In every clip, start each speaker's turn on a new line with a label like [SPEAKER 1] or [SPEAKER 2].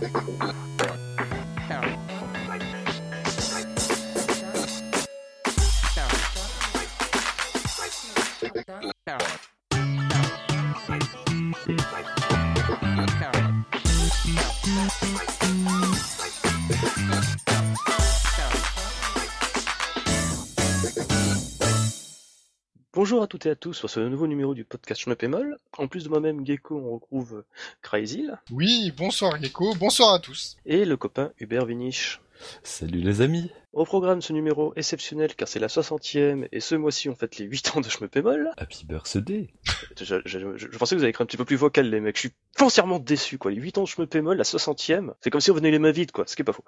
[SPEAKER 1] Thank you. Bonjour à toutes et à tous sur ce nouveau numéro du podcast Schmeppemol. En plus de moi-même Gecko, on retrouve Crazyl.
[SPEAKER 2] Oui, bonsoir Gecko, bonsoir à tous.
[SPEAKER 1] Et le copain Hubert Vinich.
[SPEAKER 3] Salut les amis.
[SPEAKER 1] Au programme ce numéro exceptionnel car c'est la 60e et ce mois-ci on fête les 8 ans de Schmeppemol.
[SPEAKER 3] Happy birthday.
[SPEAKER 1] Je, je, je, je, pensais que vous allez être un petit peu plus vocal les mecs. Je suis foncièrement déçu quoi. Les 8 ans de Schmeppemol, la 60e, c'est comme si on venait les mains vides quoi, ce qui est pas faux.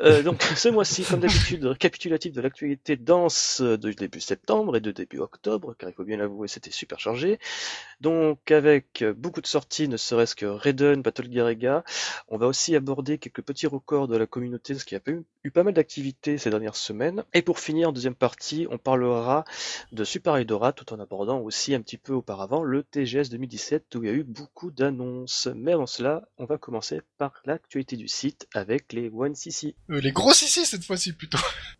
[SPEAKER 1] Euh, donc ce mois-ci, comme d'habitude, récapitulatif de l'actualité danse de début septembre et de début octobre, car il faut bien l'avouer c'était super chargé. Donc avec beaucoup de sorties, ne serait-ce que Raiden, Battle Garega, on va aussi aborder quelques petits records de la communauté, ce qui a eu, eu pas mal d'activités ces dernières semaines. Et pour finir, en deuxième partie, on parlera de Super Hydora tout en abordant aussi un petit peu auparavant le TGS 2017 où il y a eu beaucoup d'annonces. Mais avant cela, on va commencer par l'actualité du site avec les One CC.
[SPEAKER 2] Euh, les gros CC cette fois-ci plutôt.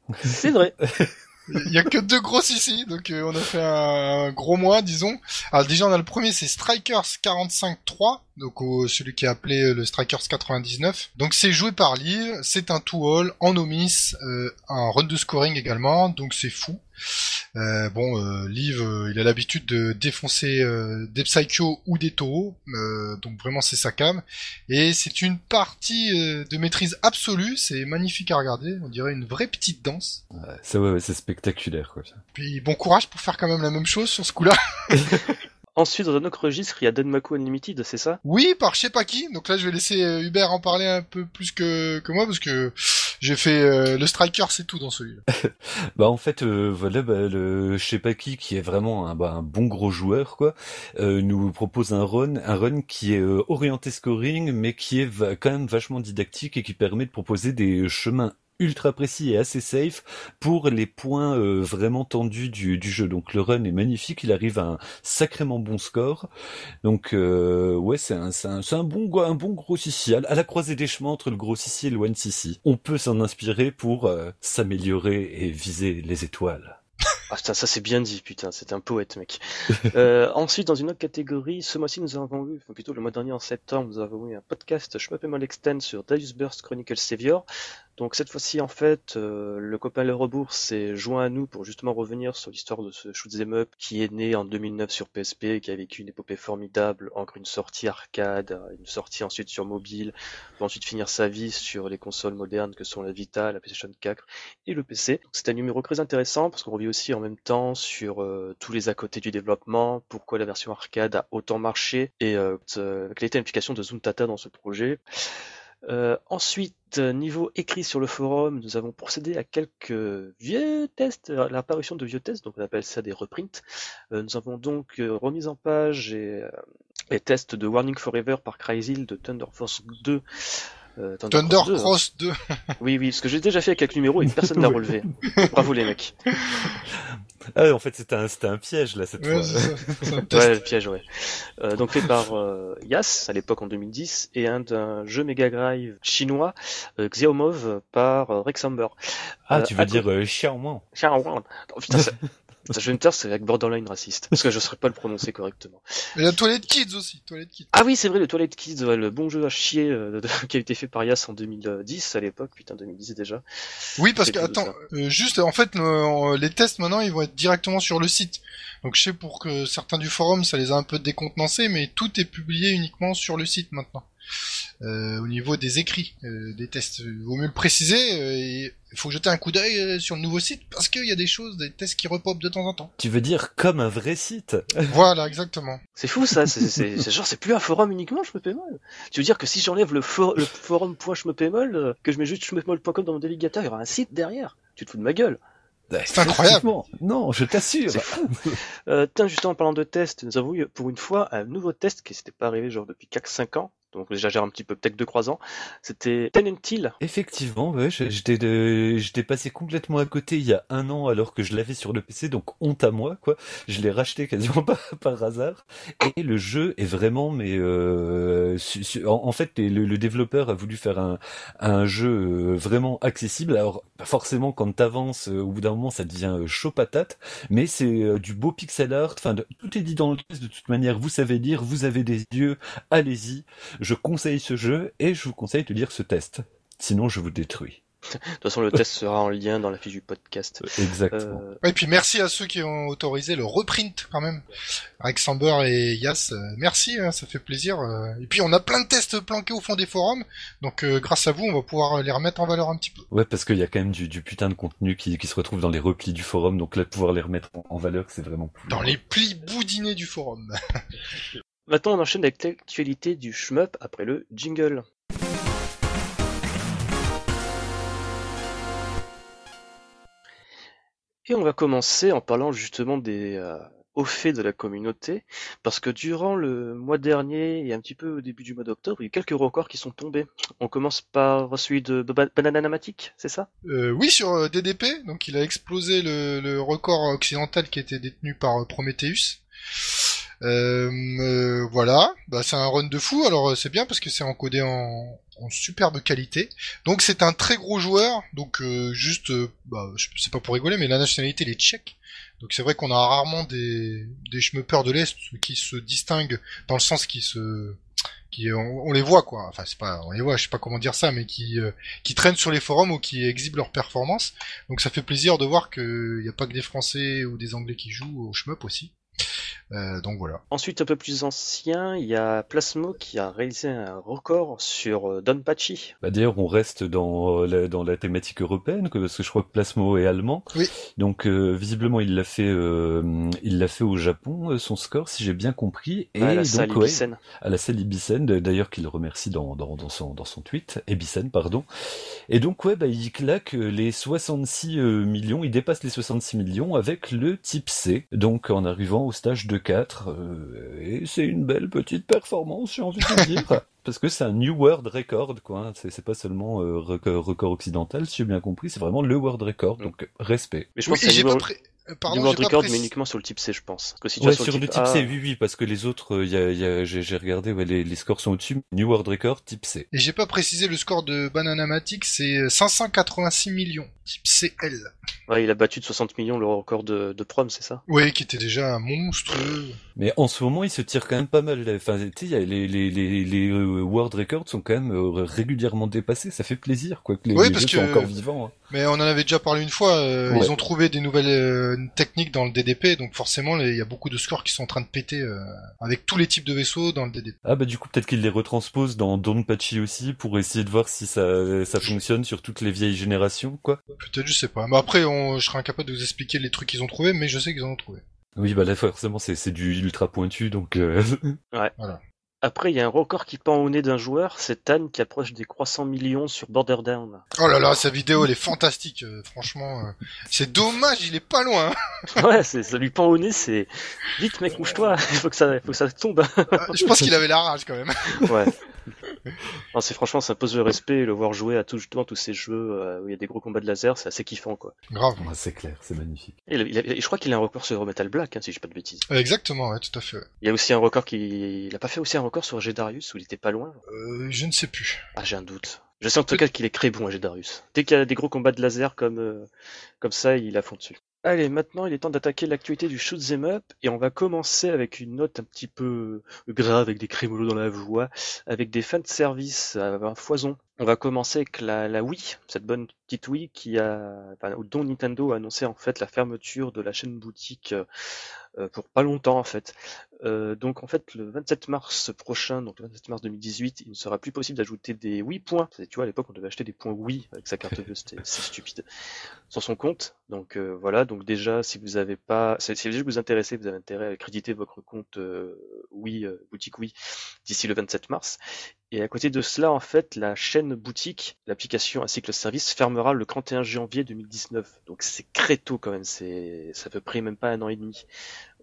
[SPEAKER 1] C'est vrai.
[SPEAKER 2] Il y a que deux gros ici, donc euh, on a fait un, gros mois, disons. Alors déjà on a le premier, c'est Strikers 45-3, donc celui qui est appelé euh, le Strikers 99. Donc c'est joué par Liv, c'est un two-all en omis, euh, un run de scoring également, donc c'est fou. Euh, bon, euh, Liv, euh, il a l'habitude de défoncer euh, des Psycho ou des Toho, donc vraiment c'est sa cam. Et c'est une partie de maîtrise absolue, c'est magnifique à regarder, on dirait une vraie petite danse.
[SPEAKER 3] Ouais, c'est ouais, c'est spectaculaire quoi.
[SPEAKER 2] Puis bon courage pour faire quand même la même chose sur ce coup-là.
[SPEAKER 1] Ensuite, dans un autre registre, il y a Denmaku Unlimited, c'est ça?
[SPEAKER 2] Oui, par je sais pas qui. Donc là, je vais laisser Hubert en parler un peu plus que, que moi, parce que j'ai fait euh, le striker, c'est tout dans celui-là.
[SPEAKER 3] bah en fait, euh, voilà, bah, le je sais pas qui, qui est vraiment un, bah, bon gros joueur, quoi, euh, nous propose un run, un run qui est orienté scoring, mais qui est quand même vachement didactique et qui permet de proposer des chemins ultra précis et assez safe pour les points euh, vraiment tendus du, jeu. Donc le run est magnifique, il arrive à un sacrément bon score. Donc euh, ouais, c'est un, un, un, bon un bon gros Sissi. À la croisée des chemins entre le gros Sissi et le One Sissi. On peut s'en inspirer pour euh, s'améliorer et viser les étoiles.
[SPEAKER 1] Ah putain, ça c'est bien dit, putain, c'est un poète, mec. ensuite, dans une autre catégorie, ce mois-ci, nous avons vu, enfin plutôt le mois dernier en septembre, nous avons eu un podcast Je m'appelle Extend sur Darius Burst Chronicle Savior. Donc cette fois-ci, en fait, euh, le copain Le Rebours s'est joint à nous pour justement revenir sur l'histoire de ce shoot'em up qui est né en 2009 sur PSP, qui a vécu une épopée formidable entre une sortie arcade, une sortie ensuite sur mobile, pour ensuite finir sa vie sur les consoles modernes que sont la Vita, la PlayStation 4 et le PC. C'est un numéro très intéressant parce qu'on revient aussi en même temps sur euh, tous les à côté du développement, pourquoi la version arcade a autant marché et euh, quelle était l'implication de Zuntata dans ce projet. Euh, ensuite, niveau écrit sur le forum, nous avons procédé à quelques vieux tests, l'apparition de vieux tests, donc on appelle ça des reprints. Euh, nous avons donc euh, remis en page et, euh, les tests de Warning Forever par Cryzil de Thunder Force 2.
[SPEAKER 2] Euh, Thunder, Thunder Cross 2. 2.
[SPEAKER 1] oui, oui, ce que j'ai déjà fait avec quelques numéros et personne n'a relevé. Bravo les mecs.
[SPEAKER 3] Ah, en fait, c'était un, c'était un piège, là, cette
[SPEAKER 2] ouais,
[SPEAKER 3] fois.
[SPEAKER 1] ouais, le piège, ouais. Euh, donc, fait par euh, Yas, à l'époque, en 2010, et un d'un jeu Mega Drive chinois, euh, Xiaomov, par euh, Rex Amber.
[SPEAKER 3] Ah, tu veux dire euh, Xiaomao
[SPEAKER 1] Xiaomao. Oh, putain, ça... Je vais me taire, c'est avec borderline raciste, parce que je ne saurais pas le prononcer correctement.
[SPEAKER 2] Et la Toilette Kids aussi, Toilette Kids.
[SPEAKER 1] Ah oui, c'est vrai, le Toilette Kids, ouais, le bon jeu à chier euh, de, qui a été fait par Yas en 2010 à l'époque, putain 2010 déjà.
[SPEAKER 2] Oui, parce que attends, euh, juste en fait, euh, les tests maintenant, ils vont être directement sur le site. Donc je sais pour que certains du forum, ça les a un peu décontenancés, mais tout est publié uniquement sur le site maintenant. Euh, au niveau des écrits euh, des tests. Il vaut mieux le préciser. Euh, il faut jeter un coup d'œil sur le nouveau site parce qu'il y a des choses, des tests qui repopent de temps en temps.
[SPEAKER 3] Tu veux dire comme un vrai site?
[SPEAKER 2] Voilà, exactement.
[SPEAKER 1] C'est fou ça. C'est genre c'est plus un forum uniquement. Je me mal. Tu veux dire que si j'enlève le, for le forum je me mal, que je mets juste je me dans mon navigateur, il y aura un site derrière. Tu te fous de ma gueule.
[SPEAKER 2] C'est incroyable.
[SPEAKER 3] Non, je t'assure.
[SPEAKER 1] C'est fou. euh, tiens, justement en parlant de tests, nous avons eu pour une fois un nouveau test qui s'était pas arrivé genre depuis 4-5 ans donc j'exagère un petit peu, peut-être 2-3 ans. C'était Tenant Hill.
[SPEAKER 3] Effectivement, ouais, j'étais de... j'étais passé complètement à côté il y a un an alors que je l'avais sur le PC, donc honte à moi, quoi. Je l'ai racheté quasiment pas par hasard. Et le jeu est vraiment, mais euh, en, fait, le, développeur a voulu faire un, un jeu euh, vraiment accessible. Alors, forcément, quand t'avances, euh, au bout d'un moment, ça devient chaud patate, mais c'est du beau pixel art. Enfin, tout est dit dans le test de toute manière. Vous savez lire, vous avez des yeux, allez-y. Je conseille ce jeu et je vous conseille de lire ce test. Sinon, je vous détruis.
[SPEAKER 1] De toute façon, le test sera en lien dans la fiche du podcast.
[SPEAKER 3] Exactement. Euh...
[SPEAKER 2] Et puis merci à ceux qui ont autorisé le reprint quand même, avec Samber et Yas. Euh, merci, hein, ça fait plaisir. Euh. Et puis on a plein de tests planqués au fond des forums, donc euh, grâce à vous, on va pouvoir les remettre en valeur un petit peu.
[SPEAKER 3] Ouais, parce qu'il y a quand même du, du putain de contenu qui, qui, se retrouve dans les replis du forum, donc là pouvoir les remettre en, valeur, c'est vraiment.
[SPEAKER 2] Dans les plis boudinés du forum.
[SPEAKER 1] Maintenant, on enchaîne avec l'actualité du shmup après le jingle. Et on va commencer en parlant justement des euh, hauts faits de la communauté, parce que durant le mois dernier et un petit peu au début du mois d'octobre, il y a eu quelques records qui sont tombés. On commence par celui de Bananamatic, c'est ça?
[SPEAKER 2] Euh, Oui, sur euh, DDP, donc il a explosé le, le, record occidental qui était détenu par euh, Prometheus. Euh, euh, voilà, bah, c'est un run de fou. Alors euh, c'est bien parce que c'est encodé en, en superbe qualité. Donc c'est un très gros joueur. Donc juste, bah, c'est pas pour rigoler, mais la nationalité est tchèque. Donc c'est vrai qu'on a rarement des des de l'est qui se distinguent dans le sens qui se qui on, les voit quoi. Enfin c'est pas on les voit, je sais pas comment dire ça, mais qui qui traînent sur les forums ou qui exhibent leurs performances. Donc ça fait plaisir de voir qu'il n'y a pas que des Français ou des Anglais qui jouent au shmup aussi. Euh, donc voilà.
[SPEAKER 1] Ensuite, un peu plus ancien, il y a Plasmo qui a réalisé un record sur euh, Don Pachi.
[SPEAKER 3] Bah, D'ailleurs, on reste dans euh, la, dans la thématique européenne, parce que je crois que Plasmo est allemand.
[SPEAKER 2] Oui.
[SPEAKER 3] Donc visiblement, il l'a fait, il l'a fait au Japon, son score, si j'ai bien compris.
[SPEAKER 1] Et à la salle
[SPEAKER 3] Ibisen. À la salle Ibisen, d'ailleurs qu'il remercie dans, dans, dans, son, dans son tweet, Ibisen, pardon. Et donc ouais, bah, il claque les 66 millions, il dépasse les 66 millions avec le type C. Donc en arrivant au stage de 4, euh, et c'est une belle petite performance, j'ai envie de dire. Parce que c'est un New World Record, quoi. Hein. C'est, pas seulement euh, record, occidental, si j'ai bien compris, c'est vraiment le World Record, donc respect.
[SPEAKER 1] Mais je pense que j'ai pas pardon, World Record, mais uniquement sur le type C, je pense.
[SPEAKER 3] Que si tu ouais, sur, le type C, oui, oui, parce que les autres, euh, y a, y a, j'ai regardé, ouais, les, les, scores sont au-dessus. New World Record, type C.
[SPEAKER 2] Et j'ai pas précisé le score de Bananamatic, c'est 586 millions, type CL.
[SPEAKER 1] Ouais, il a battu de 60 millions le record de, de prom, c'est ça?
[SPEAKER 2] Oui, qui était déjà un monstre.
[SPEAKER 3] Mais en ce moment, il se tire quand même pas mal. Enfin, tu sais, les, les, les, les euh, World Records sont quand même régulièrement dépassés. Ça fait plaisir, quoi, que les,
[SPEAKER 2] oui,
[SPEAKER 3] parce
[SPEAKER 2] que...
[SPEAKER 3] sont encore vivants. Hein.
[SPEAKER 2] Mais on en avait déjà parlé une fois. Ils ont trouvé des nouvelles techniques dans le DDP, donc forcément il y a beaucoup de scores qui sont en train de péter euh, avec tous les types de vaisseaux dans le DDP.
[SPEAKER 3] Ah bah du coup peut-être qu'ils les retransposent dans Donpachi aussi pour essayer de voir si ça, ça fonctionne sur toutes les vieilles générations quoi.
[SPEAKER 2] Peut-être je sais pas. Mais après on, je serais incapable de vous expliquer les trucs qu'ils ont trouvés, mais je sais qu'ils en ont trouvé.
[SPEAKER 3] Oui bah là forcément c'est du ultra pointu donc. Euh...
[SPEAKER 1] ouais. Voilà. Après, il y a un record qui pend au nez d'un joueur, c'est Tan qui approche des 300 millions sur Border Down.
[SPEAKER 2] Oh là là, sa vidéo elle est fantastique, euh, franchement. Euh. c'est dommage, il est pas loin.
[SPEAKER 1] ouais, ça lui pend au nez, c'est vite mec, couche-toi, il faut que ça, faut que ça tombe.
[SPEAKER 2] Ah, je pense qu'il avait la rage quand même.
[SPEAKER 1] ouais. Non, c'est franchement, ça pose le respect, le voir jouer à tout, justement, tous ces jeux euh, où il y a des gros combats de laser, c'est assez kiffant, quoi.
[SPEAKER 2] Grave.
[SPEAKER 3] c'est clair, c'est magnifique.
[SPEAKER 1] Et je crois qu'il a un record sur Metal Black, hein, si je pas de bêtises.
[SPEAKER 2] Exactement, ouais, tout à fait.
[SPEAKER 1] Il y a aussi un record qui, il a pas fait aussi un record sur Gedarius où il était pas loin?
[SPEAKER 2] Euh, je ne sais plus.
[SPEAKER 1] Ah, j'ai un doute. Je sais en tout cas qu'il est très bon à Gedarius. Dès qu'il y a des gros combats de laser comme, euh, comme ça, il a fond dessus. Allez, maintenant il est temps d'attaquer l'actualité du shoot'em up et on va commencer avec une note un petit peu grave avec des crémolos dans la voix, avec des fans de service à foison. On va commencer avec la, la Wii, cette bonne petite Wii qui a, enfin, dont Nintendo a annoncé en fait la fermeture de la chaîne boutique euh, pour pas longtemps en fait. Euh, donc en fait le 27 mars prochain, donc le 27 mars 2018, il ne sera plus possible d'ajouter des Wii points. Tu vois à l'époque on devait acheter des points Wii avec sa carte bleue, c'était stupide. Sur son compte. Donc euh, voilà, donc déjà si vous avez pas, si, si vous vous intéressez, vous avez intérêt à créditer votre compte Wii boutique Wii d'ici le 27 mars. Et à côté de cela, en fait, la chaîne boutique, l'application ainsi que le service fermera le 31 janvier 2019. Donc c'est très tôt quand même, c'est ça peut près même pas un an et demi.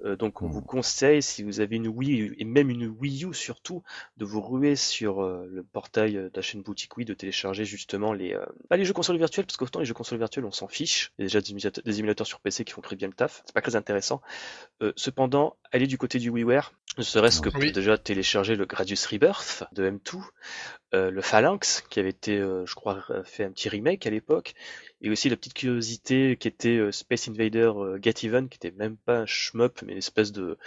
[SPEAKER 1] Euh, donc on
[SPEAKER 3] Hmm.
[SPEAKER 1] vous conseille, si vous avez une Wii et même une Wii U surtout, de vous ruer sur euh, le portail euh, de la chaîne boutique Wii, de télécharger justement les, euh, pas les jeux consoles virtuels, parce qu'autant les jeux consoles virtuels on s'en fiche, il y a déjà des émulateurs, des émulateurs sur PC qui font très bien le taf, c'est pas très intéressant. Euh, cependant, aller du côté du WiiWare, ne serait-ce que pour
[SPEAKER 2] Oui.
[SPEAKER 1] déjà télécharger le Gradius Rebirth de M2, euh, le Phalanx qui avait été, euh, je crois, fait un petit remake à l'époque, et aussi la petite curiosité qui était euh, Space Invader euh, Get Even, qui était même pas un shmup, mais une espèce de,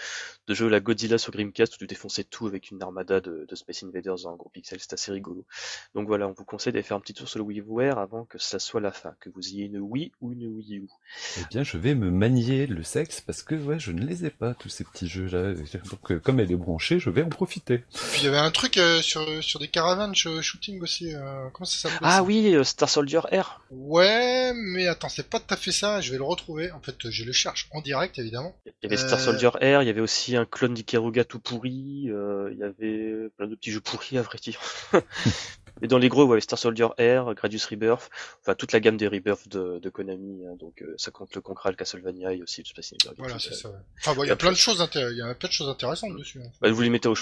[SPEAKER 1] de jeu la Godzilla sur Dreamcast où tu défonçais tout avec une armada de, de Space Invaders en gros pixels, c'est assez rigolo. Donc voilà, on vous conseille d'aller faire un petit tour sur le WiiWare avant que ça soit la fin, que vous ayez une Wii ou une Wii U.
[SPEAKER 3] Eh bien, je vais me manier le sexe parce que ouais, je ne les ai pas tous ces petits jeux là. Donc, euh, comme elle est branchée, je vais en profiter.
[SPEAKER 2] Puis il y avait un truc euh, sur sur des caravanes sh- shooting aussi. euh, comment ça s'appelle
[SPEAKER 1] Ah
[SPEAKER 2] ça?
[SPEAKER 1] oui, Star Soldier R.
[SPEAKER 2] Ouais, mais attends, c'est pas tout à fait ça. Je vais le retrouver. En fait, je le cherche en direct, évidemment.
[SPEAKER 1] Il y avait Star
[SPEAKER 2] Euh,
[SPEAKER 1] Soldier R, il y avait aussi un clone d'Ikaruga tout pourri, euh, il y avait plein de petits jeux pourris à vrai dire. Et dans les gros, ouais, Star Soldier R, Gradius Rebirth, enfin toute la gamme des Rebirth de, de Konami, hein, donc euh, ça compte le Conqueror, le Castlevania et aussi le Space Invaders.
[SPEAKER 2] Voilà, c'est
[SPEAKER 1] euh,
[SPEAKER 2] ça. ouais. Enfin, il y a plein de choses intér- il y a plein de choses intéressantes dessus. hein.
[SPEAKER 1] Bah, vous les mettez au,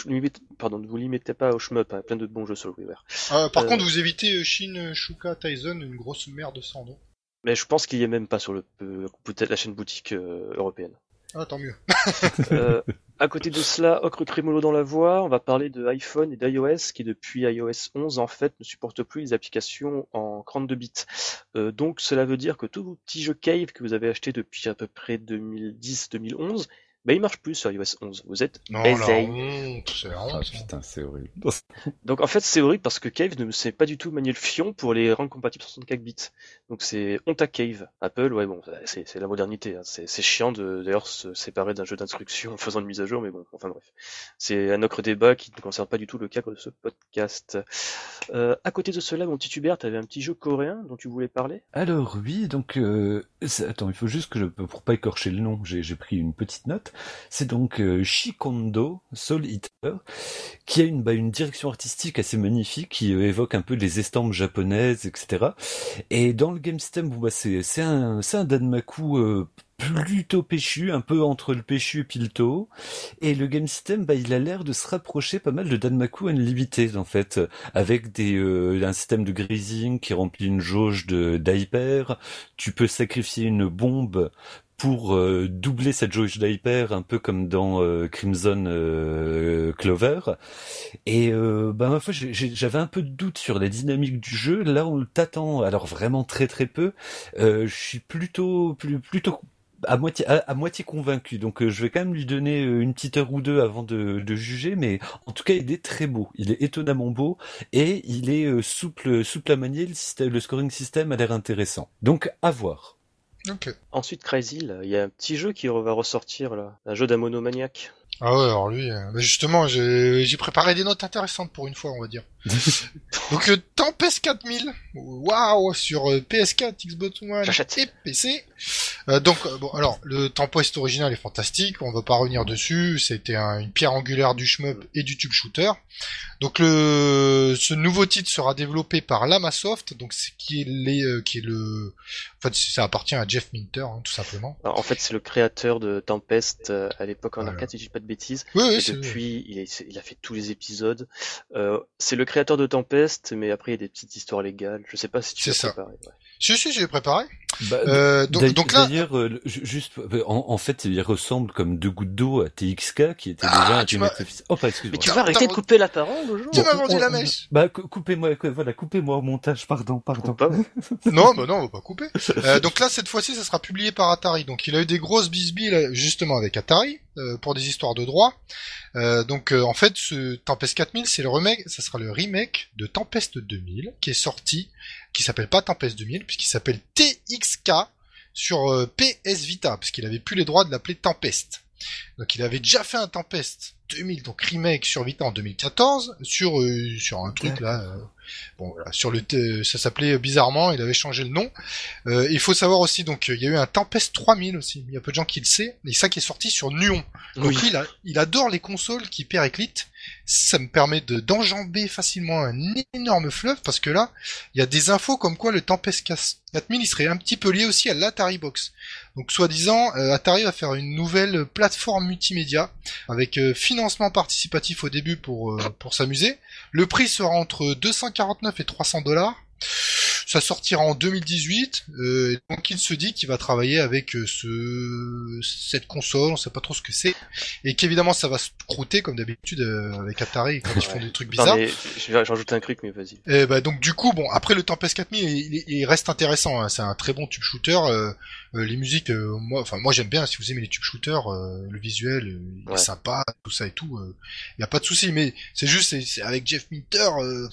[SPEAKER 1] pardon, vous limitez pas au shmup, hein, plein de bons jeux sur le WiiWare.
[SPEAKER 2] Euh, par
[SPEAKER 1] Euh,
[SPEAKER 2] contre, vous évitez euh, Shin Shuka Tyson, une grosse merde sans nom.
[SPEAKER 1] Mais je pense qu'il y est même pas sur le euh, peut-être la chaîne boutique euh, européenne.
[SPEAKER 2] Ah, tant mieux.
[SPEAKER 1] Euh, à côté de cela, Ocre Crémolo dans la voix, on va parler de iPhone et d'iOS qui depuis iOS 11 en fait ne supportent plus les applications en 32 bits. Euh, donc cela veut dire que tous vos petits jeux Cave que vous avez achetés depuis à peu près 2010-2011, bah ils marchent plus sur iOS 11. Vous êtes
[SPEAKER 2] Non, honte, c'est
[SPEAKER 3] Ah putain, c'est horrible.
[SPEAKER 1] Donc en fait c'est horrible parce que Cave ne sait pas du tout manier le fion pour les rendre compatibles 64 bits. Donc c'est honte à Cave. Apple, ouais bon, c'est c'est la modernité. hein. C'est chiant de d'ailleurs se séparer d'un jeu d'instruction en faisant une mise à jour, mais bon, enfin bref. C'est un autre débat qui ne concerne pas du tout le cadre de ce podcast. Euh, à côté de cela, mon petit Hubert, t'avais un petit jeu coréen dont tu voulais parler?
[SPEAKER 3] Alors oui, donc euh, attends, il faut juste que je pour pas écorcher le nom, j'ai j'ai pris une petite note. C'est donc euh, Shikondo Soul Eater qui a une bah, une direction artistique assez magnifique qui euh, évoque un peu les estampes japonaises, etc. Et dans le game system, bah c'est un Danmaku euh, plutôt péchu, un peu entre le péchu et taureau. Et le game system, bah, il a l'air de se rapprocher pas mal de Danmaku Unlimited en fait, avec des euh, un système de grazing qui remplit une jauge de d'hyper. Tu peux sacrifier une bombe pour euh, doubler cette jauge d'hyper, un peu comme dans euh, Crimson euh, Clover. Et euh, bah, foi, j'ai- j'ai- j'avais un peu de doute sur la dynamique du jeu. Là, on t'attend, alors vraiment très très peu. Je suis plutôt plutôt à moitié convaincu. Donc je vais quand même lui donner une petite heure ou deux avant de, de juger, mais en tout cas il est très beau. Il est étonnamment beau et il est souple souple à manier. Le, système, scoring system a l'air intéressant. Donc à voir.
[SPEAKER 1] Ensuite, Crazy, il y a un petit jeu qui va ressortir là, un jeu d'un monomaniaque.
[SPEAKER 2] Ah ouais, alors lui, euh, bah justement, j'ai préparé des notes intéressantes pour une fois, on va dire. Donc euh, Tempest 4000, waouh, sur euh, PS4, Xbox One et PC. Euh, donc bon, alors le Tempest original est fantastique, on va pas revenir dessus. C'était un- une pierre angulaire du shmup et du tube shooter. Donc le ce nouveau titre sera développé par Lamasoft, donc c'est qui est les qui est le, en fait ça appartient à Jeff Minter, hein, tout simplement.
[SPEAKER 1] Alors, en fait, c'est le créateur de Tempest à l'époque en
[SPEAKER 2] Voilà.
[SPEAKER 1] arcade, si je dis pas de bêtises.
[SPEAKER 2] Oui, oui,
[SPEAKER 1] Et depuis, il, est- il a fait tous les épisodes. C'est le créateur de Tempest, mais après il y a des petites histoires légales. Je sais pas si tu l'as
[SPEAKER 2] ça.
[SPEAKER 1] préparé. ouais.
[SPEAKER 2] Si si, j'ai préparé.
[SPEAKER 3] Bah,
[SPEAKER 2] Euh, donc, là,
[SPEAKER 3] D'ailleurs, euh, juste, euh, en, en fait, il ressemble comme deux gouttes d'eau à TXK, qui était
[SPEAKER 2] Ah,
[SPEAKER 3] déjà un
[SPEAKER 2] tu.
[SPEAKER 3] Oh, pas,
[SPEAKER 1] Mais
[SPEAKER 3] excuse-moi.
[SPEAKER 1] tu
[SPEAKER 2] T'as-
[SPEAKER 1] vas arrêter de couper la parole au jour
[SPEAKER 2] Tu m'as vendu la mèche.
[SPEAKER 3] Bah, cou- coupez-moi, voilà, coupez-moi au montage, pardon, pardon.
[SPEAKER 2] Non, bah non, on va pas couper. Euh, donc là, cette fois-ci, ça sera publié par Atari. Donc il a eu des grosses bisbilles justement avec Atari euh, pour des histoires de droit. Euh, donc euh, en fait, ce Tempest 4000, c'est le remake, ça sera le remake de Tempest 2000 qui est sorti, qui s'appelle pas Tempest 2000 puisqu'il s'appelle TXK sur euh, PS Vita parce qu'il avait plus les droits de l'appeler Tempest. Donc il avait déjà fait un Tempest 2000, donc remake sur Vita en 2014, sur euh, sur un truc là. euh, bon, voilà, sur le, t- ça s'appelait bizarrement, il avait changé le nom. Euh, il faut savoir aussi, donc il y a eu un Tempest 3000 aussi. Il y a peu de gens qui le savent, et ça qui est sorti sur Nuon. Donc
[SPEAKER 1] Oui.
[SPEAKER 2] il, a- il adore les consoles qui périclitent. Ça me permet de d'enjamber facilement un énorme fleuve parce que là, il y a des infos comme quoi le Tempest 4000 il serait un petit peu lié aussi à l'Atari Box. Donc soi-disant, euh, Atari va faire une nouvelle plateforme multimédia avec euh, financement participatif au début pour euh, pour s'amuser. Le prix sera entre 249 et 300 dollars. Ça sortira en 2018. euh, donc il se dit qu'il va travailler avec euh, ce cette console, on sait pas trop ce que c'est, et qu'évidemment ça va se croûter comme d'habitude euh, avec Atari quand ils font des trucs bizarres.
[SPEAKER 1] Non, mais je vais rajouter un truc, mais vas-y.
[SPEAKER 2] Et bah donc du coup bon après le Tempest 4000 il, il- reste intéressant hein. c'est un très bon tube shooter euh, euh, les musiques euh, moi enfin moi j'aime bien si vous aimez les tube shooters euh, le visuel il est
[SPEAKER 1] Ouais.
[SPEAKER 2] sympa tout ça et tout il y a pas de souci mais c'est juste c'est- avec Jeff Minter euh,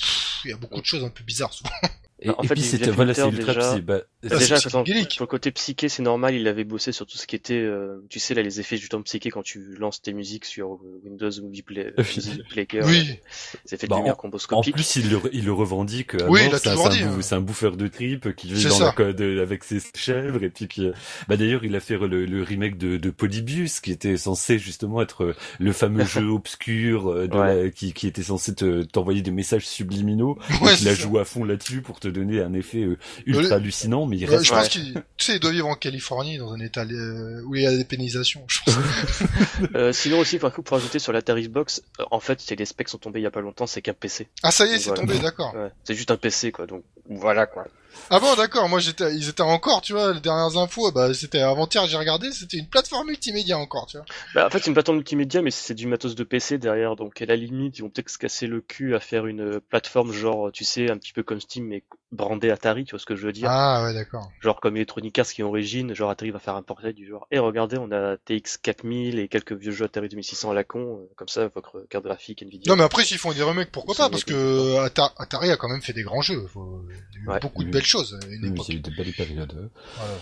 [SPEAKER 2] il y a beaucoup de choses un peu bizarres souvent.
[SPEAKER 3] Et,
[SPEAKER 1] En
[SPEAKER 3] et
[SPEAKER 1] fait,
[SPEAKER 3] puis c'était voilà, c'est ultra psy. Bah,
[SPEAKER 2] Ah,
[SPEAKER 1] Déjà, pour le côté psyché, c'est normal, il avait bossé sur tout ce qui était, euh, tu sais, là, les effets du temps psyché quand tu lances tes musiques sur euh, Windows Movie Play,
[SPEAKER 3] Oui.
[SPEAKER 1] Music Player,
[SPEAKER 2] Oui.
[SPEAKER 1] les effets de
[SPEAKER 3] Bah,
[SPEAKER 1] lumière
[SPEAKER 3] En plus, il le, il le revendique. euh,
[SPEAKER 2] Oui,
[SPEAKER 3] non,
[SPEAKER 2] il a
[SPEAKER 3] c'est un-
[SPEAKER 2] toujours
[SPEAKER 3] c'est
[SPEAKER 2] dit,
[SPEAKER 3] un, bou- c'est un bouffeur de tripes qui vit dans
[SPEAKER 2] ça.
[SPEAKER 3] la code avec ses chèvres et puis qui. euh, Bah d'ailleurs, il a fait le, le remake de, de Polybius, qui était censé justement être euh, le fameux jeu obscur euh, de
[SPEAKER 1] Ouais.
[SPEAKER 3] la- qui, qui était censé te- t'envoyer des messages subliminaux.
[SPEAKER 2] Ouais,
[SPEAKER 3] Donc, il a joué à fond là-dessus pour te donner un effet euh, ultra hallucinant, mais il
[SPEAKER 2] Ouais,
[SPEAKER 3] reste.
[SPEAKER 2] je pense
[SPEAKER 1] Ouais.
[SPEAKER 2] qu'il tu sais il doit vivre en Californie dans un état euh, où il y a des pénalisations je pense.
[SPEAKER 1] Euh, sinon aussi, par pour ajouter sur l'Atari Box, euh, en fait, c'est les specs sont tombés il y a pas longtemps, c'est qu'un PC.
[SPEAKER 2] ah ça y est c'est
[SPEAKER 1] Voilà.
[SPEAKER 2] tombé d'accord
[SPEAKER 1] Ouais, c'est juste un PC, quoi, donc voilà, quoi.
[SPEAKER 2] Ah bon, d'accord. Moi, j'étais, ils étaient encore, tu vois, les dernières infos. Bah, c'était avant-hier, j'ai regardé, c'était une plateforme multimédia encore, tu vois.
[SPEAKER 1] Bah, en fait, c'est une plateforme multimédia, mais c'est du matos de PC derrière, donc à la limite, ils vont peut-être se casser le cul à faire une euh, plateforme genre, tu sais, un petit peu comme Steam, mais brandée Atari, tu vois ce que je veux dire
[SPEAKER 2] Ah ouais, d'accord.
[SPEAKER 1] Genre comme Electronic Arts qui est origine, genre Atari va faire un portrait du genre, et regardez, on a TX 4000 et quelques vieux jeux Atari 2600 à la con, euh, comme ça, votre carte graphique, Nvidia.
[SPEAKER 2] Non, mais après, s'ils font des remakes, pourquoi pas Parce que Ata- Atari a quand même fait des grands jeux. Faut-
[SPEAKER 1] Ouais.
[SPEAKER 2] beaucoup de. Belles choses une
[SPEAKER 3] Oui,
[SPEAKER 2] époque.
[SPEAKER 3] il y a eu de belles périodes. euh.
[SPEAKER 2] Voilà.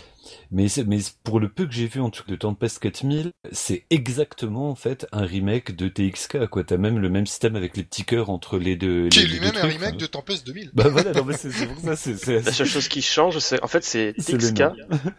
[SPEAKER 3] Mais, pour le peu que j'ai vu en truc de Tempest 4000, c'est exactement en fait un remake de TXK quoi. T'as même le même système avec les petits cœurs entre les deux.
[SPEAKER 2] Qui est lui-même un remake
[SPEAKER 3] hein.
[SPEAKER 2] de Tempest 2000.
[SPEAKER 3] Bah voilà, non mais c'est c'est pour ça, c'est c'est
[SPEAKER 1] La seule chose qui change, c'est, en fait, c'est
[SPEAKER 3] c'est le
[SPEAKER 1] TXK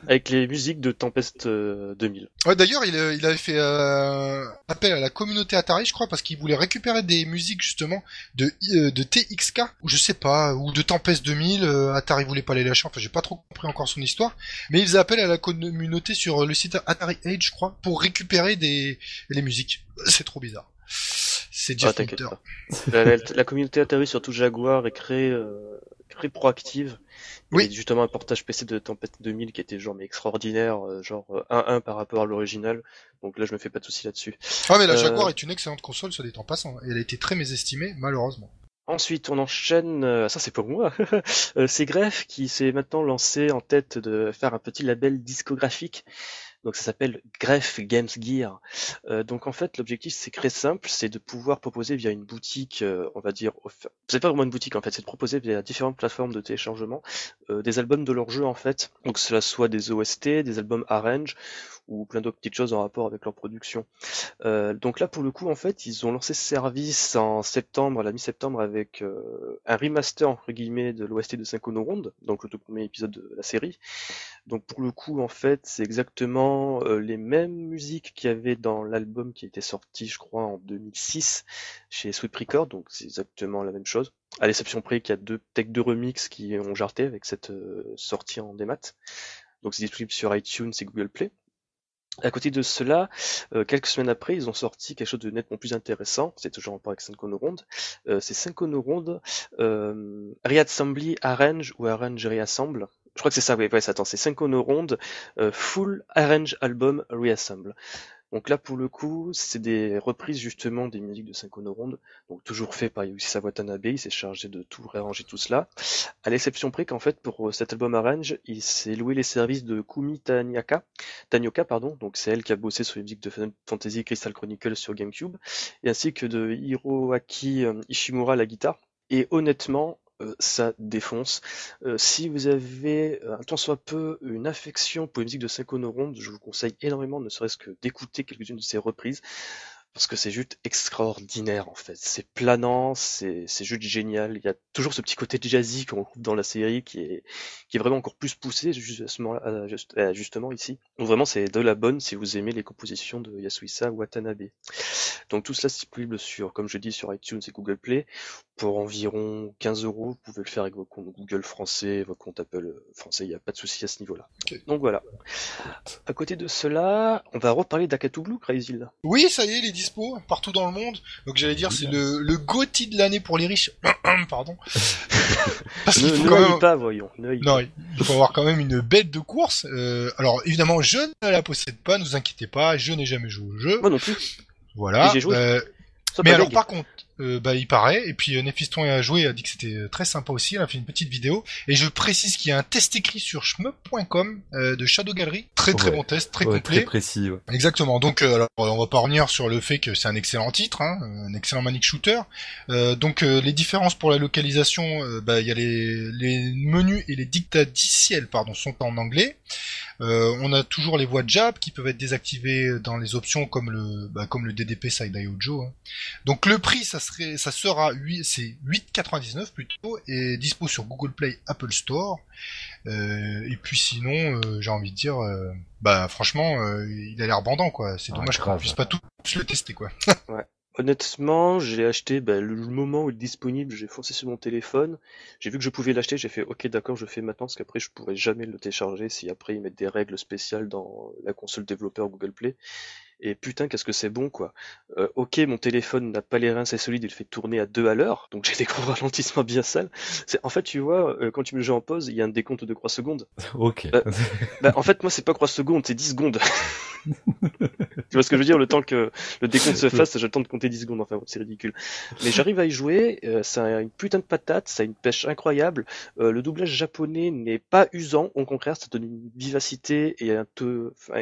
[SPEAKER 1] avec les musiques de Tempest euh, 2000.
[SPEAKER 2] Ouais, d'ailleurs, il, euh, il avait fait euh, appel à la communauté Atari, je crois, parce qu'il voulait récupérer des musiques justement de euh, de TXK ou je sais pas, ou de Tempest 2000. euh, Atari voulait pas les lâcher. Enfin, j'ai pas trop compris encore son histoire, mais il faisait appel à la communauté sur euh, le site Atari Age, je crois, pour récupérer des les musiques. C'est trop bizarre. C'est
[SPEAKER 1] Ah,
[SPEAKER 2] Jeff
[SPEAKER 1] pas. La, la- la communauté Atari, surtout Jaguar, est très, euh, très proactive.
[SPEAKER 2] Oui.
[SPEAKER 1] Et justement, un portage PC de Tempest 2000 qui était genre, mais extraordinaire, euh, genre euh, 1-1 par rapport à l'original. Donc là, je me fais pas de soucis là-dessus.
[SPEAKER 2] Ah mais la
[SPEAKER 1] Euh,
[SPEAKER 2] Jaguar est une excellente console, soit dit en passant. Et elle a été très mésestimée, malheureusement.
[SPEAKER 1] Ensuite, on enchaîne, euh, ça c'est pour moi, euh, c'est Greff qui s'est maintenant lancé en tête de faire un petit label discographique. Donc ça s'appelle Greff Games Gear. Euh, donc en fait, l'objectif c'est très simple, c'est de pouvoir proposer via une boutique, on va dire, c'est pas vraiment une boutique en fait, c'est de proposer via différentes plateformes de téléchargement des albums de leur jeu en fait. Donc que cela soit des OST, des albums arrange ou plein d'autres petites choses en rapport avec leur production. Euh, donc là, pour le coup, en fait, ils ont lancé ce service en septembre, à la mi-septembre, avec euh, un remaster entre guillemets de l'OST de Synchrono Ronde, donc le tout premier épisode de la série. Donc pour le coup, en fait, c'est exactement euh, les mêmes musiques qu'il y avait dans l'album qui était sorti, je crois, en 2006 chez Sweet Record, donc c'est exactement la même chose. À l'exception près qu'il y a deux peut-être deux qui ont jarté avec cette sortie en démat. Donc c'est disponible sur iTunes et Google Play. À côté de cela, euh, quelques semaines après, ils ont sorti quelque chose de nettement plus intéressant. C'est toujours en rapport avec Synchrono Ronde. Euh, c'est Synchrono Ronde euh, Reassembly Arrange ou Arrange Reassemble. Je crois que c'est ça. Oui, ouais, attends, c'est Synchrono Ronde euh, Full Arrange Album Reassemble. Donc là, pour le coup, c'est des reprises justement des musiques de Synchrono Ronde, donc toujours fait par Yuki Sawatanabe, il s'est chargé de tout réarranger tout cela, à l'exception près qu'en fait, pour euh, cet album Arrange, il s'est loué les services de Kumi Tanaka, Tanioka, pardon, donc c'est elle qui a bossé sur les musiques de Fantasy Crystal Chronicles sur GameCube, et ainsi que de Hiroaki euh, Ishimura la guitare, et honnêtement, euh, ça défonce. Euh, si vous avez euh, un tant soit peu une affection pour les musiques de Synchrono Ronde, je vous conseille énormément, ne serait-ce que d'écouter quelques-unes de ces reprises, parce que c'est juste extraordinaire en fait. C'est planant, c'est c'est juste génial. Il y a toujours ce petit côté jazzy qu'on retrouve dans la série qui est qui est vraiment encore plus poussé justement euh, euh, justement ici. Donc vraiment c'est de la bonne si vous aimez les compositions de Yasuhisa Watanabe. Donc tout cela c'est disponible sur comme je dis sur iTunes et Google Play pour environ 15 euros. Vous pouvez le faire avec vos comptes Google français, vos comptes Apple français. Il n'y a pas de souci à ce niveau-là. Donc voilà. À côté de cela, on va reparler d'Akatu Blue, Crazy.
[SPEAKER 2] Oui, ça y est, il est partout dans le monde. Donc j'allais dire, c'est le, le GOTY de l'année pour les riches. Pardon.
[SPEAKER 1] Parce ne, faut quand même... pas, voyons.
[SPEAKER 2] non, il faut avoir quand même une bête de course. Euh, alors évidemment, je ne la possède pas, ne vous inquiétez pas, je n'ai jamais joué au jeu.
[SPEAKER 1] Moi non plus.
[SPEAKER 2] Voilà. Euh, mais alors par contre, euh, bah, il paraît. Et puis euh, Néphiston a joué, a dit que c'était euh, très sympa aussi. Elle a fait une petite vidéo. Et je précise qu'il y a un test écrit sur shmup.com de Shadow Gallery. Très très bon test, très complet.
[SPEAKER 3] Très précis. Ouais.
[SPEAKER 2] Exactement. Donc alors, on va pas revenir sur le fait que c'est un excellent titre, hein, un excellent manic shooter. donc les différences pour la localisation, bah, il y a les, les menus et les dictats pardon sont en anglais. Euh, on a toujours les voix jab qui peuvent être désactivées dans les options comme le bah, comme le DDP Side Joe. Hein. Donc le prix ça serait ça sera 8 c'est 8,99 plutôt et dispo sur Google Play, Apple Store. Euh, et puis sinon euh, j'ai envie de dire bah franchement il a l'air bandant quoi. C'est ah, dommage qu'on puisse pas tous le tester quoi.
[SPEAKER 1] ouais. Honnêtement, j'ai acheté bah, le moment où il est disponible, j'ai foncé sur mon téléphone, j'ai vu que je pouvais l'acheter, j'ai fait ok d'accord je fais maintenant parce qu'après je pourrais jamais le télécharger si après ils mettent des règles spéciales dans la console développeur Google Play. Et putain, qu'est-ce que c'est bon, quoi. Euh, ok, mon téléphone n'a pas les reins assez solides, il fait tourner à deux à l'heure, donc j'ai des gros ralentissements bien sales. C'est, en fait, tu vois, euh, quand tu me le joues en pause, il y a un décompte de croix secondes.
[SPEAKER 3] Ok.
[SPEAKER 1] Bah, bah, en fait, moi, c'est pas croix secondes, c'est 10 secondes. tu vois ce que je veux dire Le temps que le décompte se fasse, j'attends de compter 10 secondes. Enfin, c'est ridicule. Mais j'arrive à y jouer. Euh, ça a une putain de patate. Ça a une pêche incroyable. Euh, le doublage japonais n'est pas usant. Au contraire, ça donne une vivacité et un peu, enfin,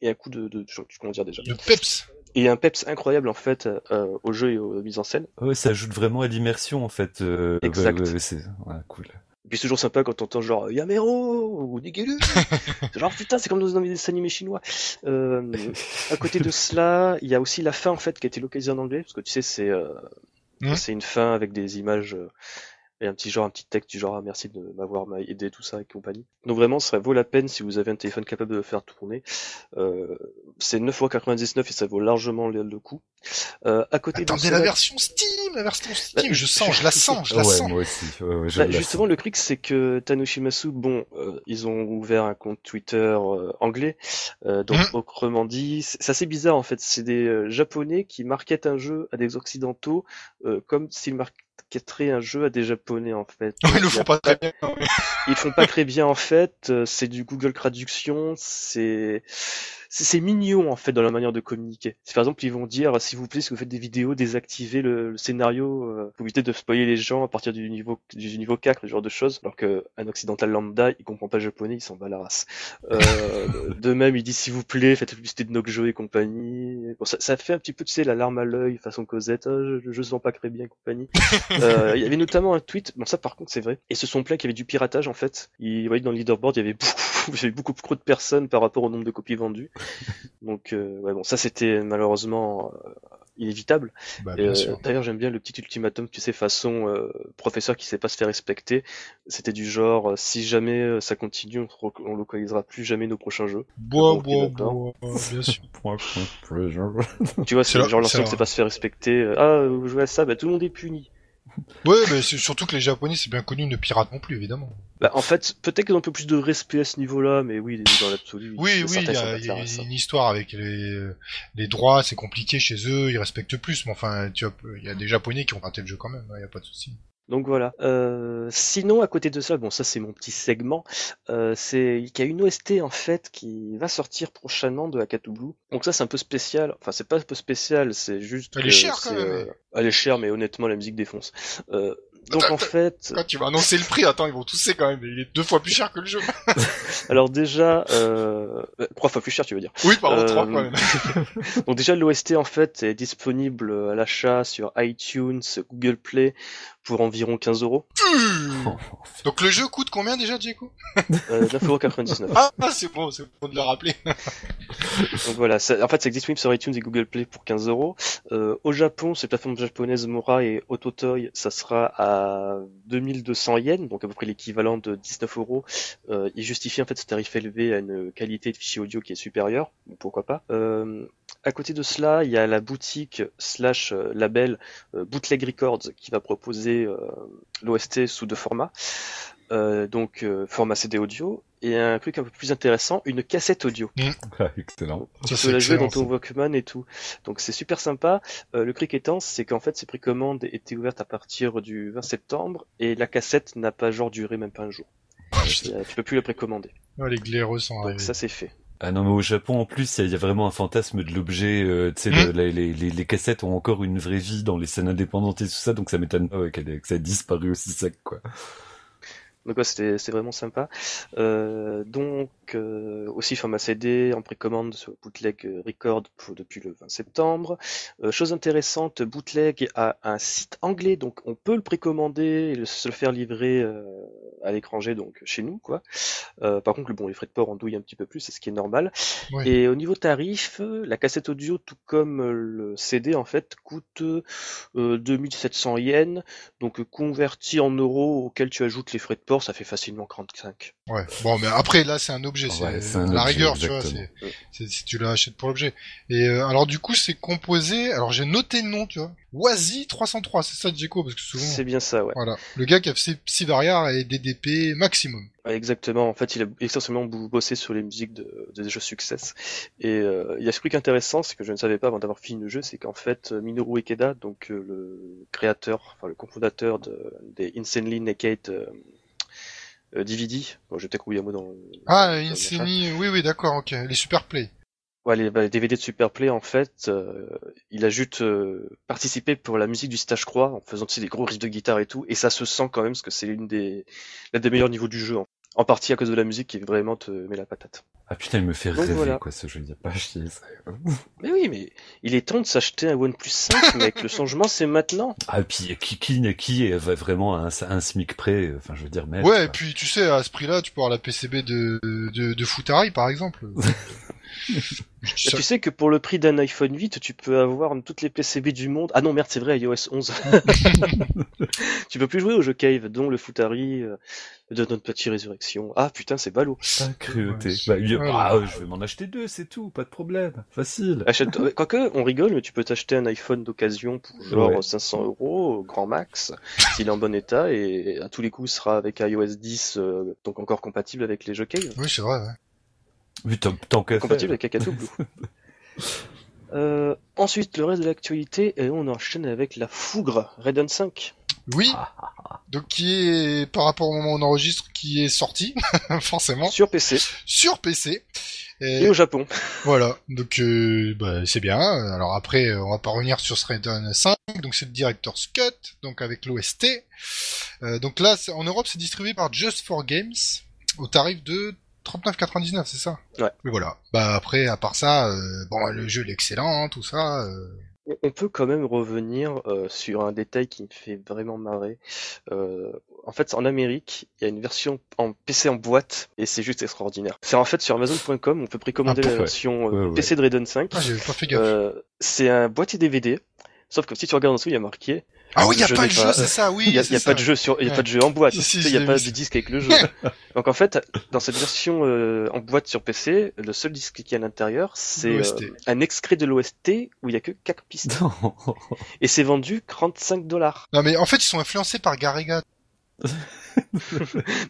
[SPEAKER 1] et un coup de, de, comment dire déjà.
[SPEAKER 2] De peps.
[SPEAKER 1] Et un peps incroyable en fait euh, au jeu et aux mises en scène.
[SPEAKER 3] Ouais, ça ajoute vraiment à l'immersion en fait. Euh,
[SPEAKER 1] exact.
[SPEAKER 3] c'est ouais, cool.
[SPEAKER 1] Et puis c'est toujours sympa quand t'entends genre Yamero ou Nigelu. genre putain, c'est comme dans un dessin animé chinois. Euh, à côté de cela, il y a aussi la fin en fait qui a été localisée en anglais parce que tu sais c'est euh, mmh. c'est une fin avec des images euh, et un petit genre un petit texte du genre ah, merci de m'avoir aidé tout ça et compagnie. Donc vraiment ça vaut la peine si vous avez un téléphone capable de le faire tourner. Euh, c'est 9,99€ et ça vaut largement le, coup. Euh, à côté
[SPEAKER 2] Attendez la version Steam, la version Steam, bah, je sens, je la sens, je la sens.
[SPEAKER 3] Moi aussi.
[SPEAKER 1] bah, justement le truc c'est que Tanoshimasu, bon, euh, ils ont ouvert un compte Twitter euh, anglais, euh, donc mmh. autrement dit, c'est assez bizarre en fait, c'est des japonais qui marketent un jeu à des occidentaux comme s'ils marquaient orchestrer un jeu à des japonais en fait.
[SPEAKER 2] ils le font pas très bien.
[SPEAKER 1] Ils font pas très bien en fait. Euh, c'est du Google Traduction. C'est c'est mignon en fait dans la manière de communiquer. Par exemple, ils vont dire s'il vous plaît, si vous faites des vidéos, désactivez le, scénario euh, pour éviter de spoiler les gens à partir du niveau du niveau 4, ce genre de choses. Alors que un occidental lambda, il comprend pas le japonais, il s'en bat la race. Euh, de même, il dit s'il vous plaît, faites la publicité de Nokjo et compagnie. Bon, ça, ça, fait un petit peu, tu sais, la larme à l'œil façon Cosette. Oh, je, je sens pas très bien et compagnie. euh, il y avait notamment un tweet. Bon, ça par contre, c'est vrai. Et ce sont plaints qu'il y avait du piratage en fait. Il voyait dans le leaderboard, il y avait beaucoup, il y avait beaucoup trop de personnes par rapport au nombre de copies vendues. Donc euh, ouais, bon, ça c'était malheureusement euh, inévitable.
[SPEAKER 2] Bah, euh,
[SPEAKER 1] D'ailleurs, j'aime bien le petit ultimatum, tu sais, façon euh, professeur qui sait pas se faire respecter. C'était du genre, si jamais ça continue, on, on localisera plus jamais nos prochains jeux.
[SPEAKER 2] Bois, bois, bois, bien sûr.
[SPEAKER 1] tu vois, c'est genre l'ancien qui sait pas se faire respecter. Ah, vous jouez à ça, bah tout le monde est puni.
[SPEAKER 2] Ouais, mais c'est surtout que les Japonais, c'est bien connu, ne piratent non plus, évidemment.
[SPEAKER 1] Bah, en fait, peut-être qu'ils ont un peu plus de respect à ce niveau-là, mais oui, dans l'absolu.
[SPEAKER 2] Oui, oui, il y a, y a une histoire avec les, les droits, c'est compliqué chez eux, ils respectent plus, mais enfin, tu vois, il y a des Japonais qui ont raté le jeu quand même, il hein, n'y a pas de souci.
[SPEAKER 1] Donc voilà. Euh, sinon, à côté de ça, bon, ça c'est mon petit segment. Euh, c'est qu'il y a une OST en fait qui va sortir prochainement de Akatu Blue. Donc ça c'est un peu spécial. Enfin, c'est pas un peu spécial, c'est juste.
[SPEAKER 2] Elle est chère quand même.
[SPEAKER 1] Euh, elle est chère, mais honnêtement, la musique défonce. Euh, donc en fait,
[SPEAKER 2] quand tu vas annoncer le prix, attends, ils vont tousser quand même. Il est deux fois plus cher que le jeu.
[SPEAKER 1] Alors déjà, euh... trois fois plus cher, tu veux dire
[SPEAKER 2] Oui, pardon, trois quand même.
[SPEAKER 1] donc déjà, l'OST en fait est disponible à l'achat sur iTunes, Google Play pour environ 15 euros.
[SPEAKER 2] Donc le jeu coûte combien déjà, Djeko
[SPEAKER 1] Euh, 9,99€.
[SPEAKER 2] Ah, ah, c'est bon, c'est bon de le rappeler.
[SPEAKER 1] Donc voilà, ça- en fait, ça existe disponible sur iTunes et Google Play pour 15 euros. Euh, Au Japon, ces plateformes japonaises Mora et Ototoy, ça sera à 2200 yens, donc à peu près l'équivalent de 19 euros. Euh, il justifie en fait ce tarif élevé à une qualité de fichier audio qui est supérieure, ou pourquoi pas. Euh, à côté de cela, il y a la boutique slash euh, label euh, Bootleg Records qui va proposer euh, l'OST sous deux formats. Euh, donc euh, format CD audio et un truc un peu plus intéressant, une cassette audio.
[SPEAKER 3] Ah, excellent.
[SPEAKER 1] Tu
[SPEAKER 2] Ça,
[SPEAKER 1] peux
[SPEAKER 2] c'est
[SPEAKER 1] la jouer dans ton Walkman et tout. Donc c'est super sympa. Euh, le cric étant, c'est qu'en fait ces précommandes étaient ouvertes à partir du 20 septembre et la cassette n'a pas genre duré même pas un jour. Euh, tu peux plus la précommander.
[SPEAKER 2] Ouais, les glaireux sont
[SPEAKER 1] Donc
[SPEAKER 2] arrivés.
[SPEAKER 1] ça c'est fait.
[SPEAKER 3] Ah non, mais au Japon, en plus, il y, a- il y a vraiment un fantasme de l'objet. euh, tu sais,
[SPEAKER 2] Mm.
[SPEAKER 3] le- les, les, les, les cassettes ont encore une vraie vie dans les scènes indépendantes et tout ça, donc ça m'étonne pas ouais, que ça ait disparu aussi sec, quoi.
[SPEAKER 1] Donc ouais, c'était c'était vraiment sympa. Euh, donc euh, aussi format CD en précommande sur Bootleg Record pour- depuis le 20 septembre. Euh, chose intéressante, Bootleg a un site anglais, donc on peut le précommander et le- se le faire livrer euh, à l'étranger, donc chez nous quoi. Euh, par contre, bon, les frais de port andouillent un petit peu plus, c'est ce qui est normal.
[SPEAKER 2] Ouais.
[SPEAKER 1] Et au niveau tarif, la cassette audio, tout comme le CD en fait, coûte euh, 2700 yens. Donc converti en euros auquel tu ajoutes les frais de port, ça fait facilement 35.
[SPEAKER 2] Ouais. Bon, mais après, là, c'est un objet. C'est
[SPEAKER 3] Ouais, c'est un
[SPEAKER 2] à la
[SPEAKER 3] objet,
[SPEAKER 2] rigueur, tu vois. C'est, si tu l'achètes pour l'objet. Et euh, alors, du coup, c'est composé. Alors, j'ai noté le nom, tu vois. Wazi 303, c'est ça, Djeko, parce que souvent.
[SPEAKER 1] C'est bien ça, ouais.
[SPEAKER 2] Voilà. Le gars qui a fait Psyvariar et DDP maximum.
[SPEAKER 1] Ouais, Exactement. En fait, il a essentiellement bossé sur les musiques de, de jeux Success. Et euh, il y a ce truc intéressant, c'est que je ne savais pas avant d'avoir fini le jeu, c'est qu'en fait, euh, Minoru Ikeda, donc euh, le créateur, enfin le cofondateur de, des Insanely Naked euh, DVD, bon, je vais peut-être rouiller un mot dans le-
[SPEAKER 2] Ah,
[SPEAKER 1] dans
[SPEAKER 2] oui, oui, d'accord, ok. Les super play.
[SPEAKER 1] Ouais, les, bah, les DVD de Superplay, en fait, euh, il a juste euh, participé pour la musique du Stage Croix en faisant tu sais, des gros riffs de guitare et tout, et ça se sent quand même parce que c'est l'une des, l'un des meilleurs niveaux du jeu, en, en partie à cause de la musique qui vraiment te met la patate.
[SPEAKER 3] Ah putain, il me fait
[SPEAKER 1] Donc
[SPEAKER 3] rêver,
[SPEAKER 1] voilà.
[SPEAKER 3] quoi, ce jeu. Il a pas à chier, ça.
[SPEAKER 1] Mais oui, mais il est temps de s'acheter un OnePlus 5, mec, le changement c'est maintenant.
[SPEAKER 3] Ah, et puis, qui, qui, qui est vraiment un, SMIC près, enfin, je veux dire, merde.
[SPEAKER 2] Ouais,
[SPEAKER 3] quoi.
[SPEAKER 2] et puis, tu sais, à ce prix-là, tu peux avoir la PCB de, de, de Futari, par exemple. Ça-
[SPEAKER 1] tu sais que pour le prix d'un iPhone 8, tu peux avoir toutes les PCB du monde. Ah non, merde, c'est vrai, iOS 11. tu peux plus jouer aux jeux Cave, dont le Futari, euh, de notre petit résurrection. Ah putain, c'est ballot.
[SPEAKER 3] Ah, Bah, ah, euh, je vais m'en acheter deux, c'est tout, pas de problème. Facile.
[SPEAKER 1] Achète, quoique, on rigole, mais tu peux t'acheter un iPhone d'occasion pour genre
[SPEAKER 3] Ouais.
[SPEAKER 1] 500 euros, au grand max, s'il est en bon état, et à tous les coups sera avec iOS 10, euh, donc encore compatible avec les jeux Cave.
[SPEAKER 2] Oui, c'est vrai, ouais.
[SPEAKER 3] Oui, tant,
[SPEAKER 1] compatible avec Kakato Blue. Euh, ensuite, le reste de l'actualité, et on enchaîne avec la Fougre, Raiden 5.
[SPEAKER 2] Oui.
[SPEAKER 3] Ah,
[SPEAKER 2] Donc, qui est, par rapport au moment où on enregistre, qui est sorti, forcément,
[SPEAKER 1] Sur PC
[SPEAKER 2] sur PC. Et,
[SPEAKER 1] et au Japon.
[SPEAKER 2] voilà. Donc, euh, bah, c'est bien. Alors après, euh, on va pas revenir sur ce Raiden 5. Donc, c'est le Director's Cut. Donc, avec l'OST. Euh, donc là, en Europe, c'est distribué par Just for Games. Au tarif de 39,99, c'est ça?
[SPEAKER 1] Ouais.
[SPEAKER 2] Mais voilà. Bah, après, à part ça, euh, bon, le jeu, il est excellent, tout ça. euh,
[SPEAKER 1] On- peut quand même revenir euh, sur un détail qui me fait vraiment marrer. Euh, en fait, en Amérique, il y a une version en PC en boîte et c'est juste extraordinaire. C'est en fait sur Amazon.com, on peut précommander
[SPEAKER 2] Ah,
[SPEAKER 1] la
[SPEAKER 3] ouais.
[SPEAKER 1] version euh,
[SPEAKER 3] Ouais, ouais.
[SPEAKER 1] PC de Raiden 5.
[SPEAKER 2] Ah, j'avais pas fait gaffe.
[SPEAKER 1] Euh, c'est un boîtier DVD, sauf que si tu regardes en dessous, il y a marqué
[SPEAKER 2] ah oui, il y a pas le jeu, c'est ça, oui.
[SPEAKER 1] il y a, pas de jeu sur, il y a pas de jeu en boîte. Il y
[SPEAKER 2] je
[SPEAKER 1] a pas de disque avec le jeu. Donc en fait, dans cette version euh, en boîte sur PC, le seul disque qui est à l'intérieur, c'est euh, un extrait de l'OST où il y a que 4 pistes.
[SPEAKER 3] Non.
[SPEAKER 1] Et c'est vendu 35 dollars.
[SPEAKER 2] Non, mais en fait, ils sont influencés par Garriga.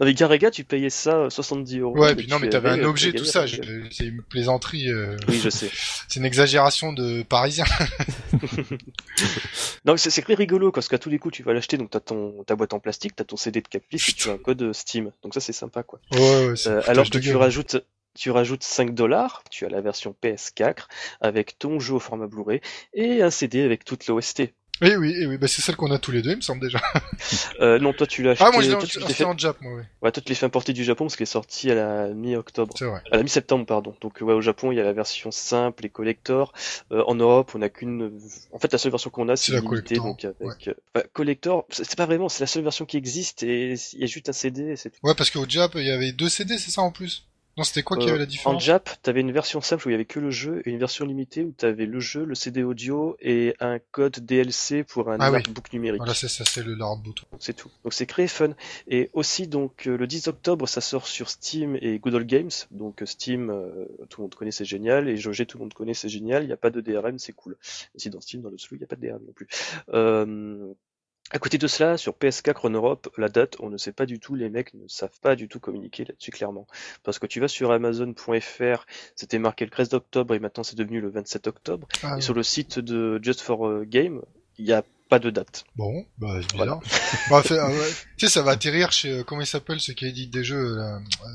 [SPEAKER 1] Les Garega, tu payais ça euh, 70 euros.
[SPEAKER 2] Ouais,
[SPEAKER 1] et
[SPEAKER 2] puis non, mais t'avais
[SPEAKER 1] avais,
[SPEAKER 2] un
[SPEAKER 1] euh,
[SPEAKER 2] objet, tout ça. C'est une plaisanterie. euh,
[SPEAKER 1] Oui, je sais.
[SPEAKER 2] C'est une exagération de parisien.
[SPEAKER 1] Non, c'est c'est très rigolo parce qu'à tous les coups, tu vas l'acheter, donc t'as ton ta boîte en plastique, t'as ton CD de 4 pistes et tu as un code euh, Steam. Donc ça, c'est sympa, quoi.
[SPEAKER 2] Ouais, ouais,
[SPEAKER 1] Euh, alors que tu rajoutes, tu rajoutes 5 dollars, tu as la version PS4 avec ton jeu au format Blu-ray et un CD avec toute l'OST.
[SPEAKER 2] Oui, oui, eh oui, bah c'est celle qu'on a tous les deux, il me semble déjà.
[SPEAKER 1] Euh, non, toi tu l'as acheté.
[SPEAKER 2] Ah, moi je l'ai acheté
[SPEAKER 1] fait...
[SPEAKER 2] en Jap, moi, oui.
[SPEAKER 1] ouais, toi tu l'as fait importer du Japon parce qu'elle est sortie à la mi-octobre.
[SPEAKER 2] C'est vrai.
[SPEAKER 1] À la mi-septembre, pardon. Donc ouais, au Japon, il y a la version simple et collector. Euh, en Europe, on a qu'une. En fait, la seule version qu'on a, c'est
[SPEAKER 2] la
[SPEAKER 1] limitée,
[SPEAKER 2] collector,
[SPEAKER 1] donc avec. euh, bah, collector, c'est c'est pas vraiment, c'est la seule version qui existe et il y a juste un CD. et C'est tout.
[SPEAKER 2] Ouais, parce qu'au Jap, il y avait deux CD, c'est ça en plus? Non, c'était quoi qui
[SPEAKER 1] Euh,
[SPEAKER 2] avait la
[SPEAKER 1] En
[SPEAKER 2] différence?
[SPEAKER 1] Jap, t'avais une version simple où il y avait que le jeu et une version limitée où t'avais le jeu, le CD audio et un code DLC pour un
[SPEAKER 2] Ah oui.
[SPEAKER 1] artbook numérique.
[SPEAKER 2] Voilà, c'est ça, c'est le Larboot.
[SPEAKER 1] C'est tout. Donc c'est créé fun. Et aussi donc euh, le 10 octobre ça sort sur Steam et Good Old Games. Donc euh, Steam euh, tout le monde connaît c'est génial et Jogé tout le monde connaît c'est génial. Il n'y a pas de DRM c'est cool. Ici dans Steam dans le slou il n'y a pas de DRM non plus. Euh, à côté de cela, sur PS4 en Europe, la date, on ne sait pas du tout, les mecs ne savent pas du tout communiquer là-dessus clairement. Parce que tu vas sur Amazon.fr, c'était marqué le 13 octobre et maintenant c'est devenu le 27 octobre.
[SPEAKER 2] Ah,
[SPEAKER 1] Et sur le site de Just for a Game, il n'y a pas de date.
[SPEAKER 2] Bon, bah, c'est
[SPEAKER 1] Voilà.
[SPEAKER 2] bizarre. bah, fait, ah ouais. Tu sais, ça va atterrir chez, euh, comment il s'appelle, ceux qui éditent des jeux, là, euh,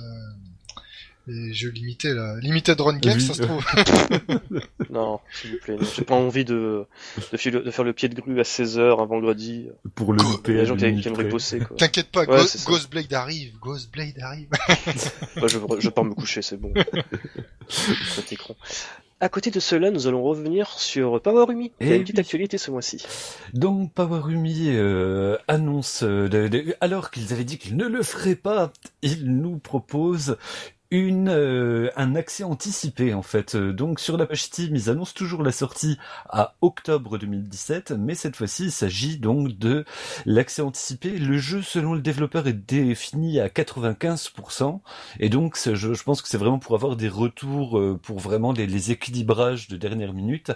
[SPEAKER 2] les jeux limités, là. Limited Run Games,
[SPEAKER 3] Oui.
[SPEAKER 2] ça se trouve.
[SPEAKER 1] Non, s'il vous plaît, j'ai pas envie de, de, faire le pied de grue à 16h un vendredi.
[SPEAKER 3] Pour le
[SPEAKER 2] Go-
[SPEAKER 1] Il y
[SPEAKER 3] à
[SPEAKER 1] a des gens qui, qui aimeraient bosser, quoi.
[SPEAKER 2] T'inquiète pas,
[SPEAKER 1] Ouais,
[SPEAKER 2] Go-
[SPEAKER 1] c'est ça.
[SPEAKER 2] Ghostblade arrive, Ghostblade arrive.
[SPEAKER 1] Je, je pars me coucher, c'est bon. Cet écran. À côté de cela, nous allons revenir sur Power Umi. Il y a
[SPEAKER 3] Eh
[SPEAKER 1] une petite
[SPEAKER 3] oui.
[SPEAKER 1] actualité ce mois-ci.
[SPEAKER 3] Donc Powerumi euh, annonce, euh, de- de- alors qu'ils avaient dit qu'ils ne le feraient pas, ils nous proposent une euh, un accès anticipé en fait. Euh, Donc sur la page Steam, ils annoncent toujours la sortie à octobre 2017, mais cette fois-ci, il s'agit donc de l'accès anticipé. Le jeu, selon le développeur, est défini à 95%, et donc je, pense que c'est vraiment pour avoir des retours, euh, pour vraiment les, équilibrages de dernière minute.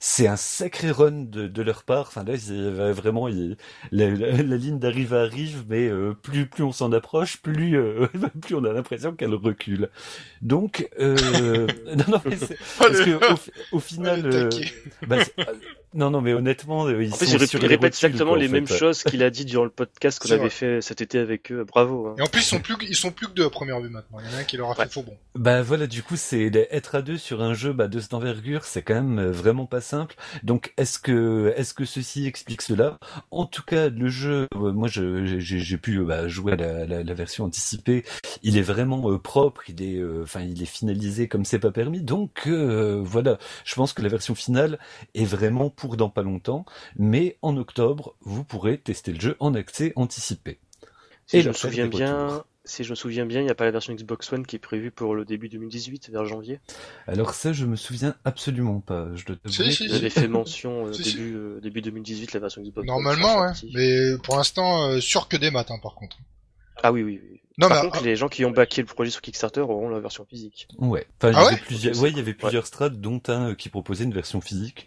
[SPEAKER 3] C'est un sacré run de, de leur part. Enfin là, euh, vraiment, la, ligne d'arrive arrive, mais plus plus on s'en approche, plus plus on a l'impression qu'elle recule. Donc euh, non non mais c'est- parce que au, au final, euh, bah, non non mais honnêtement, euh, ils
[SPEAKER 1] En fait,
[SPEAKER 3] sont
[SPEAKER 1] il, ré-
[SPEAKER 3] sur
[SPEAKER 1] il
[SPEAKER 3] les
[SPEAKER 1] répète
[SPEAKER 3] rotules,
[SPEAKER 1] exactement
[SPEAKER 3] quoi,
[SPEAKER 1] les
[SPEAKER 3] fait.
[SPEAKER 1] mêmes choses qu'il a dit durant le podcast qu'on avait fait cet été avec eux. Bravo. hein.
[SPEAKER 2] Et en plus, ils sont plus, que- ils sont plus que deux à première vue maintenant. Il y en a un qui leur a fait faux bon.
[SPEAKER 3] Bah voilà, du coup, c'est être à deux sur un jeu bah, de cette envergure, c'est quand même euh, vraiment pas simple. Donc, est-ce que est-ce que ceci explique cela? En tout cas, le jeu, euh, moi, je- j'ai j'ai pu bah, jouer à la, la- la version anticipée. Il est vraiment euh, propre, il est, euh, enfin, il est finalisé comme c'est pas permis. Donc euh, voilà, je pense que la version finale est vraiment pour dans pas longtemps. Mais en octobre, vous pourrez tester le jeu en accès anticipé.
[SPEAKER 1] Si
[SPEAKER 3] Et
[SPEAKER 1] je me souviens bien,
[SPEAKER 3] retours.
[SPEAKER 1] si je me souviens bien, il n'y a pas la version Xbox One qui est prévue pour le début 2018, vers janvier.
[SPEAKER 3] Alors ça, je me souviens absolument pas. Je dois
[SPEAKER 2] Si,
[SPEAKER 1] fait mention euh,
[SPEAKER 2] Si, si.
[SPEAKER 1] début, euh, début 2018, la version Xbox One.
[SPEAKER 2] Normalement,
[SPEAKER 1] sera
[SPEAKER 2] ouais. Mais pour l'instant, euh, sûr que des maths, hein, par contre.
[SPEAKER 1] Ah oui, oui, oui.
[SPEAKER 2] Non,
[SPEAKER 1] Par
[SPEAKER 2] mais
[SPEAKER 1] contre,
[SPEAKER 2] ah,
[SPEAKER 1] les gens qui ont backé le projet sur Kickstarter auront la version physique.
[SPEAKER 3] Ouais. Enfin, il y
[SPEAKER 2] Ah
[SPEAKER 3] avait
[SPEAKER 2] ouais
[SPEAKER 3] plusieurs, ouais, il y avait plusieurs strates, dont un euh, qui proposait une version physique.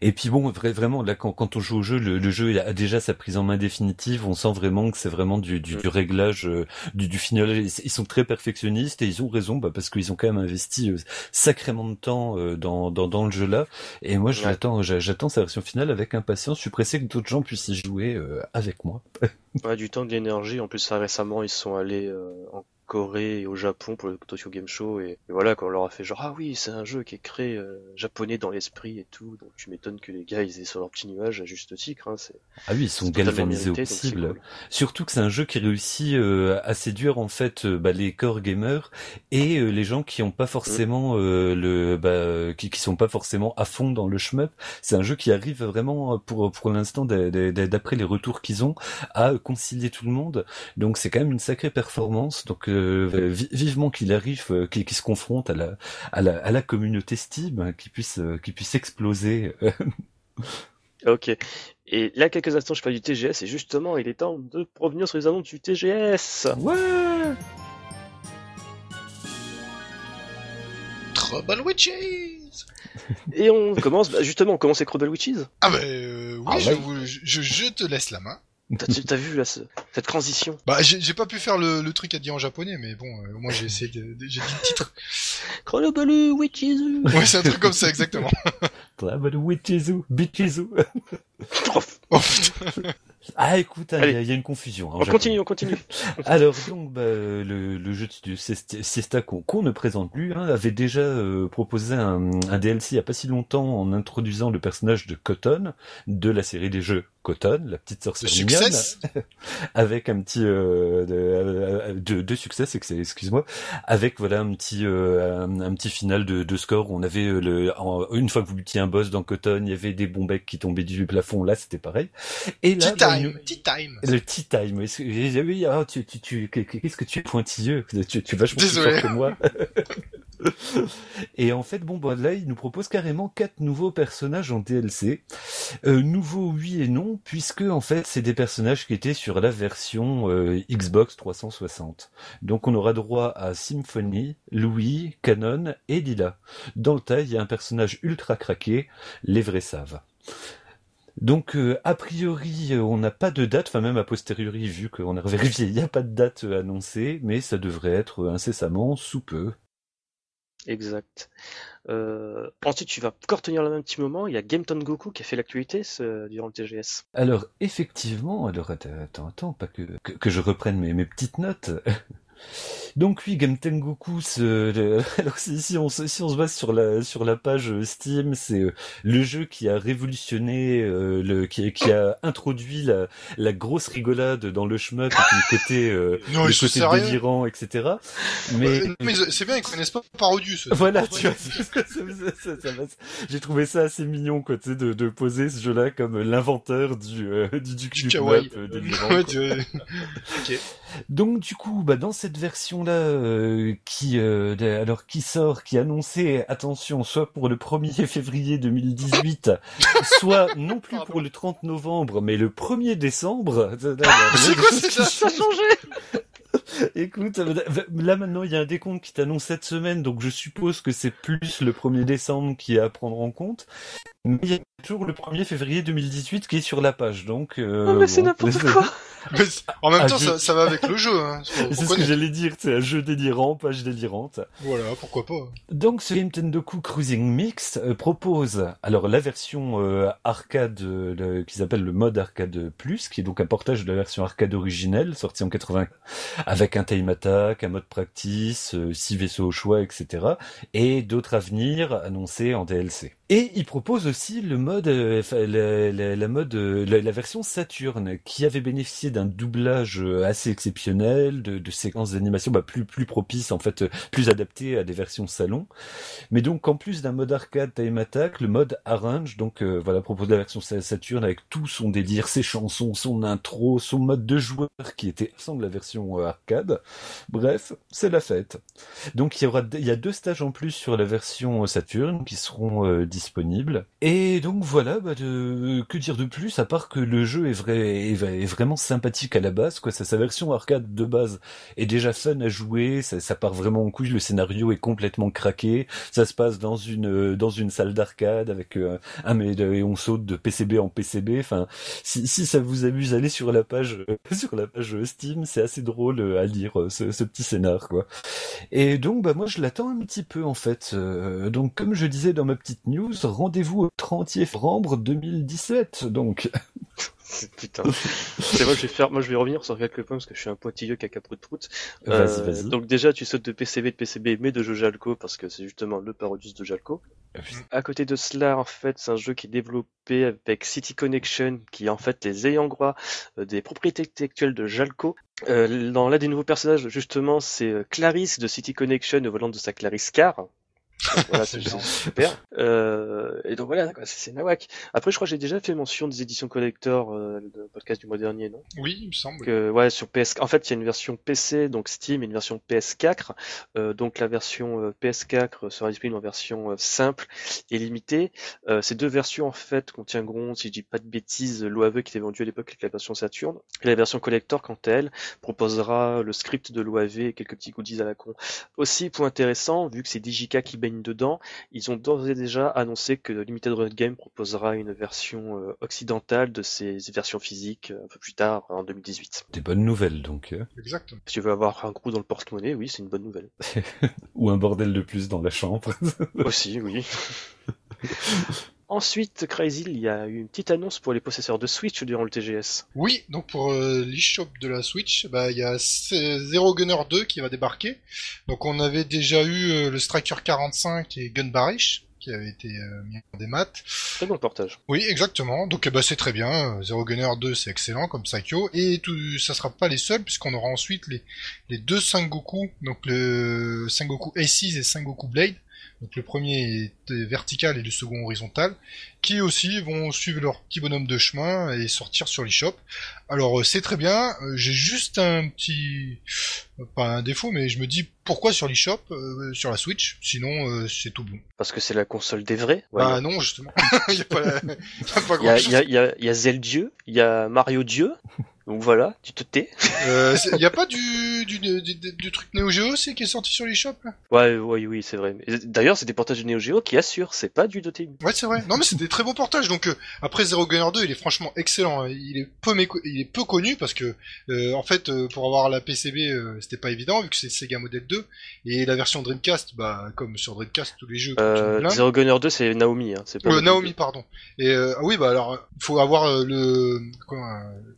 [SPEAKER 3] Et puis bon, vra- vraiment, là, quand, quand on joue au jeu, le, le jeu a déjà sa prise en main définitive. On sent vraiment que c'est vraiment du, du,
[SPEAKER 1] Mm.
[SPEAKER 3] du réglage, euh, du, du final. Ils sont très perfectionnistes et ils ont raison, bah, parce qu'ils ont quand même investi euh, sacrément de temps euh, dans, dans, dans le jeu là. Et moi, je
[SPEAKER 1] Ouais.
[SPEAKER 3] l'attends, j'a- j'attends sa version finale avec impatience. Je suis pressé que d'autres gens puissent y jouer euh, avec moi.
[SPEAKER 1] Ouais, du temps, de l'énergie. En plus, ça, récemment, ils sont allés euh, en Corée et au Japon pour le Tokyo Game Show. Et, et voilà, quand on leur a fait genre, ah oui, c'est un jeu qui est créé euh, japonais dans l'esprit et tout. Donc, tu m'étonnes que les gars, ils aient sur leur petit nuage à juste titre. Hein, c'est
[SPEAKER 3] Ah oui, ils sont galvanisés
[SPEAKER 1] mérité,
[SPEAKER 3] au possible.
[SPEAKER 1] cool.
[SPEAKER 3] Surtout que c'est un jeu qui réussit euh, à séduire en fait euh, bah, les core gamers et les gens qui ont pas forcément euh, le bah, qui, qui sont pas forcément à fond dans le shmup. C'est un jeu qui arrive vraiment pour pour l'instant d'a- d'a- d'après les retours qu'ils ont à concilier tout le monde. Donc c'est quand même une sacrée performance. Donc euh, vi- vivement qu'il arrive, euh, qu'il qu'il se confronte à la à la à la communauté Steam, hein, qui puisse euh, puisse exploser.
[SPEAKER 1] Ok. Et là, quelques instants, je parle du TGS. Et justement, il est temps de revenir sur les annonces du TGS.
[SPEAKER 3] Ouais.
[SPEAKER 2] Trouble Witches
[SPEAKER 1] Et on commence, bah, justement, on commence avec Crumble Witches.
[SPEAKER 2] Ah bah euh, oui,
[SPEAKER 3] Ah
[SPEAKER 2] je,
[SPEAKER 3] ouais.
[SPEAKER 2] vous- je, je te laisse la main.
[SPEAKER 1] T'as t'as vu là, ce- cette transition?
[SPEAKER 2] Bah j'ai j'ai pas pu faire le, le truc à dire en japonais, mais bon, euh, au moins j'ai essayé de, de- j'ai dit le titre.
[SPEAKER 1] Crumble Witches.
[SPEAKER 2] Ouais, c'est un truc comme ça exactement.
[SPEAKER 3] Jesus, beat Jesus.
[SPEAKER 2] Oh putain.
[SPEAKER 3] Ah écoute, hein, il y, a- il y a une confusion. hein,
[SPEAKER 1] On continue, on continue.
[SPEAKER 3] Alors donc bah, le, le jeu de Siesta qu'on qu'on ne présente plus hein, avait déjà euh, proposé un, un DLC il y a pas si longtemps en introduisant le personnage de Cotton de la série des jeux Cotton, la petite
[SPEAKER 2] De
[SPEAKER 3] sorcière mignonne,
[SPEAKER 2] succès.
[SPEAKER 3] avec un petit euh, de, euh, de, de succès, excuse-moi, avec voilà un petit euh, un, un petit final de, de score où on avait euh, le en- une fois que vous butiez un boss dans Cotton, il y avait des bons becs qui tombaient du plafond, là c'était pareil. Et là
[SPEAKER 2] Tea
[SPEAKER 3] bah, il nous-
[SPEAKER 2] time, tea time.
[SPEAKER 3] le tea time. Est-ce ah, tu, tu, tu, qu'est-ce que tu es pointilleux. Tu, tu es vachement plus
[SPEAKER 2] Désolé.
[SPEAKER 3] fort que moi. Et en fait, bon, bah, là, il nous propose carrément quatre nouveaux personnages en DLC. Euh, nouveaux, oui et non, puisque, en fait, c'est des personnages qui étaient sur la version euh, Xbox 360. Donc, on aura droit à Symphony, Louis, Canon et Lila. Dans le tas, il y a un personnage ultra craqué, les vrais savent. Donc, euh, a priori, on n'a pas de date, enfin même a posteriori, vu qu'on a vérifié, il n'y a pas de date annoncée, mais ça devrait être incessamment sous peu.
[SPEAKER 1] Exact. Euh, ensuite, tu vas encore tenir le même petit moment. Il y a Game Goku qui a fait l'actualité durant le TGS.
[SPEAKER 3] Alors, effectivement, alors attends, attends, attends, pas que, que, que je reprenne mes, mes petites notes. Donc oui, Game Tengoku, ce- le- alors si, si on, se- si on se base sur la sur la page euh, Steam, c'est euh, le jeu qui a révolutionné, euh, le qui, qui a introduit la, la grosse rigolade dans le avec le côté euh,
[SPEAKER 2] Non,
[SPEAKER 3] le côté délirant, etc. Mais
[SPEAKER 2] Euh, mais c'est bien, ils connaissent pas Parodius.
[SPEAKER 3] voilà, tu vois, j'ai trouvé ça assez mignon, sais, de, de poser ce jeu-là comme l'inventeur du, euh, du, du,
[SPEAKER 2] Du kawaii.
[SPEAKER 3] euh, délirant,
[SPEAKER 2] Ouais,
[SPEAKER 3] quoi.
[SPEAKER 2] tu- ok.
[SPEAKER 3] Donc du coup, bah, dans cette euh, qui euh, alors qui sort, qui annoncée, attention, soit pour le 1er février 2018, soit non plus pour le 30 novembre, mais le 1er décembre.
[SPEAKER 2] C'est quoi cette
[SPEAKER 1] Ça a changé
[SPEAKER 3] Écoute, euh, là maintenant il y a un décompte qui t'annonce cette semaine, donc je suppose que c'est plus le 1er décembre qui est à prendre en compte. Mais il y a toujours le 1er février 2018 qui est sur la page, donc... Euh,
[SPEAKER 1] Non, mais c'est
[SPEAKER 3] bon,
[SPEAKER 1] n'importe quoi
[SPEAKER 2] Mais en même
[SPEAKER 3] Ah,
[SPEAKER 2] temps, ça, ça va avec le jeu. Hein.
[SPEAKER 3] C'est ce que j'allais dire, c'est un jeu délirant, page délirante.
[SPEAKER 2] Voilà, pourquoi pas.
[SPEAKER 3] Donc ce Game Tendoku Cruising Mix euh, propose alors la version euh, arcade euh, le- qu'ils appellent le mode arcade plus, qui est donc un portage de la version arcade originelle sortie en 80 avec un time attack, un mode practice, euh, six vaisseaux au choix, etc. et d'autres à venir annoncés en DLC. Et il propose aussi le mode, euh, la, la- la mode, euh, la, la version Saturn, qui avait bénéficié d'un doublage euh, assez exceptionnel, de, de séquences d'animation bah, plus plus propices en fait, euh, plus adaptées à des versions salon. Mais donc en plus d'un mode arcade time attack, le mode arrange, donc voilà propose la version Sa- Saturn avec tout son délire, ses chansons, son intro, son mode de joueur qui était absent de la version arcade. Bref, c'est la fête. Donc il y aura il y a deux stages en plus sur la version Saturn qui seront euh, disponibles. Et donc voilà, bah, de, que dire de plus à part que le jeu est vrai est, vraiment sympathique à la base quoi. Ça, sa version arcade de base est déjà fun à jouer, ça, part vraiment en couille, le scénario est complètement craqué, ça se passe dans une euh, dans une salle d'arcade avec euh, mais et on saute de PCB en PCB. Enfin, si, ça vous amuse, allez sur la page euh, sur la page Steam, c'est assez drôle euh, à lire euh, ce, ce petit scénar quoi. Et donc bah moi je l'attends un petit peu en fait. Euh, donc comme je disais dans ma petite news, rendez-vous au 30 novembre 2017. Donc
[SPEAKER 1] Putain. C'est moi, je vais faire, moi, je vais revenir sur quelques points parce que je suis un pointilleux caca prout prout.
[SPEAKER 3] vas-y
[SPEAKER 1] Euh,
[SPEAKER 3] vas-y.
[SPEAKER 1] Donc déjà, tu sautes de PCB de PCB, mais de jeu Jalco parce que c'est justement le Parodius de Jalco.
[SPEAKER 3] Ah.
[SPEAKER 1] À côté de cela, en fait, c'est un jeu qui est développé avec City Connection, qui est en fait les ayants droit euh, des propriétés intellectuelles de Jalco. Euh, dans l'un des nouveaux personnages, justement, c'est Clarisse de City Connection au volant de sa Clarisse Car. voilà, c'est super. Euh, et donc voilà, c'est nawak. Après, je crois que j'ai déjà fait mention des éditions collector, euh, le podcast du mois dernier, non?
[SPEAKER 2] Oui, il me semble.
[SPEAKER 1] que, ouais, sur PS. En fait, il y a une version PC, donc Steam, et une version PS4. Euh, donc la version euh, PS4 sera disponible en version euh, simple et limitée. Euh, ces deux versions, en fait, contiendront, si je dis pas de bêtises, l'OAV qui était vendu à l'époque avec la version Saturn. Et la version collector, quant à elle, proposera le script de l'OAV et quelques petits goodies à la con. Aussi, point intéressant, vu que c'est DJK qui baigne dedans, ils ont d'ores et déjà annoncé que Limited Run Game proposera une version euh, occidentale de ces versions physiques euh, un peu plus tard, en 2018.
[SPEAKER 3] Des bonnes nouvelles donc. euh.
[SPEAKER 2] Exactement.
[SPEAKER 1] Si tu veux avoir un gros dans le porte-monnaie, oui, c'est une bonne nouvelle.
[SPEAKER 3] Ou un bordel de plus dans la chambre.
[SPEAKER 1] Aussi, oui. Ensuite, Crazy, il y a eu une petite annonce pour les possesseurs de Switch durant le TGS.
[SPEAKER 2] Oui, donc pour euh, l'eShop de la Switch, bah il y a Zero Gunner 2 qui va débarquer. Donc on avait déjà eu euh, le Striker 45 et Gun Barish qui avait été euh, mis en des maths.
[SPEAKER 1] Très bon portage.
[SPEAKER 2] Oui, exactement. Donc eh ben, c'est très bien. Zero Gunner 2 c'est excellent comme Sakyo et tout ça sera pas les seuls puisqu'on aura ensuite les les deux Sengoku, donc le Sengoku Aces et Sengoku Blade donc le premier est vertical et le second horizontal, qui aussi vont suivre leur petit bonhomme de chemin et sortir sur l'eShop. Alors euh, c'est très bien, euh, j'ai juste un petit, pas un défaut, mais je me dis pourquoi sur l'eShop, euh, sur la Switch, sinon c'est tout bon.
[SPEAKER 1] Parce que c'est la console des vrais
[SPEAKER 2] Bah non justement, il y a pas,
[SPEAKER 1] pas. Il y a, y, a, y a Zeldieu, il y a Mario Dieu, donc voilà, tu te tais.
[SPEAKER 2] Il euh, y a pas du, du, du, du, truc Neo Geo c'est qui est sorti sur les shops là?
[SPEAKER 1] Ouais, ouais, oui, c'est vrai. D'ailleurs, c'est des portages de Neo Geo qui assurent, c'est pas du Dotemu.
[SPEAKER 2] Ouais, c'est vrai. Non, mais c'est des très beaux portages. Donc euh, après Zero Gunner 2, il est franchement excellent. Hein. Il est peu il est peu connu parce que euh, en fait, pour avoir la PCB, c'était pas évident vu que c'est Sega Model 2 et la version Dreamcast, bah comme sur Dreamcast, tous les jeux.
[SPEAKER 1] Zero Gunner 2, c'est Naomi, hein.
[SPEAKER 2] C'est pas. Naomi, pardon. Et ah oui, bah alors, faut avoir le. Quoi,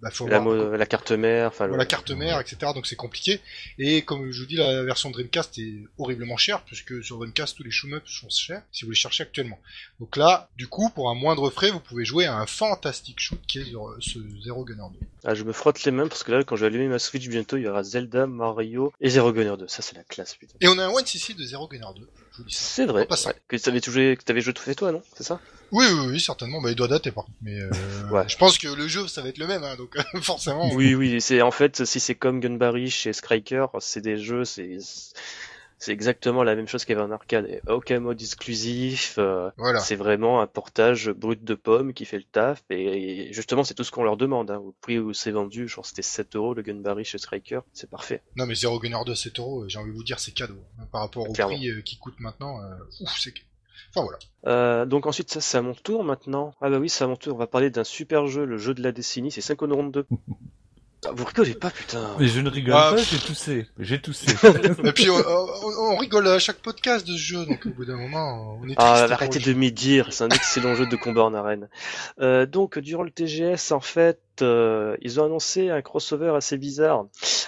[SPEAKER 1] bah, faut avoir la carte mère, enfin
[SPEAKER 2] la carte mère, etc. Donc c'est compliqué. Et comme je vous dis, la version Dreamcast est horriblement chère puisque sur Dreamcast tous les shoot sont chers si vous les cherchez actuellement. Donc là, du coup, pour un moindre frais, vous pouvez jouer à un fantastique shoot qui est ce Zero Gunner 2.
[SPEAKER 1] Ah, je me frotte les mains parce que là, quand je vais allumer ma Switch bientôt, il y aura Zelda, Mario et Zero Gunner 2. Ça, c'est la classe, putain.
[SPEAKER 2] Et on a un One CC de Zero Gunner 2.
[SPEAKER 1] C'est vrai. Que tu avais joué, que avais joué tout fait toi, non? C'est ça?
[SPEAKER 2] Oui, oui, oui, certainement. Bah, il doit dater, pas. Mais euh, ouais. je pense que le jeu, ça va être le même, hein, donc forcément.
[SPEAKER 1] Oui, oui. C'est en fait, si c'est comme Gunbarry chez Striker, c'est des jeux, c'est c'est exactement la même chose qu'il y avait en arcade. Aucun mode exclusif. Euh, voilà. C'est vraiment un portage brut de pommes qui fait le taf. Et, justement, c'est tout ce qu'on leur demande. Hein. Au prix où c'est vendu, genre c'était 7 euros le Gunbarry chez Striker, c'est parfait.
[SPEAKER 2] Non, mais Zero Gunner de 7 euros, j'ai envie de vous dire, c'est cadeau. Hein, par rapport au prix euh, qui coûte maintenant, euh, ouf, c'est Enfin voilà.
[SPEAKER 1] Euh, donc ensuite ça c'est à mon tour maintenant. Ah bah oui c'est à mon tour. On va parler d'un super jeu, le jeu de la décennie, c'est 5 Round 2. Vous rigolez pas, putain.
[SPEAKER 3] Mais je ne rigole ah, pas, j'ai toussé. J'ai toussé.
[SPEAKER 2] Et puis, on, rigole à chaque podcast de ce jeu, donc au bout d'un moment, on est
[SPEAKER 1] Ah, arrêtez de m'y dire, c'est un excellent jeu de combat en arène. Euh, donc, durant le TGS, en fait, euh, ils ont annoncé un crossover assez bizarre.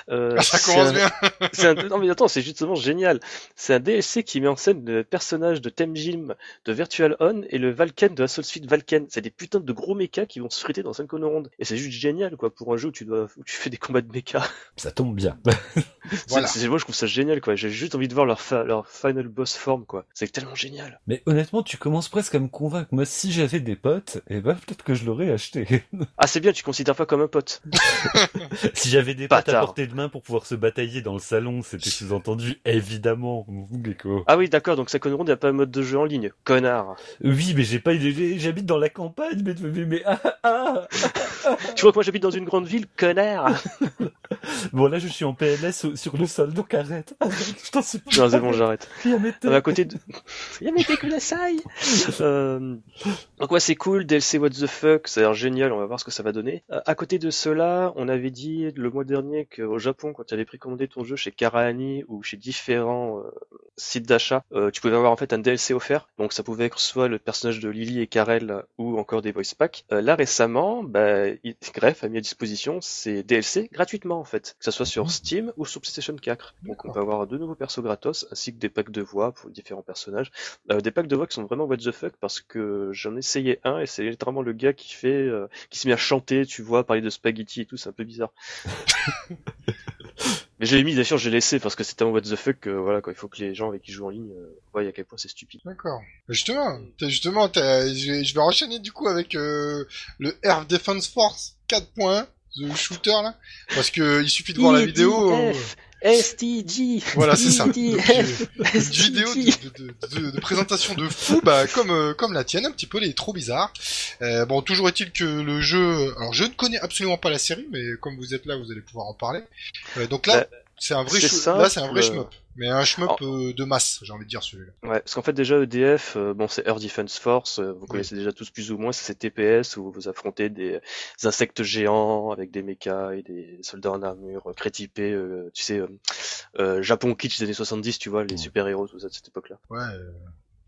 [SPEAKER 2] Euh, ah, ça commence bien.
[SPEAKER 1] un, non mais attends, c'est justement génial. C'est un DLC qui met en scène le personnage de Temjim de Virtual On et le Valken de Assault Suite Valken. C'est des putains de gros mechas qui vont se friter dans 5 rondes. Et c'est juste génial quoi pour un jeu où tu dois où tu fais des combats de mechas.
[SPEAKER 3] Ça tombe bien.
[SPEAKER 1] voilà. moi je trouve ça génial quoi. J'ai juste envie de voir leur leur final boss form quoi. C'est tellement génial.
[SPEAKER 3] Mais honnêtement, tu commences presque à me convaincre. Moi, si j'avais des potes, et eh ben peut-être que je l'aurais acheté.
[SPEAKER 1] ah c'est bien, tu considères pas comme un pote.
[SPEAKER 3] si j'avais des potes à portée de main pour pouvoir se batailler dans le salon, c'était sous-entendu évidemment.
[SPEAKER 1] Ah oui, d'accord, donc Second Round, il n'y a pas un mode de jeu en ligne, connard.
[SPEAKER 3] Oui, mais j'ai pas j'habite dans la campagne, mais, mais, mais ah, ah,
[SPEAKER 1] Tu vois que moi j'habite dans une grande ville, connard.
[SPEAKER 3] bon, là je suis en PLS sur le sol, donc arrête. je t'en supplie.
[SPEAKER 1] Non, c'est bon, j'arrête. À côté de... Yamete Kudasai euh... Donc ouais, c'est cool, DLC What the Fuck, ça a l'air génial, on va voir ce que ça va donner. Euh, à côté de cela, on avait dit le mois dernier qu'au Japon, quand tu avais précommandé ton jeu chez Karaani ou chez différents euh, sites d'achat, euh, tu pouvais avoir en fait un DLC offert. Donc ça pouvait être soit le personnage de Lily et Karel ou encore des voice packs. Euh, là récemment, bah, Gref a mis à disposition ces DLC gratuitement en fait, que ce soit sur mmh. Steam ou sur PlayStation 4. Donc on peut avoir deux nouveaux persos gratos ainsi que des packs de voix pour différents personnages. des packs de voix qui sont vraiment what the fuck parce que j'en ai essayé un et c'est littéralement le gars qui fait, qui se met à chanter, tu vois, parler de spaghetti et tout, c'est un peu bizarre. Mais j'ai mis, bien sûr, j'ai laissé parce que c'était un what the fuck, voilà, quoi. Il faut que les gens avec qui jouent en ligne euh, voient à quel point c'est stupide.
[SPEAKER 2] D'accord. Justement, justement, je vais enchaîner du coup avec euh, le Air Defense Force 4 points, the shooter là, parce que il suffit de voir la vidéo.
[SPEAKER 1] STG.
[SPEAKER 2] Voilà, c'est ça. une vidéo de, présentation de fou, bah, comme euh, comme la tienne, un petit peu, elle est trop bizarre. Euh, bon, toujours est-il que le jeu, alors je ne connais absolument pas la série, mais comme vous êtes là, vous allez pouvoir en parler. Euh, donc là, bah, c'est un vrai, là, c'est un vrai shmup. Mais un shmup euh, de masse, j'ai envie de dire celui-là.
[SPEAKER 1] Ouais, parce qu'en fait déjà EDF, euh, bon c'est Air Defense Force, euh, vous connaissez déjà tous plus ou moins, c'est TPS où vous affrontez des, insectes géants avec des mechas et des soldats en armure crétipés, tu sais, Japon kitsch des années 70, tu vois, les super-héros, tout ça de cette époque-là.
[SPEAKER 2] Ouais,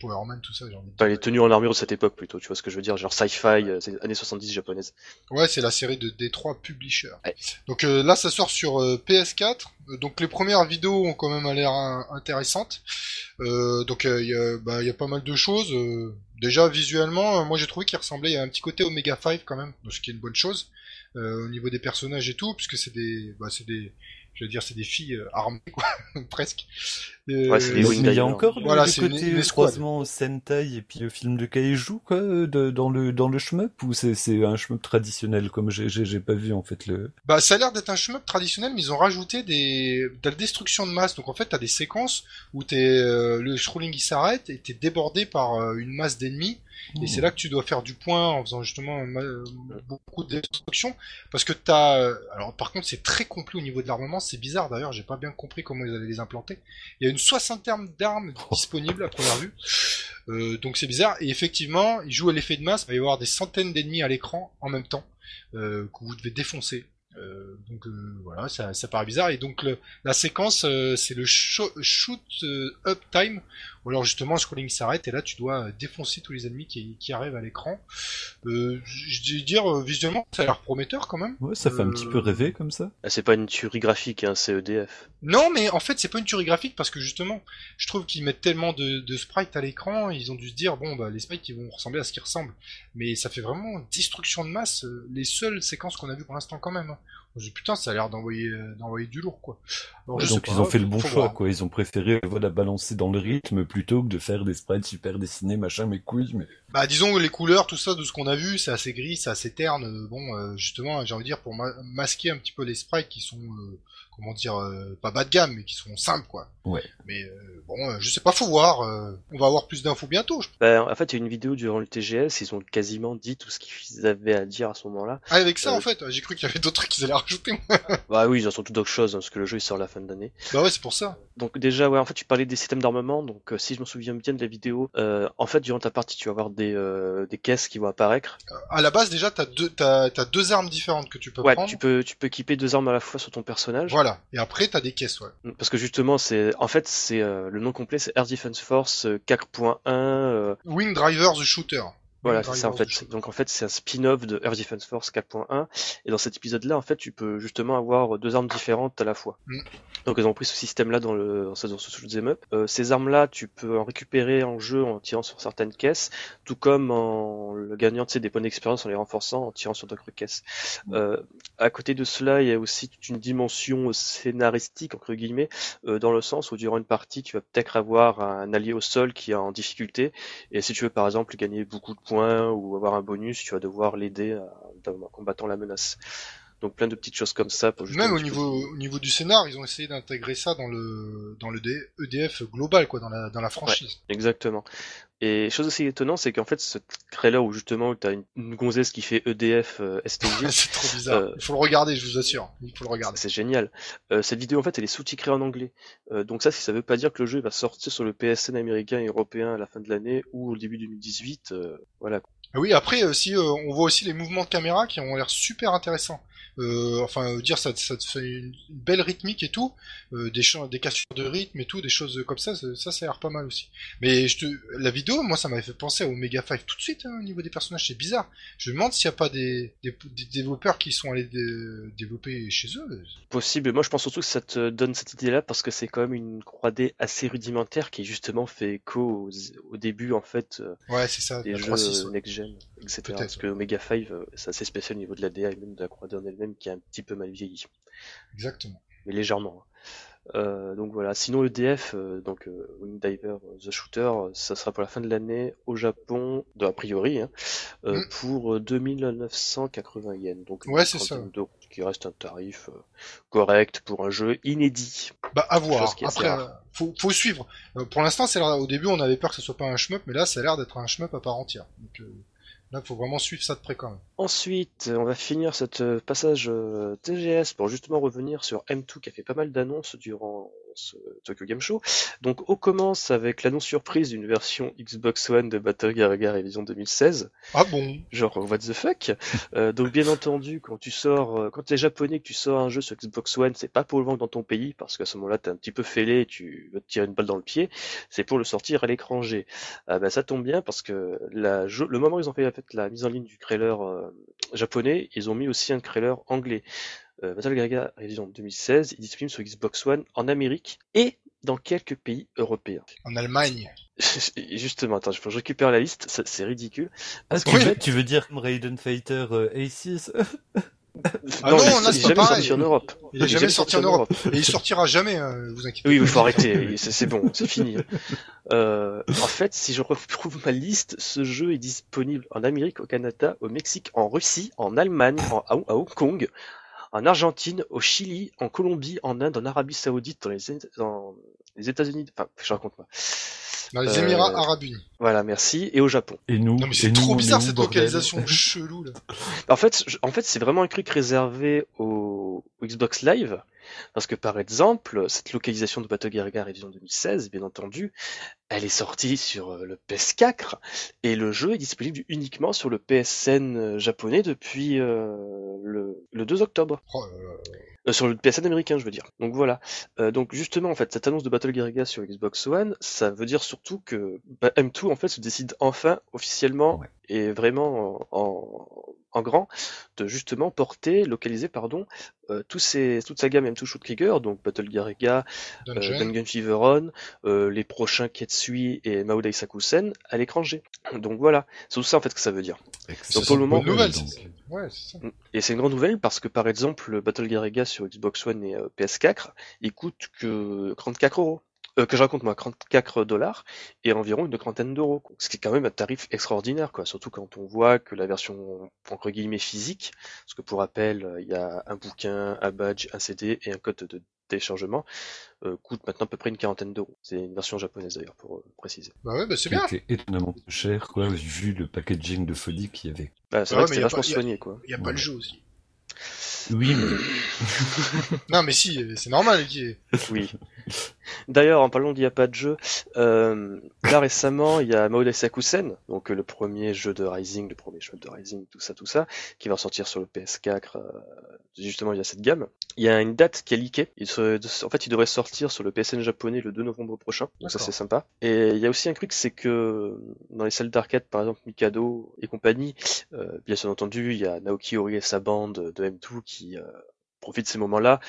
[SPEAKER 2] Power Man, tout ça. J'ai envie de
[SPEAKER 1] Enfin,
[SPEAKER 2] dire.
[SPEAKER 1] les tenues en armure de cette époque plutôt, tu vois ce que je veux dire, genre sci-fi, euh, c'est années 70 japonaises.
[SPEAKER 2] Ouais, c'est la série de D3 Publisher.
[SPEAKER 1] Ouais.
[SPEAKER 2] Donc euh, là, ça sort sur euh, PS4. Euh, Donc les premières vidéos ont quand même l'air hein, intéressantes. Donc il y, a, bah, y a pas mal de choses. Déjà visuellement, moi j'ai trouvé qu'il ressemblait, il y a un petit côté Omega 5 quand même, ce qui est une bonne chose au niveau des personnages et tout, puisque c'est des, bah, c'est des, je veux dire, c'est des filles euh, armées quoi, presque. Euh,
[SPEAKER 1] Ouais, c'est des
[SPEAKER 3] Mais
[SPEAKER 1] Wing
[SPEAKER 3] il y a encore le-
[SPEAKER 2] Voilà,
[SPEAKER 3] le
[SPEAKER 2] c'est une-
[SPEAKER 3] côté
[SPEAKER 2] une escouade.
[SPEAKER 3] croisement Sentai et puis le film de Kaiju quoi euh, de- dans le dans le shmup ou c'est c'est un shmup traditionnel comme j'ai j'ai j'ai pas vu en fait le
[SPEAKER 2] Bah, ça a l'air d'être un shmup traditionnel, mais ils ont rajouté des, de la destruction de masse. Donc en fait, t'as des séquences où t'es, euh, le scrolling il s'arrête et t'es débordé par euh, une masse d'ennemis. Et c'est là que tu dois faire du point en faisant justement euh, beaucoup de destruction. Parce que t'as, euh, alors par contre, c'est très complet au niveau de l'armement. C'est bizarre d'ailleurs, j'ai pas bien compris comment ils allaient les implanter. Il y a une soixantaine d'armes disponibles à première vue. Euh, donc c'est bizarre. Et effectivement, il joue à l'effet de masse. Il va y avoir des centaines d'ennemis à l'écran en même temps euh, que vous devez défoncer. Euh, donc euh, voilà, ça, ça paraît bizarre. Et donc le- la séquence, euh, c'est le sho- shoot euh, up time, ou alors justement le scrolling s'arrête et là tu dois euh, défoncer tous les ennemis qui, qui arrivent à l'écran. Euh, je vais dire euh, visuellement, ça a l'air prometteur quand même.
[SPEAKER 3] ouais ça fait un petit peu
[SPEAKER 2] Euh,
[SPEAKER 3] rêver comme ça
[SPEAKER 1] Ah, c'est pas une tuerie graphique, hein, c'est EDF.
[SPEAKER 2] Non, mais en fait, c'est pas une tuerie graphique parce que justement, je trouve qu'ils mettent tellement de, de sprites à l'écran, ils ont dû se dire bon bah les sprites ils vont ressembler à ce qu'ils ressemblent. Mais ça fait vraiment destruction de masse. euh, Les seules séquences qu'on a vues pour l'instant quand même. Hein. Dit putain, ça a l'air d'envoyer euh, d'envoyer du lourd quoi. Alors,
[SPEAKER 3] Ouais,
[SPEAKER 2] je sais
[SPEAKER 3] donc ils ont fait le bon choix
[SPEAKER 2] voir.
[SPEAKER 3] quoi ils ont préféré voilà balancer dans le rythme plutôt que de faire des sprites super dessinés machin mes couilles mais
[SPEAKER 2] Bah disons les couleurs, tout ça de ce qu'on a vu, c'est assez gris, c'est assez terne. Bon, euh, justement, j'ai envie de dire pour ma- masquer un petit peu les sprites qui sont, euh, comment dire, euh, pas bas de gamme, mais qui sont simples quoi.
[SPEAKER 3] Ouais.
[SPEAKER 2] Mais euh, bon, euh, je sais pas, faut voir. euh, on va avoir plus d'infos bientôt. je-
[SPEAKER 1] Bah, en fait, il y a une vidéo durant le TGS, ils ont quasiment dit tout ce qu'ils avaient à dire à ce moment-là.
[SPEAKER 2] Ah, avec ça
[SPEAKER 1] Euh,
[SPEAKER 2] en fait, j'ai cru qu'il y avait d'autres trucs qu'ils allaient rajouter. moi.
[SPEAKER 1] Bah oui, ils en sont tout d'autres choses, hein, parce que le jeu il sort à la fin d'année.
[SPEAKER 2] bah ouais, c'est pour ça.
[SPEAKER 1] Donc déjà, ouais, en fait, tu parlais des systèmes d'armement. Donc, euh, si je me souviens bien de la vidéo, euh, en fait, durant ta partie, tu vas avoir des, euh, des caisses qui vont apparaître.
[SPEAKER 2] À la base, déjà, t'as deux, t'as, t'as deux armes différentes que tu peux
[SPEAKER 1] Ouais,
[SPEAKER 2] prendre.
[SPEAKER 1] tu peux, tu peux équiper deux armes à la fois sur ton personnage.
[SPEAKER 2] Voilà. Et après, t'as des caisses, ouais.
[SPEAKER 1] Parce que justement, c'est, en fait, c'est euh, le nom complet, c'est Air Defense Force euh, 4.1. euh,
[SPEAKER 2] Wing Driver the Shooter.
[SPEAKER 1] Voilà, c'est ça en fait. Donc en fait, c'est un spin-off de Air Defense Force 4.1. Et dans cet épisode-là, en fait, tu peux justement avoir deux armes différentes à la fois.
[SPEAKER 2] Mm.
[SPEAKER 1] Donc ils ont pris ce système-là dans le dans ce, shoot'em up. Euh, ces armes-là, tu peux en récupérer en jeu en tirant sur certaines caisses, tout comme en le gagnant tu sais, des points d'expérience en les renforçant en tirant sur d'autres caisses. Euh, à côté de cela, il y a aussi toute une dimension scénaristique entre guillemets, euh, dans le sens où durant une partie, tu vas peut-être avoir un allié au sol qui est en difficulté, et si tu veux par exemple gagner beaucoup de points ou avoir un bonus, tu vas devoir l'aider en combattant la menace. Donc plein de petites choses comme ça pour
[SPEAKER 2] Même au niveau, au niveau du scénar, ils ont essayé d'intégrer ça dans le, dans le D- EDF global, quoi, dans la, dans la franchise.
[SPEAKER 1] Exactement. Et chose aussi étonnante, c'est qu'en fait, ce trailer où justement tu as une, une gonzesse qui fait EDF euh, STG,
[SPEAKER 2] c'est trop bizarre.
[SPEAKER 1] Euh,
[SPEAKER 2] Il faut le regarder, je vous assure. Il faut le regarder.
[SPEAKER 1] c'est génial. Euh, cette vidéo en fait, elle est sous-titrée en anglais. Euh, donc ça, si ça veut pas dire que le jeu va sortir sur le PSN américain et européen à la fin de l'année ou au début 2018, euh, voilà.
[SPEAKER 2] Ah Oui, après aussi, euh, on voit aussi les mouvements de caméra qui ont l'air super intéressants. Euh, enfin, euh, dire ça, ça te fait une, belle rythmique et tout, euh, des chants, des cassures de rythme et tout, des choses comme ça, ça, ça, a l'air pas mal aussi. Mais je te, la vidéo, moi, ça m'avait fait penser au Mega 5 tout de suite hein, au niveau des personnages, c'est bizarre. Je me demande s'il n'y a pas des, des, des développeurs qui sont allés dé- développer chez eux.
[SPEAKER 1] Possible. Moi, je pense surtout que ça te donne cette idée-là parce que c'est quand même une 3D assez rudimentaire qui justement fait écho aux- au début en fait euh,
[SPEAKER 2] Ouais, c'est ça.
[SPEAKER 1] des jeux
[SPEAKER 2] 3.6,
[SPEAKER 1] euh,
[SPEAKER 2] ouais.
[SPEAKER 1] Next-gen, etc.
[SPEAKER 2] Peut-être,
[SPEAKER 1] Parce que Omega 5, euh, c'est assez spécial au niveau de la DA et même de la 3D en elle-même qui est un petit peu mal vieilli,
[SPEAKER 2] Exactement.
[SPEAKER 1] mais légèrement. hein. Euh, donc voilà. Sinon EDF, euh, donc euh, Wing Diver The Shooter, ça sera pour la fin de l'année au Japon, de, a priori, hein,
[SPEAKER 2] Mm.
[SPEAKER 1] pour euh, 2980 yens. Donc
[SPEAKER 2] Ouais, c'est ça.
[SPEAKER 1] qui reste un tarif correct pour un jeu inédit.
[SPEAKER 2] Bah, à voir. Après, faut, faut suivre. Pour l'instant, c'est au début, on avait peur que ce soit pas un shmup, mais là, ça a l'air d'être un shmup à part entière. Donc, là, faut vraiment suivre ça de près quand même.
[SPEAKER 1] Ensuite, on va finir cette euh, passage euh, TGS pour justement revenir sur M2 qui a fait pas mal d'annonces durant ce Tokyo Game Show. Donc on commence avec l'annonce surprise d'une version Xbox One de Battle Garega Revision 2016.
[SPEAKER 2] Ah bon?
[SPEAKER 1] Genre what the fuck? Euh, Donc bien entendu, quand tu sors, euh, quand t'es japonais que tu sors un jeu sur Xbox One, c'est pas pour le vendre dans ton pays parce qu'à ce moment-là t'es un petit peu fêlé, et tu veux te tirer une balle dans le pied. C'est pour le sortir à l'étranger. Ah bah ça tombe bien parce que la, le moment où ils ont fait, fait la mise en ligne du trailer euh, japonais, ils ont mis aussi un trailer anglais. Euh, Battle Gaga Revision 2016 est disponible sur Xbox One en Amérique et dans quelques pays européens.
[SPEAKER 2] En Allemagne.
[SPEAKER 1] Justement, attends, je récupère la liste, c'est ridicule.
[SPEAKER 3] Ah, tu, veux, tu, veux, dire Raiden Fighter euh, Aces
[SPEAKER 2] ah non, là, c'est
[SPEAKER 1] jamais sorti en Europe.
[SPEAKER 2] Il est jamais, sorti en Europe. Et il sortira jamais, hein, vous inquiétez
[SPEAKER 1] Oui, il faut arrêter. C'est bon, c'est fini. Euh, en fait, si je retrouve ma liste, ce jeu est disponible en Amérique, au Canada, au Mexique, en Russie, en Allemagne, en, à, Hong Kong, en Argentine, au Chili, en Colombie, en Inde, en Arabie Saoudite, dans les, dans les États-Unis. Enfin, je raconte pas.
[SPEAKER 2] Dans les Émirats euh, Arabes Unis.
[SPEAKER 1] Voilà, merci. Et au Japon.
[SPEAKER 3] Et nous
[SPEAKER 2] Non mais c'est trop bizarre cette localisation chelou là.
[SPEAKER 1] En fait, en fait, c'est vraiment un truc réservé au, Xbox Live. Parce que par exemple, cette localisation de Battle Garga Revision 2016, bien entendu, elle est sortie sur euh, le PS4 et le jeu est disponible uniquement sur le PSN euh, japonais depuis le, 2 octobre. Oh euh, sur le PSN américain, je veux dire. Donc voilà. Euh, donc justement, en fait, cette annonce de Battle Guerrilla sur Xbox One, ça veut dire surtout que bah, M2 en fait se décide enfin officiellement et vraiment en, en, grand de justement porter, localiser pardon, euh, tous ces, toute sa gamme M2 Shoot Trigger, donc Battle Garega, euh, Dungeon Fever On, euh, les prochains Ketsui et Maodai Sakusen à l'écran G. Donc voilà, c'est tout ça en fait que ça veut dire.
[SPEAKER 2] Donc pour le moment, nouvelle,
[SPEAKER 1] ouais, ça. Et c'est une grande nouvelle parce que par exemple Battle Garega sur Xbox One et PS4, il coûte que 34 euros euh, que je raconte moi, 34 dollars et environ une trentaine d'euros. Ce qui est quand même un tarif extraordinaire, quoi. Surtout quand on voit que la version entre guillemets physique, parce que pour rappel, il y a un bouquin, un badge, un CD et un code de téléchargement, euh, coûte maintenant à peu près une quarantaine d'euros. C'est une version japonaise d'ailleurs, pour euh, préciser.
[SPEAKER 2] Bah ouais, bah c'est bien.
[SPEAKER 3] C'était étonnamment cher, quoi, vu le packaging de folie qu'il y avait.
[SPEAKER 1] Bah, c'est vrai que c'était vachement soigné, quoi.
[SPEAKER 2] Il y a pas le jeu aussi.
[SPEAKER 3] Oui, mais...
[SPEAKER 2] non, mais si, c'est normal.
[SPEAKER 1] Oui. D'ailleurs, en parlant d'il n'y a pas de jeu, euh, là récemment, il y a Maodai Sakusen, donc euh, le premier jeu de Rising, le premier jeu de Rising, tout ça, tout ça, qui va sortir sur le PS4, euh, justement il y a cette gamme. Il y a une date qui est leakée. Il en fait, il devrait sortir sur le PSN japonais le 2 novembre prochain, donc ça c'est sympa. Et il y a aussi un truc, c'est que dans les salles d'arcade, par exemple Mikado et compagnie, bien entendu, il y a Naoki Ori et sa bande de M2 qui profite de ces moments-là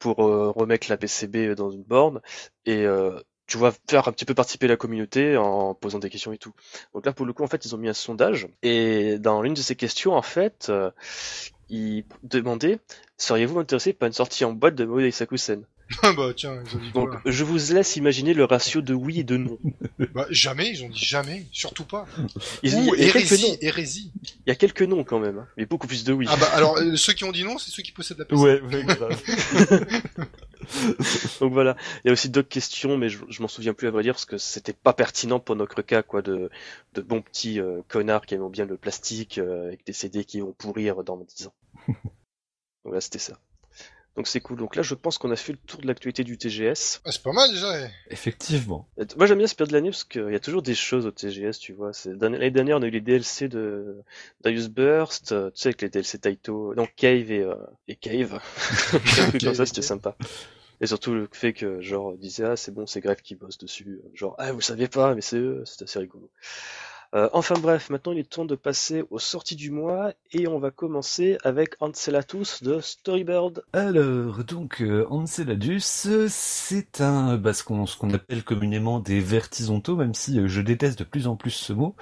[SPEAKER 1] pour euh, remettre la PCB dans une borne et euh, tu vois faire un petit peu participer la communauté en posant des questions et tout. Donc là pour le coup en fait ils ont mis un sondage et dans l'une de ces questions en fait euh, ils demandaient seriez-vous intéressé par une sortie en boîte de Moe Sakusen
[SPEAKER 2] bah tiens,
[SPEAKER 1] Donc je vous laisse imaginer le ratio de oui et de non.
[SPEAKER 2] bah, jamais, ils ont dit jamais, surtout pas.
[SPEAKER 1] Ils,
[SPEAKER 2] Ou il y a hérésie, hérésie.
[SPEAKER 1] Il y a quelques noms quand même, hein, mais beaucoup plus de oui.
[SPEAKER 2] Ah bah alors euh, ceux qui ont dit non, c'est ceux qui possèdent la PC.
[SPEAKER 3] Ouais, ouais grave.
[SPEAKER 1] Donc voilà, il y a aussi d'autres questions, mais je, m'en souviens plus à vrai dire parce que c'était pas pertinent pour notre cas, quoi, de, de bons petits euh, connards qui aiment bien le plastique euh, avec des CD qui vont pourrir dans 10 ans. Donc là, c'était ça. Donc c'est cool. Donc là, je pense qu'on a fait le tour de l'actualité du TGS.
[SPEAKER 2] Ah, c'est pas mal déjà.
[SPEAKER 3] Effectivement.
[SPEAKER 1] Moi, j'aime bien ce période de l'année parce qu'il y a toujours des choses au TGS, tu vois. L'année dernière, on a eu les DLC de Darius Burst, euh, tu sais, avec les DLC Taito, donc Cave et, euh, et Cave. truc comme ça, c'était sympa. Et surtout le fait que genre disait ah c'est bon c'est Grave qui bosse dessus genre ah vous savez pas mais c'est eux c'est assez rigolo enfin bref, maintenant il est temps de passer aux sorties du mois et on va commencer avec Ancelatus de Storybird.
[SPEAKER 3] Alors donc euh, Anceladus, c'est un bah, ce qu'on appelle communément des vertisontaux, même si euh, je déteste de plus en plus ce mot.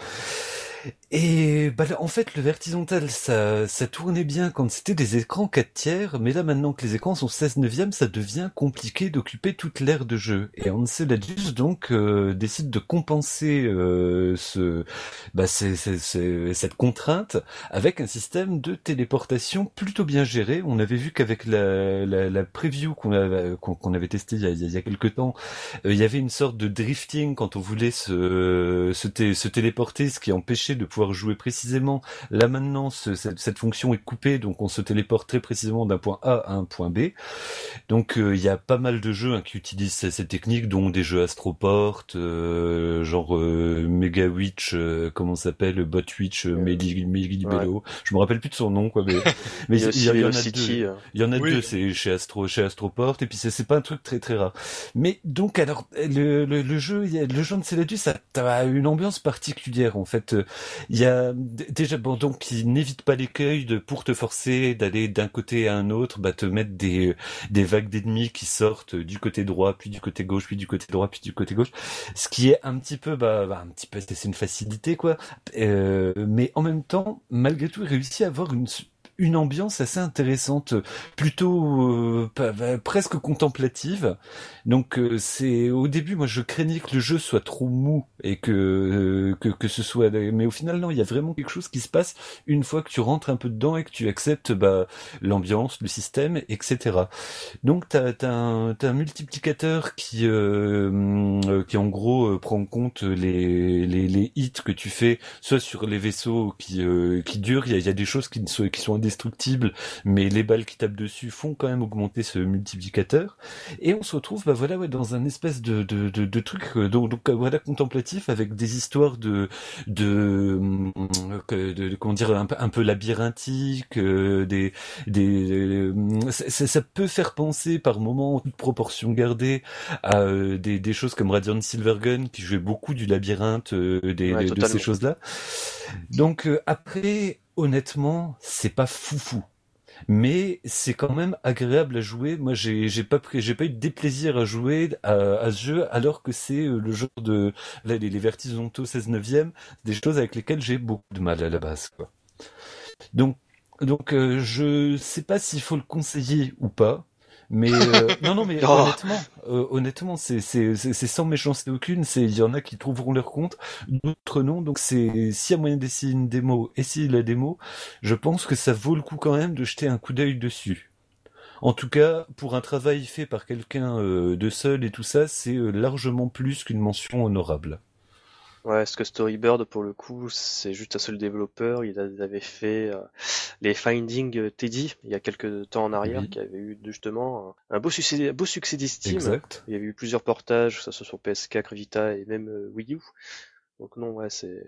[SPEAKER 3] Et bah, en fait, le vertical, ça, ça tournait bien quand c'était des écrans 4 tiers, mais là maintenant que les écrans sont 16 neuvième, ça devient compliqué d'occuper toute l'aire de jeu. Et Anceladus donc euh, décide de compenser euh, ce, bah, cette contrainte avec un système de téléportation plutôt bien géré. On avait vu qu'avec la, la, la, preview qu'on avait, qu'on avait testé il y a, il y a quelques temps, euh, il y avait une sorte de drifting quand on voulait se, se, se téléporter, ce qui empêchait de pouvoir pouvoir jouer précisément. Là maintenant, cette, fonction est coupée, donc on se téléporte très précisément d'un point A à un point B. Donc il y a pas mal de jeux hein, qui utilisent cette technique, dont des jeux Astroport, genre Mega Witch, comment ça s'appelle, Botwitch, Medi, Je me rappelle plus de son nom, quoi, mais, mais il y, en a deux. Il y en a deux, c'est chez Astro, chez Astroport, et puis c'est pas un truc très très rare. Mais donc alors le, le, le jeu, le jeu de Céladus, ça a une ambiance particulière en fait. Il y a déjà bon donc il n'évite pas l'écueil de pour te forcer d'aller d'un côté à un autre, bah te mettre des des vagues d'ennemis qui sortent du côté droit, puis du côté gauche, puis du côté droit, puis du côté gauche. Ce qui est un petit peu bah, bah un petit peu c'est une facilité quoi. Euh, mais en même temps, malgré tout, il réussit à avoir une une ambiance assez intéressante, plutôt euh, bah, presque contemplative. Donc euh, c'est au début, moi je craignais que le jeu soit trop mou et que euh, que, que ce soit, mais au final non, il y a vraiment quelque chose qui se passe une fois que tu rentres un peu dedans et que tu acceptes bah, l'ambiance, le système, etc. Donc t'as as un, un multiplicateur qui qui en gros prend en compte les, les, les hits que tu fais, soit sur les vaisseaux qui qui durent, il y a, y a, des choses qui sont qui sont mais les balles qui tapent dessus font quand même augmenter ce multiplicateur. Et on se retrouve, bah voilà, ouais, dans un espèce de, de, de, de truc, euh, donc, donc, voilà, contemplatif, avec des histoires de, de, de, de comment dire, un peu, un peu labyrinthique, euh, des, des, euh, ça, ça, peut faire penser par moments, toute proportion gardée, à des, des choses comme Radiant Silvergun, qui jouait beaucoup du labyrinthe, des, de ces choses-là. Donc après, honnêtement, c'est pas foufou. Mais c'est quand même agréable à jouer. Moi, j'ai, pas eu de déplaisir à jouer à, ce jeu, alors que c'est euh, le genre de, là, les, les verticentaux 16 neuvième, des choses avec lesquelles j'ai beaucoup de mal à la base. Donc, donc, euh, je sais pas s'il faut le conseiller ou pas. Mais euh, non, non, mais oh. honnêtement, euh, honnêtement, c'est c'est c'est sans méchanceté aucune. C'est il y en a qui trouveront leur compte, d'autres non. Donc c'est s'il y a moyen d'essayer une démo, essayez la démo. Je pense que ça vaut le coup quand même de jeter un coup d'œil dessus. En tout cas, pour un travail fait par quelqu'un euh, de seul et tout ça, c'est largement plus qu'une mention honorable.
[SPEAKER 1] Ouais, ce que Storybird, pour le coup, c'est juste un seul développeur. Il avait fait euh, les Finding Teddy il y a quelques temps en arrière, qui avait eu justement un, beau succès, beau succès d'estime. Il y avait eu plusieurs portages, que ce soit sur PS4, Vita et même euh, Wii U. Donc non, ouais, c'est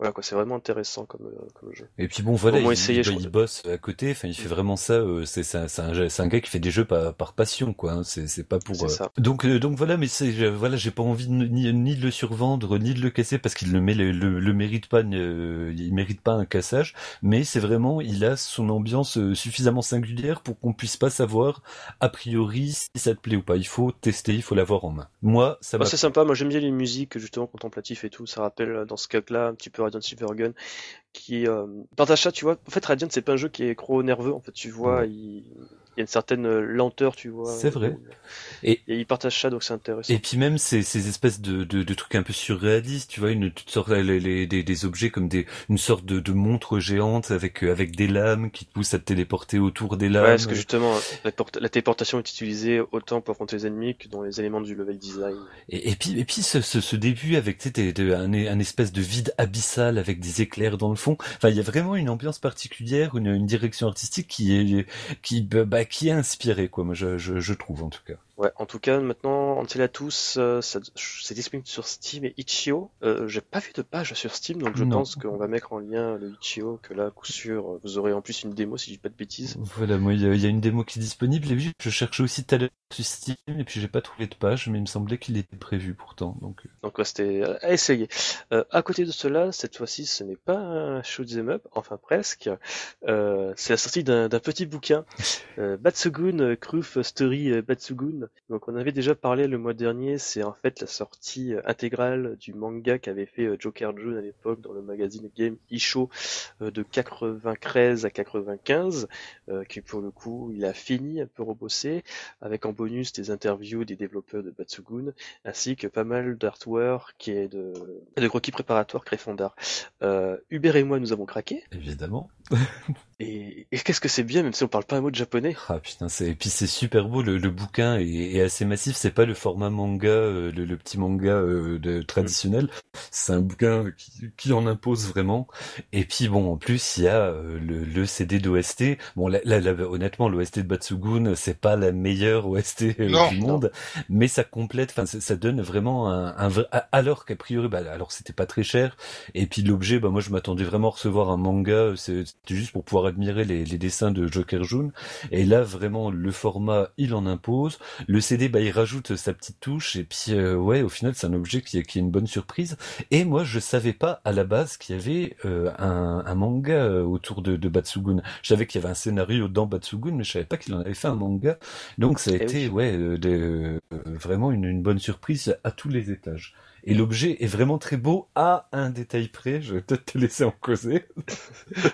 [SPEAKER 1] voilà quoi, c'est vraiment intéressant comme, euh, comme jeu.
[SPEAKER 3] Et puis bon, voilà, il, essayer, il, bosse à côté. Enfin, il fait vraiment ça. Euh, c'est c'est un, un, gars qui fait des jeux par, par passion, quoi. Hein, c'est pas pour. Euh,
[SPEAKER 1] ça.
[SPEAKER 3] Donc donc voilà, mais c'est voilà, j'ai pas envie de, ni, ni de le survendre ni de le casser parce qu'il met le, le, mérite pas, il mérite pas un cassage. Mais c'est vraiment, il a son ambiance suffisamment singulière pour qu'on puisse pas savoir a priori si ça te plaît ou pas. Il faut tester, il faut l'avoir en main. Moi, ça.
[SPEAKER 1] Bah, c'est sympa. Moi, j'aime bien les musiques justement contemplatives et tout. Ça rappelle euh, dans ce cas-là un petit peu Radiant Silvergun qui euh, chat tu vois en fait Radiant c'est pas un jeu qui est gros nerveux en fait tu vois il y a une certaine euh, lenteur, tu vois.
[SPEAKER 3] C'est vrai.
[SPEAKER 1] Et, et ils partagent ça, donc c'est intéressant.
[SPEAKER 3] Et puis même ces, ces espèces de, de, de, trucs un peu surréalistes, tu vois, une sorte les, les, des, des, objets comme des une sorte de, de montre géante avec euh, avec des lames qui te poussent à te téléporter autour des lames. Ouais,
[SPEAKER 1] parce que justement la, la téléportation est utilisée autant pour affronter les ennemis que dans les éléments du level design.
[SPEAKER 3] Et, et puis et puis ce, ce, ce début avec tu sais, un, un espèce de vide abyssal avec des éclairs dans le fond. Enfin, il y a vraiment une ambiance particulière, une, une direction artistique qui est qui bah, qui est inspiré, quoi. Moi, je, trouve en tout cas.
[SPEAKER 1] Ouais, en tout cas, maintenant, Antilatus, euh, c'est disponible sur Steam et Itch.io. Euh, J'ai pas vu de page sur Steam, donc je pense qu'on va mettre en lien le Itch.io, que là, coup sûr, vous aurez en plus une démo si je dis pas de bêtises.
[SPEAKER 3] Voilà, moi, il y, a une démo qui est disponible. Et je cherchais aussi tout à l'heure sur Steam, et puis j'ai pas trouvé de page, mais il me semblait qu'il était prévu pourtant. Donc,
[SPEAKER 1] euh. donc c'était à essayer. Euh, à côté de cela, cette fois-ci, ce n'est pas un shoot'em up, enfin presque. Euh, c'est la sortie d'un petit bouquin, euh, Batsugun, Kruf Story Batsugun donc on avait déjà parlé le mois dernier, c'est en fait la sortie euh, intégrale du manga qu'avait fait euh, Joker June à l'époque dans le magazine Game Isho euh, de 93 à 95, qui pour le coup il a fini un peu rebossé, avec en bonus des interviews des développeurs de Batsugun, ainsi que pas mal d'artwork et de, de croquis préparatoires Euh, Hubert et moi nous avons craqué.
[SPEAKER 3] Évidemment.
[SPEAKER 1] Et, et qu'est-ce que c'est bien, même si on parle pas un mot de japonais.
[SPEAKER 3] Ah putain, c'est et puis c'est super beau. Le, le bouquin est, est assez massif. C'est pas le format manga, euh, le, le petit manga euh, de, traditionnel. C'est un bouquin qui, qui en impose vraiment. Et puis bon, en plus il y a euh, le, le CD d'OST. Bon, là, là, là, honnêtement, l'OST de Batsugun, c'est pas la meilleure OST euh,
[SPEAKER 2] Non.
[SPEAKER 3] du monde, mais ça complète. Enfin, ça, ça donne vraiment un, un vrai. Alors qu'a priori, bah, alors c'était pas très cher. Et puis l'objet, bah moi je m'attendais vraiment à recevoir un manga. c'est- C'était juste pour pouvoir admirer les, les dessins de Joker Jun. Et là, vraiment, le format, il en impose. Le CD, bah, il rajoute sa petite touche. Et puis, euh, ouais, au final, c'est un objet qui, est- qui est une bonne surprise. Et moi, je savais pas à la base qu'il y avait euh, un, un manga euh, autour de, de Batsugun. Je savais qu'il y avait un scénario dans Batsugun, mais je savais pas qu'il en avait fait un manga. Donc, ça a
[SPEAKER 1] Eh
[SPEAKER 3] été,
[SPEAKER 1] oui.
[SPEAKER 3] ouais, vraiment une, une bonne surprise à tous les étages. Et l'objet est vraiment très beau à un détail près. Je vais peut-être te laisser en causer.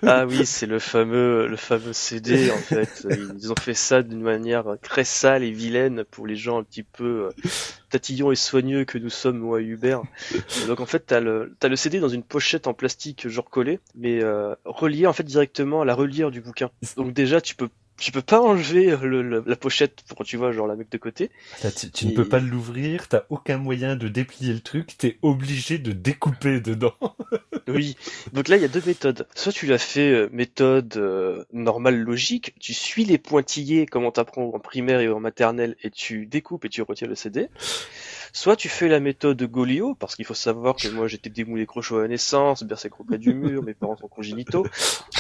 [SPEAKER 1] Ah oui, c'est le fameux, le fameux CD en fait. Ils ont fait ça d'une manière très sale et vilaine pour les gens un petit peu euh, tatillons et soigneux que nous sommes moi et Hubert. Donc en fait, t'as le, t'as le CD dans une pochette en plastique genre collé, mais euh, relié en fait directement à la reliure du bouquin. Donc déjà, tu peux tu peux pas enlever le, le- la pochette pour tu vois genre la mettre de côté.
[SPEAKER 3] Là, tu, tu ne peux pas l'ouvrir, t'as aucun moyen de déplier le truc, t'es obligé de découper dedans.
[SPEAKER 1] Oui. Donc là, il y a deux méthodes. Soit tu l'as fait euh, méthode euh, normale logique, tu suis les pointillés comme on t'apprend en primaire et en maternelle et tu découpes et tu retires le CD. Soit tu fais la méthode Golio, parce qu'il faut savoir que moi j'étais démoulé crochot à la naissance, bercé près du mur, mes parents sont congénitaux.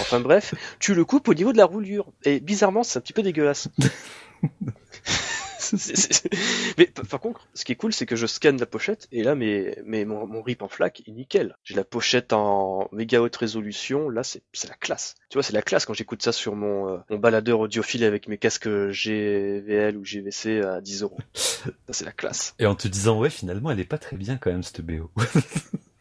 [SPEAKER 1] Enfin bref, tu le coupes au niveau de la roulure. Et bizarrement, c'est un petit peu dégueulasse. Mais par contre, ce qui est cool, c'est que je scanne la pochette et là, mais, mais mon, mon rip en flac est nickel. J'ai la pochette en méga haute résolution. Là, c'est c'est la classe. Tu vois, c'est la classe quand j'écoute ça sur mon, euh, mon baladeur audiophile avec mes casques GVL ou GVC à 10 euros. Ça, c'est la classe.
[SPEAKER 3] Et en te disant, ouais, finalement, elle est pas très bien quand même, cette BO.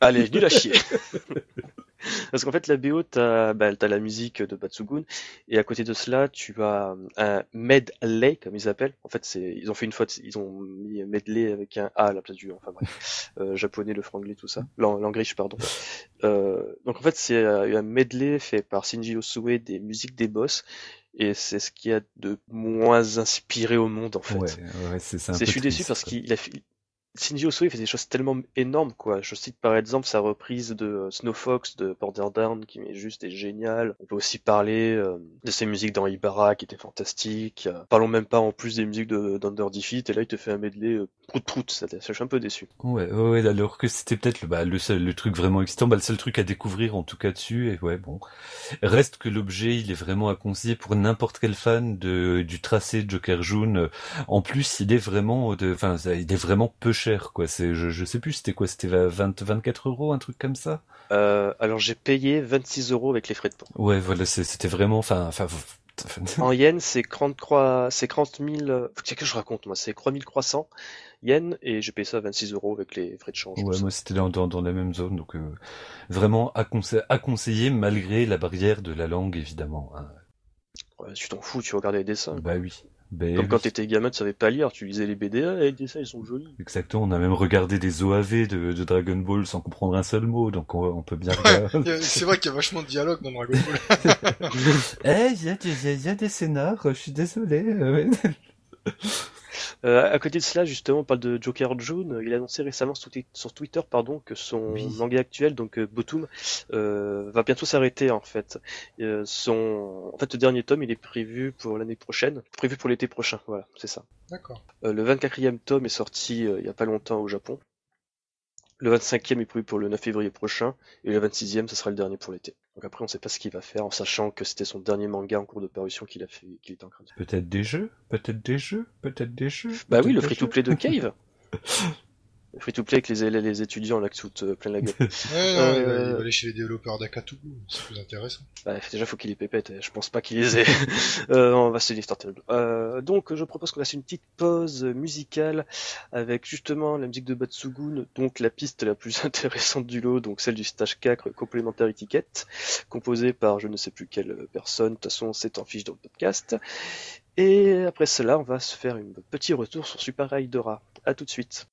[SPEAKER 1] Allez, nul à chier. Parce qu'en fait, la BO, t'as bah, t'as la musique de Batsugun, et à côté de cela, tu as un medley, comme ils appellent. En fait, c'est ils ont fait une faute, ils ont mis medley avec un A à la place du. Enfin bref, euh, japonais, le franglais, tout ça, L'ang- l'angriche, pardon. Euh, donc en fait, c'est euh, un medley fait par Shinji Osue des musiques des boss, et c'est ce qui a de moins inspiré au monde en fait.
[SPEAKER 3] Ouais, ouais, c'est
[SPEAKER 1] je suis déçu parce qu'il a fait... Shinji Osoi fait des choses tellement énormes, quoi. Je cite par exemple sa reprise de euh, Snow Fox de Border Down, qui est juste et génial. On peut aussi parler euh, de ses musiques dans Ibarra, qui étaient fantastiques. Euh, parlons même pas en plus des musiques de d'Under Defeat, et là il te fait un medley euh, prout prout, ça, je suis un peu déçu.
[SPEAKER 3] Ouais, ouais, alors que c'était peut-être le, bah, le seul, le truc vraiment excitant, bah, le seul truc à découvrir en tout cas dessus, et ouais, bon. Reste que l'objet, il est vraiment à conseiller pour n'importe quel fan de, du tracé de Joker June. En plus, il est vraiment, de, enfin, ça- il est vraiment peu cher, quoi. C'est, je, je sais plus, c'était quoi, c'était 20, 24 euros, un truc comme ça?
[SPEAKER 1] Euh, alors j'ai payé 26 euros avec les frais de port.
[SPEAKER 3] Ouais, voilà, c'était vraiment, enfin, enfin, enfin,
[SPEAKER 1] En yens, c'est 30 croix, c'est 30 000, euh, qu'est-ce que je raconte, moi? C'est 3000 croissants yens, et j'ai payé ça 26 euros avec les frais de change.
[SPEAKER 3] Ouais, moi c'était dans, dans, dans la même zone, donc euh, vraiment à, conse- à conseiller malgré la barrière de la langue évidemment. hein.
[SPEAKER 1] Ouais, tu t'en fous, tu regardes les dessins.
[SPEAKER 3] Bah oui. Ben
[SPEAKER 1] Comme
[SPEAKER 3] oui.
[SPEAKER 1] quand t'étais gamin, tu savais pas lire, tu lisais les BD, les dessins ils sont jolis.
[SPEAKER 3] Exactement, on a même regardé des OAV de, de Dragon Ball sans comprendre un seul mot, donc on, on peut bien
[SPEAKER 2] C'est vrai qu'il y a vachement de dialogue dans Dragon Ball.
[SPEAKER 3] Eh, il y, a des- il y, a- il y a des scénars, je suis désolé. Euh,
[SPEAKER 1] à côté de cela, justement, on parle de Joker June. Il a annoncé récemment sur, twi- sur Twitter, pardon, que son
[SPEAKER 3] Oui.
[SPEAKER 1] manga actuel, donc euh, Botum, euh, va bientôt s'arrêter en fait. Euh, son, en fait, le dernier tome, il est prévu pour l'année prochaine, prévu pour l'été prochain. Voilà, c'est ça.
[SPEAKER 2] D'accord.
[SPEAKER 1] Euh, le 24e tome est sorti euh, il y a pas longtemps au Japon. Le 25e est prévu pour le 9 février prochain, et le 26e, ce sera le dernier pour l'été. Donc après, on sait pas ce qu'il va faire, en sachant que c'était son dernier manga en cours de parution qu'il a fait, qu'il était en train de faire.
[SPEAKER 3] Peut-être des jeux, peut-être des jeux, peut-être des jeux?
[SPEAKER 1] Bah oui, le free-to-play de Cave. le free-to-play avec les, les étudiants là qui se foutent euh, plein la gueule.
[SPEAKER 2] Ouais, non, il, va,
[SPEAKER 1] Euh,
[SPEAKER 2] il va aller chez les développeurs d'Akatu, c'est plus intéressant.
[SPEAKER 1] bah, déjà, faut qu'il les pépette. et Je pense pas qu'il les ait. euh, on va se une histoire terrible. Euh, donc, je propose qu'on fasse une petite pause musicale avec justement la musique de Batsugun, donc la piste la plus intéressante du lot, donc celle du stage 4, complémentaire étiquette, composée par je ne sais plus quelle personne. De toute façon, c'est en fiche dans le podcast. Et après cela, on va se faire un petit retour sur Super Raidera. À tout de suite.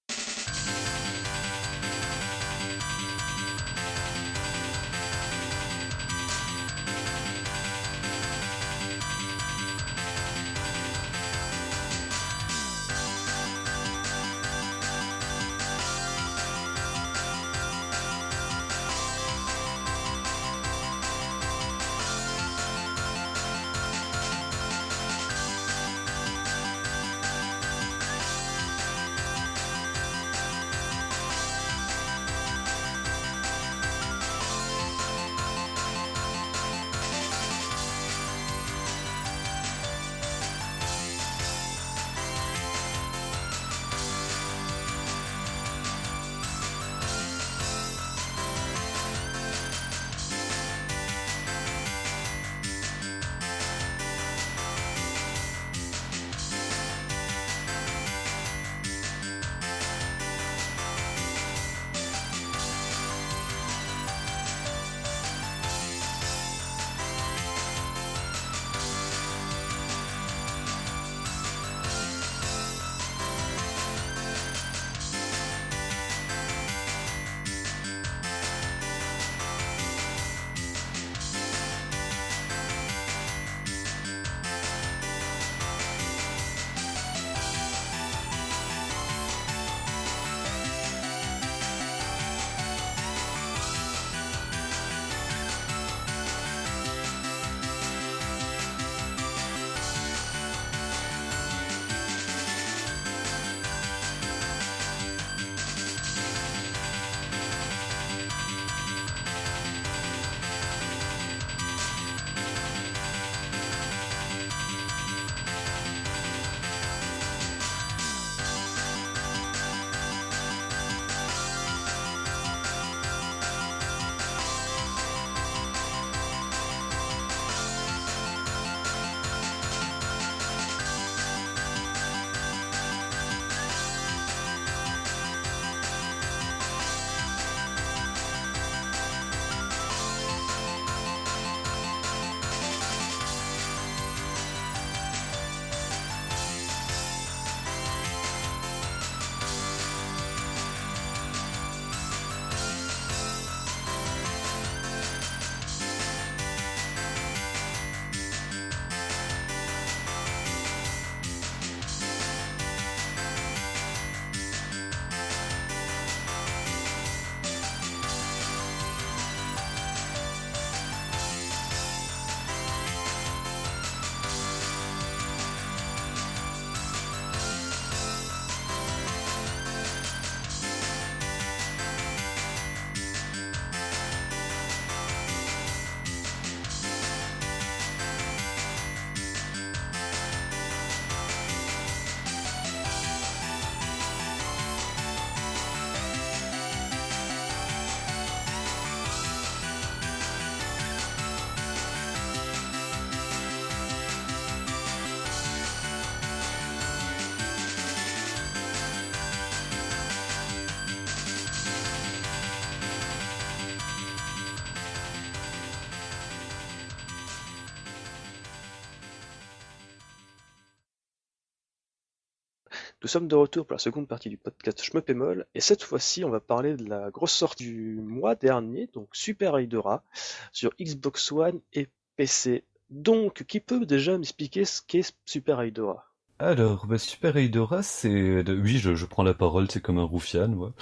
[SPEAKER 1] Sommes de retour pour la seconde partie du podcast Schmeppemol, et cette fois-ci, on va parler de la grosse sortie du mois dernier, donc Super Hydra, sur Xbox One et PC. Donc, qui peut déjà m'expliquer ce qu'est Super Hydra?
[SPEAKER 3] Alors, bah, Super Eidora, c'est... Oui, je, je prends la parole, c'est comme un roufian, moi.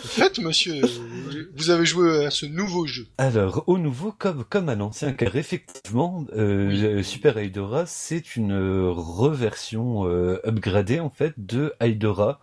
[SPEAKER 2] Faites, monsieur, vous avez joué à ce nouveau jeu.
[SPEAKER 3] Alors, au nouveau, comme, comme à l'ancien, car effectivement, euh, Super Eidora, c'est une reversion euh, upgradée, en fait, de Eidora,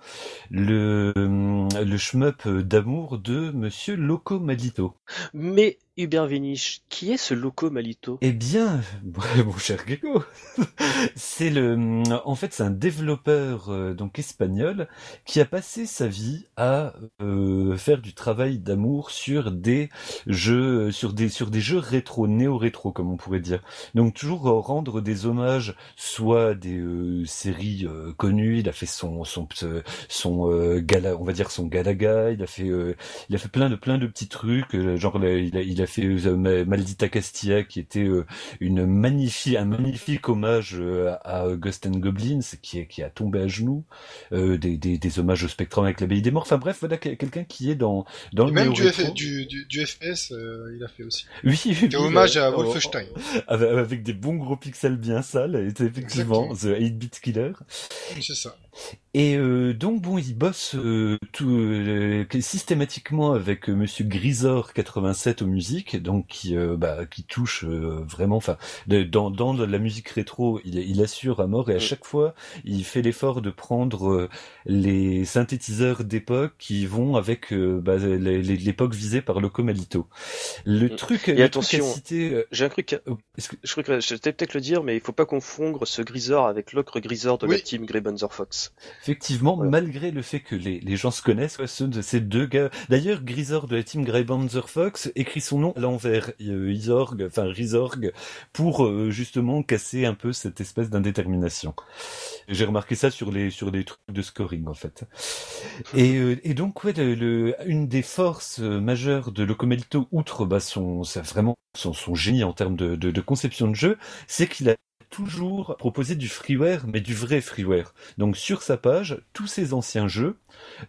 [SPEAKER 3] le, le shmup d'amour de monsieur Loco Malito.
[SPEAKER 1] Mais Hubert Véniche, qui est ce Loco Malito?
[SPEAKER 3] Eh bien, mon cher Gecko, c'est le, en fait, c'est un développeur euh, donc espagnol qui a passé sa vie à euh, faire du travail d'amour sur des jeux, sur des sur des jeux rétro, néo-rétro comme on pourrait dire. Donc toujours rendre des hommages, soit des euh, séries connues. Il a fait son son son gala, on va dire son Galaga. Il a fait il a fait plein de plein de petits trucs, genre il a fait euh, Maldita Castilla, qui était euh, une magnifique, un magnifique hommage euh, à Ghost and Goblins, qui, a tombé à genoux, des, des, des, hommages au Spectrum avec l'abbaye des morts. Enfin bref, voilà quelqu'un qui est dans dans le
[SPEAKER 2] même du, du, du, du, FPS, il a fait aussi.
[SPEAKER 3] Oui,
[SPEAKER 2] oui hommage à Wolfenstein.
[SPEAKER 3] Avec, des bons gros pixels bien sales, effectivement, The 8-bit Killer.
[SPEAKER 2] C'est ça.
[SPEAKER 3] Et euh, donc bon, il bosse euh, tout, euh, systématiquement avec Monsieur Grisor 87 aux musiques, donc qui, bah, qui touche vraiment, enfin, dans, dans la musique rétro, il, il, assure à mort et à chaque fois, il fait l'effort de prendre les synthétiseurs d'époque qui vont avec bah, l'époque visée par Locomalito. Le mm. truc,
[SPEAKER 1] et attention, j'ai un truc, je crois que je peut-être le dire, mais il faut pas confondre ce Grisor avec l'autre Grisor de la team Grey Fox.
[SPEAKER 3] Effectivement, malgré le fait que les, les gens se connaissent, ouais, ceux de ces deux gars. D'ailleurs, Grisor de la team Greybanzer Fox écrit son nom à l'envers, euh, Isorg, enfin Rizorg, pour euh, justement casser un peu cette espèce d'indétermination. J'ai remarqué ça sur les sur les trucs de scoring en fait. Et, euh, et donc ouais, le, une des forces majeures de Locomelito, outre bah son, vraiment son, son génie en termes de, de, de conception de jeu, c'est qu'il a toujours proposer du freeware, mais du vrai freeware. Donc sur sa page, tous ses anciens jeux,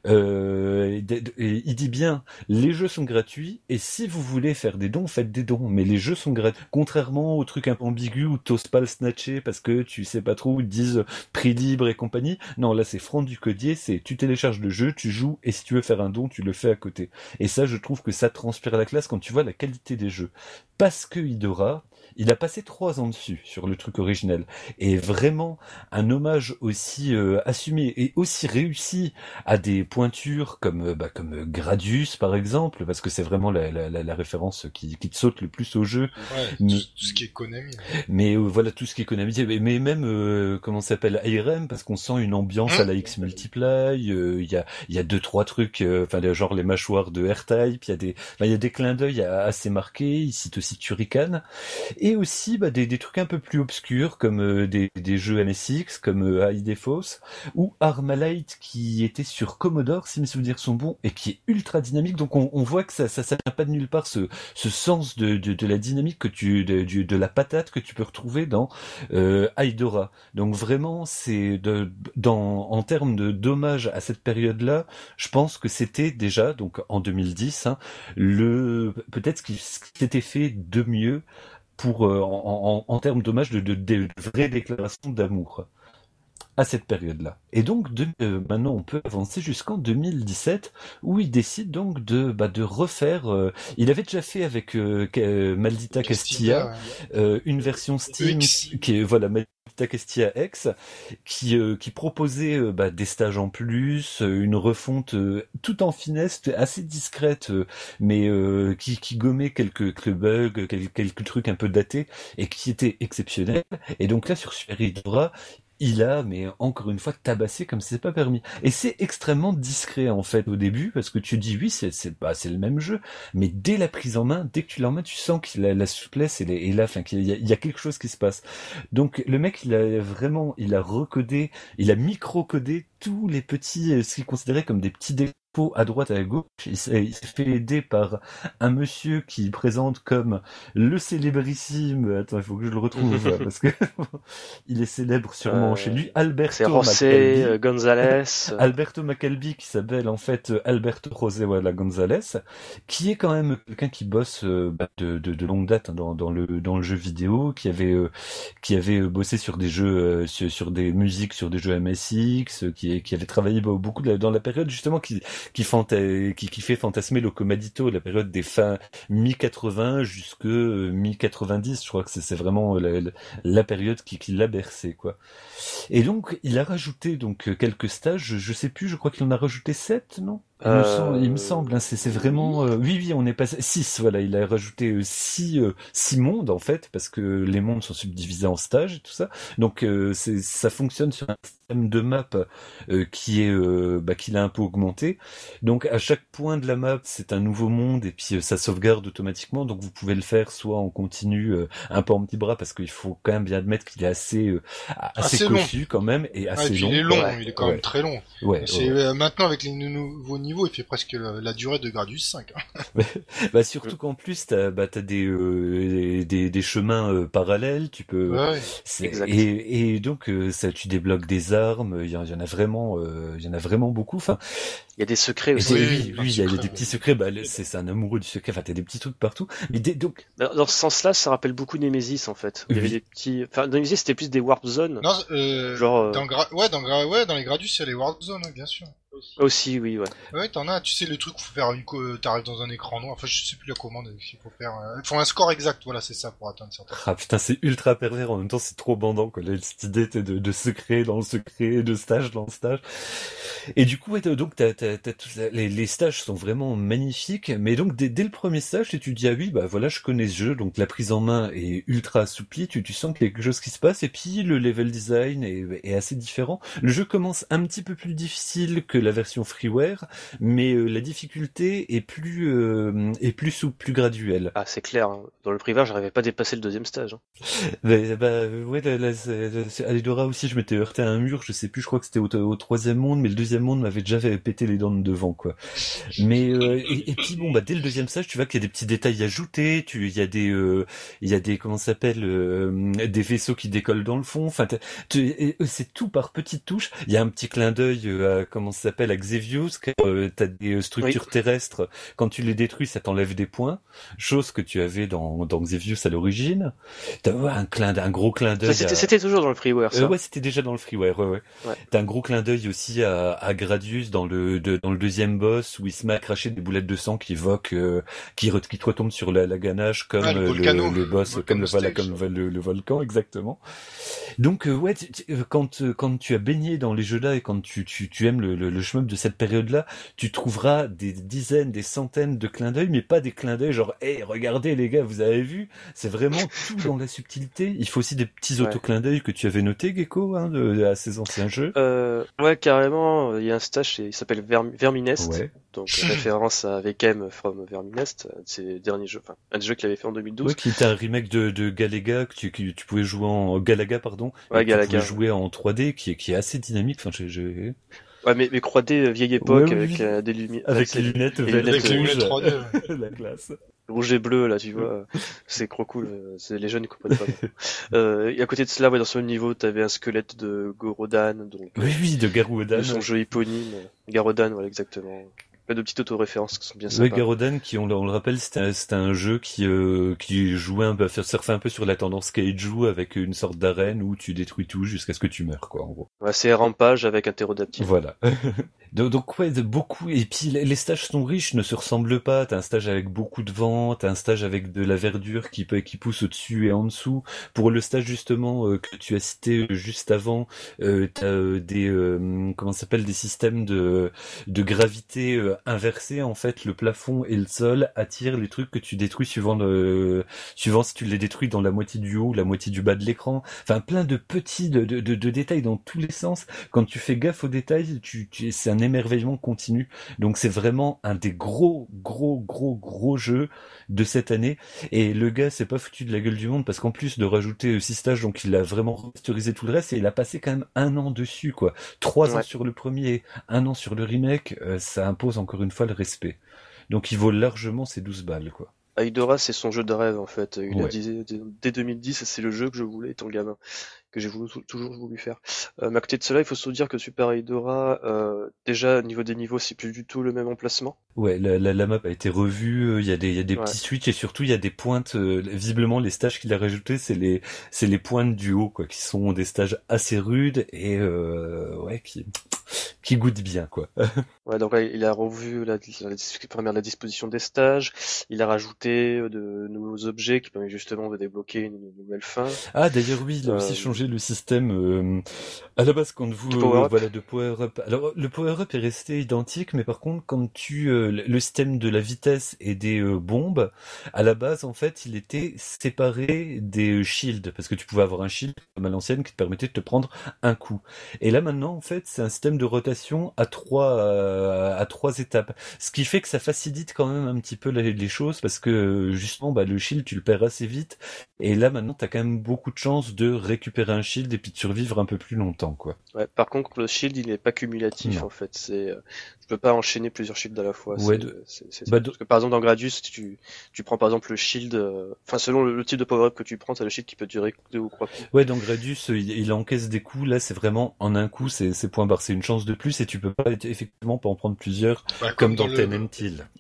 [SPEAKER 3] euh, il dit bien, les jeux sont gratuits, et si vous voulez faire des dons, faites des dons, mais les jeux sont gratuits. Contrairement aux trucs un peu ambigus où t'oses pas le snatcher parce que tu sais pas trop, où disent prix libre et compagnie. Non, là c'est franc du codier, c'est tu télécharges le jeu, tu joues, et si tu veux faire un don, tu le fais à côté. Et ça, je trouve que ça transpire la classe quand tu vois la qualité des jeux. Parce que Idora, il a passé trois ans dessus sur le truc originel et vraiment un hommage aussi euh, assumé et aussi réussi à des pointures comme euh, bah, comme Gradius par exemple parce que c'est vraiment la, la, la, référence qui, qui te saute le plus au jeu.
[SPEAKER 2] Ouais, mais, tout, ce qui est Konami.
[SPEAKER 3] Mais euh, voilà tout ce qui est Konami. Mais, même euh, comment s'appelle IRM parce qu'on sent une ambiance à la X Multiply. Il y a il y a deux trois trucs enfin genre les mâchoires de R-Type. Il y a des il y a des clins d'œil assez marqués. Il cite aussi Turrican et et aussi bah, des, des, trucs un peu plus obscurs comme euh, des, des, jeux MSX comme euh, ou Armalite qui était sur Commodore si mes souvenirs sont bons et qui est ultra dynamique. Donc on, on voit que ça ça, ça vient pas de nulle part ce, ce sens de, de, de, la dynamique que tu de, de, la patate que tu peux retrouver dans euh, donc vraiment c'est dans en termes de dommage à cette période là je pense que c'était déjà donc en 2010 hein, le peut-être ce qui s'était fait de mieux pour euh, en, en, termes d'hommage de, de, de, vraies déclarations d'amour à cette période-là. Et donc de, euh, maintenant on peut avancer jusqu'en 2017 où il décide donc de bah, de refaire. Euh, il avait déjà fait avec Maldita Castilla, une version Steam qui est voilà Maldita Castilla X qui qui proposait bah, des stages en plus, une refonte tout en finesse, assez discrète, mais qui, qui gommait quelques, quelques bugs, quelques, quelques, trucs un peu datés et qui était exceptionnel. Et donc là sur Super Hydra, il a, mais encore une fois, tabassé comme si c'est pas permis. Et c'est extrêmement discret en fait au début, parce que tu dis oui, c'est c'est bah, c'est le même jeu, mais dès la prise en main, dès que tu l'as en main, tu sens qu'il a la souplesse et, là, enfin qu'il y, y, a quelque chose qui se passe. Donc le mec, il a vraiment, il a recodé, il a micro-codé tous les petits, euh, ce qu'il considérait comme des petits à droite et à gauche. Il s'est fait aider par un monsieur qui présente comme le célébrissime. Attends, il faut que je le retrouve parce que il est célèbre sûrement chez lui. Alberto
[SPEAKER 1] José euh, González.
[SPEAKER 3] Alberto Macalbi qui s'appelle en fait euh, Alberto José voilà, González, qui est quand même quelqu'un qui bosse euh, bah, de, de, de, longue date hein, dans, dans, le dans le jeu vidéo, qui avait qui avait bossé sur des jeux sur, sur, des musiques, sur des jeux MSX, qui qui avait travaillé beaucoup dans la période justement qui qui, fait fantasmer le Comadito, la période des fins mi-80 jusque euh, mi-90. Je crois que c'est vraiment la, la, période qui, qui l'a bercé, quoi. Et donc, il a rajouté donc quelques stages. Je sais plus, je crois qu'il en a rajouté sept, non? Il, me semble, il me semble, hein, c'est vraiment euh, oui oui on est passé six voilà il a rajouté euh, six euh, six mondes en fait parce que les mondes sont subdivisés en stages et tout ça. Donc c'est ça fonctionne sur un système de map qui est bah, qu'il a un peu augmenté. Donc à chaque point de la map c'est un nouveau monde et puis ça sauvegarde automatiquement. Donc vous pouvez le faire soit en continu un peu en petit bras parce qu'il faut quand même bien admettre qu'il est assez assez, assez quand même et assez long
[SPEAKER 2] il est long il est quand même très long. Ouais, maintenant avec les nouveaux niveau, il fait presque la, durée de Gradius 5.
[SPEAKER 3] Hein. bah surtout qu'en plus, t'as bah, as des, euh, des, des chemins euh, parallèles, tu peux.
[SPEAKER 2] Ouais,
[SPEAKER 3] et, et donc euh, ça, tu débloques des armes. Il y, en a vraiment, il y en a vraiment beaucoup. Enfin,
[SPEAKER 1] il y a des secrets aussi.
[SPEAKER 3] Oui, oui, il y a des petits secrets. Bah, c'est un amoureux du secret. Enfin, t'as des petits trucs partout. Mais donc.
[SPEAKER 1] Dans ce sens-là, ça rappelle beaucoup Nemesis en fait. Il y avait des petits. Enfin, Nemesis c'était plus des warp zones.
[SPEAKER 2] Non, euh, genre. Dans ouais, dans ouais, dans les Gradius, il y a les warp zones, bien sûr.
[SPEAKER 1] Aussi, oui, ouais.
[SPEAKER 2] Ouais, t'en as, tu sais, le truc où faut faire une, t'arrives dans un écran noir, enfin, je sais plus la commande qu'il faut faire, euh, il faut un score exact, voilà, c'est ça, pour atteindre certains.
[SPEAKER 3] Ah, putain, c'est ultra pervers, en même temps, c'est trop bandant, quoi, cette idée de, de secret dans le secret, de stage dans le stage. Et du coup, ouais, donc, t'as, t'as, t'as les, les, stages sont vraiment magnifiques, mais donc, dès, dès le premier stage, tu dis, ah oui, bah, voilà, je connais ce jeu, donc la prise en main est ultra assouplie, tu, tu sens qu'il y a quelque chose qui se passe, et puis le level design est, est assez différent. Le jeu commence un petit peu plus difficile que la version freeware, mais euh, la difficulté est plus euh, est plus souple, plus graduelle.
[SPEAKER 1] Ah c'est clair. Hein. Dans le privé, j'arrivais pas à dépasser le deuxième stage. Hein.
[SPEAKER 3] bah, bah ouais, là, à Eldora aussi, je m'étais heurté à un mur. Je sais plus, je crois que c'était au, troisième monde, mais le deuxième monde m'avait déjà fait péter les dents de devant, quoi. Mais euh, et, puis bon, bah dès le deuxième stage, tu vois qu'il y a des petits détails ajoutés. Tu, il y a des, il y a des comment s'appelle, des vaisseaux qui décollent dans le fond. Enfin, c'est tout par petites touches. Il y a un petit clin d'œil à comment ça s'appelle, à Xevious, euh, t'as des euh, structures terrestres, quand tu les détruis, ça t'enlève des points, chose que tu avais dans, dans Xevious à l'origine. T'as un clin un gros clin d'œil.
[SPEAKER 1] C'était toujours dans le freeware, ça.
[SPEAKER 3] Euh, ouais, c'était déjà dans le freeware, ouais, ouais. ouais. T'as un gros clin d'œil aussi à, à Gradius dans le dans le deuxième boss où il se met à cracher des boulettes de sang qui évoquent, euh, qui, qui te retombent sur la, la ganache comme
[SPEAKER 2] ah,
[SPEAKER 3] le, le, boss, comme le, voilà, comme le, le, volcan, exactement. Donc ouais, quand quand tu as baigné dans les jeux là et quand tu tu, tu aimes le, le, de cette période-là, tu trouveras des dizaines, des centaines de clins d'œil, mais pas des clins d'œil genre, hé, regardez les gars, vous avez vu? C'est vraiment tout dans la subtilité. Il faut aussi des petits auto-clins d'œil que tu avais noté, Gecko, hein, de, à ces anciens jeux.
[SPEAKER 1] Euh, ouais, carrément. Il y a un stage, il s'appelle Verminest. Donc, référence à VKM from Verminest, ses derniers jeux, enfin, un des jeux qu'il avait fait en 2012.
[SPEAKER 3] Ouais, qui était un remake de, de Galaga, que tu, tu pouvais jouer en Galaga, pardon. Ouais, Galaga. Tu pouvais jouer en 3D, qui est, qui est assez dynamique. Enfin, j'ai,
[SPEAKER 1] Ouais, mais, mais 3D vieille époque avec euh, des lumières.
[SPEAKER 3] Avec, les lunettes,
[SPEAKER 2] avec les lunettes 3D.
[SPEAKER 3] la classe.
[SPEAKER 1] Rouge et bleu, là, tu vois. c'est trop cool. Euh, c'est les jeunes qui comprennent pas. euh, et à côté de cela, ouais, dans ce niveau, t'avais un squelette de Gorodan. Donc,
[SPEAKER 3] oui, oui, de Garoudan. De
[SPEAKER 1] son jeu éponyme. Garodan, voilà, exactement de petites autoréférences qui sont bien sympas.
[SPEAKER 3] Oui, Garodan, qui on, le rappelle, c'était un, jeu qui euh, qui jouait un peu, surfait un peu sur la tendance Kaiju avec une sorte d'arène où tu détruis tout jusqu'à ce que tu meurs, quoi, en gros.
[SPEAKER 1] Ouais, c'est rampage avec un pterodactyle.
[SPEAKER 3] Voilà. donc, ouais, beaucoup. Et puis les, stages sont riches, ne se ressemblent pas. T'as un stage avec beaucoup de vent, t'as un stage avec de la verdure qui qui pousse au-dessus et en dessous. Pour le stage justement euh, que tu as cité juste avant, euh, t'as euh, des comment s'appelle des systèmes de de gravité inversé en fait le plafond et le sol attirent les trucs que tu détruis suivant le suivant si tu les détruis dans la moitié du haut ou la moitié du bas de l'écran. Enfin plein de petits de, de, de, détails dans tous les sens. Quand tu fais gaffe aux détails, tu, tu c'est un émerveillement continu. Donc c'est vraiment un des gros gros gros gros jeux de cette année. Et le gars s'est pas foutu de la gueule du monde parce qu'en plus de rajouter six stages, donc il a vraiment remasterisé tout le reste et il a passé quand même un an dessus quoi. Trois ans sur le premier, un an sur le remake, euh, ça impose encore une fois le respect. Donc il vaut largement ses 12 balles quoi.
[SPEAKER 1] Aidora, c'est son jeu de rêve en fait. Il a dit dès 2010, c'est le jeu que je voulais étant gamin que j'ai toujours voulu faire. Euh, mais à côté de cela, il faut se dire que Super Hydora, euh, déjà au niveau des niveaux, c'est plus du tout le même emplacement.
[SPEAKER 3] Ouais, la, la, map a été revue. Euh, il y a des, il y a des petits switches et surtout il y a des pointes. Euh, visiblement, les stages qu'il a rajoutés, c'est les, c'est les pointes du haut, quoi, qui sont des stages assez rudes et ouais, qui, qui goûtent bien, quoi.
[SPEAKER 1] ouais, donc il a revu la, la, la disposition des stages. Il a rajouté de nouveaux objets qui permettent justement de débloquer une, nouvelle fin.
[SPEAKER 3] Ah, d'ailleurs, oui, il a aussi changé le système euh, à la base quand vous euh, voilà de power up. Alors le power up est resté identique, mais par contre quand tu euh, le système de la vitesse et des bombes, à la base en fait il était séparé des shields parce que tu pouvais avoir un shield comme à l'ancienne qui te permettait de te prendre un coup. Et là maintenant en fait c'est un système de rotation à trois à trois étapes, ce qui fait que ça facilite quand même un petit peu les, choses parce que justement bah, le shield tu le perds assez vite et là maintenant t'as quand même beaucoup de chances de récupérer un shield et puis de survivre un peu plus longtemps, quoi.
[SPEAKER 1] Ouais, par contre, le shield, il n'est pas cumulatif, en fait. C'est, euh, tu peux pas enchaîner plusieurs shields à la fois.
[SPEAKER 3] Ouais,
[SPEAKER 1] bah, Parce que par exemple, dans Gradius, tu, tu prends par exemple le shield, euh, enfin, selon le, type de power-up que tu prends, c'est le shield qui peut durer deux ou trois coups.
[SPEAKER 3] Ouais, dans Gradius, il, il, encaisse des coups. Là, c'est vraiment en un coup, c'est, c'est point barre. C'est une chance de plus et tu peux pas, effectivement, pas en prendre plusieurs, bah, comme, dans, dans le...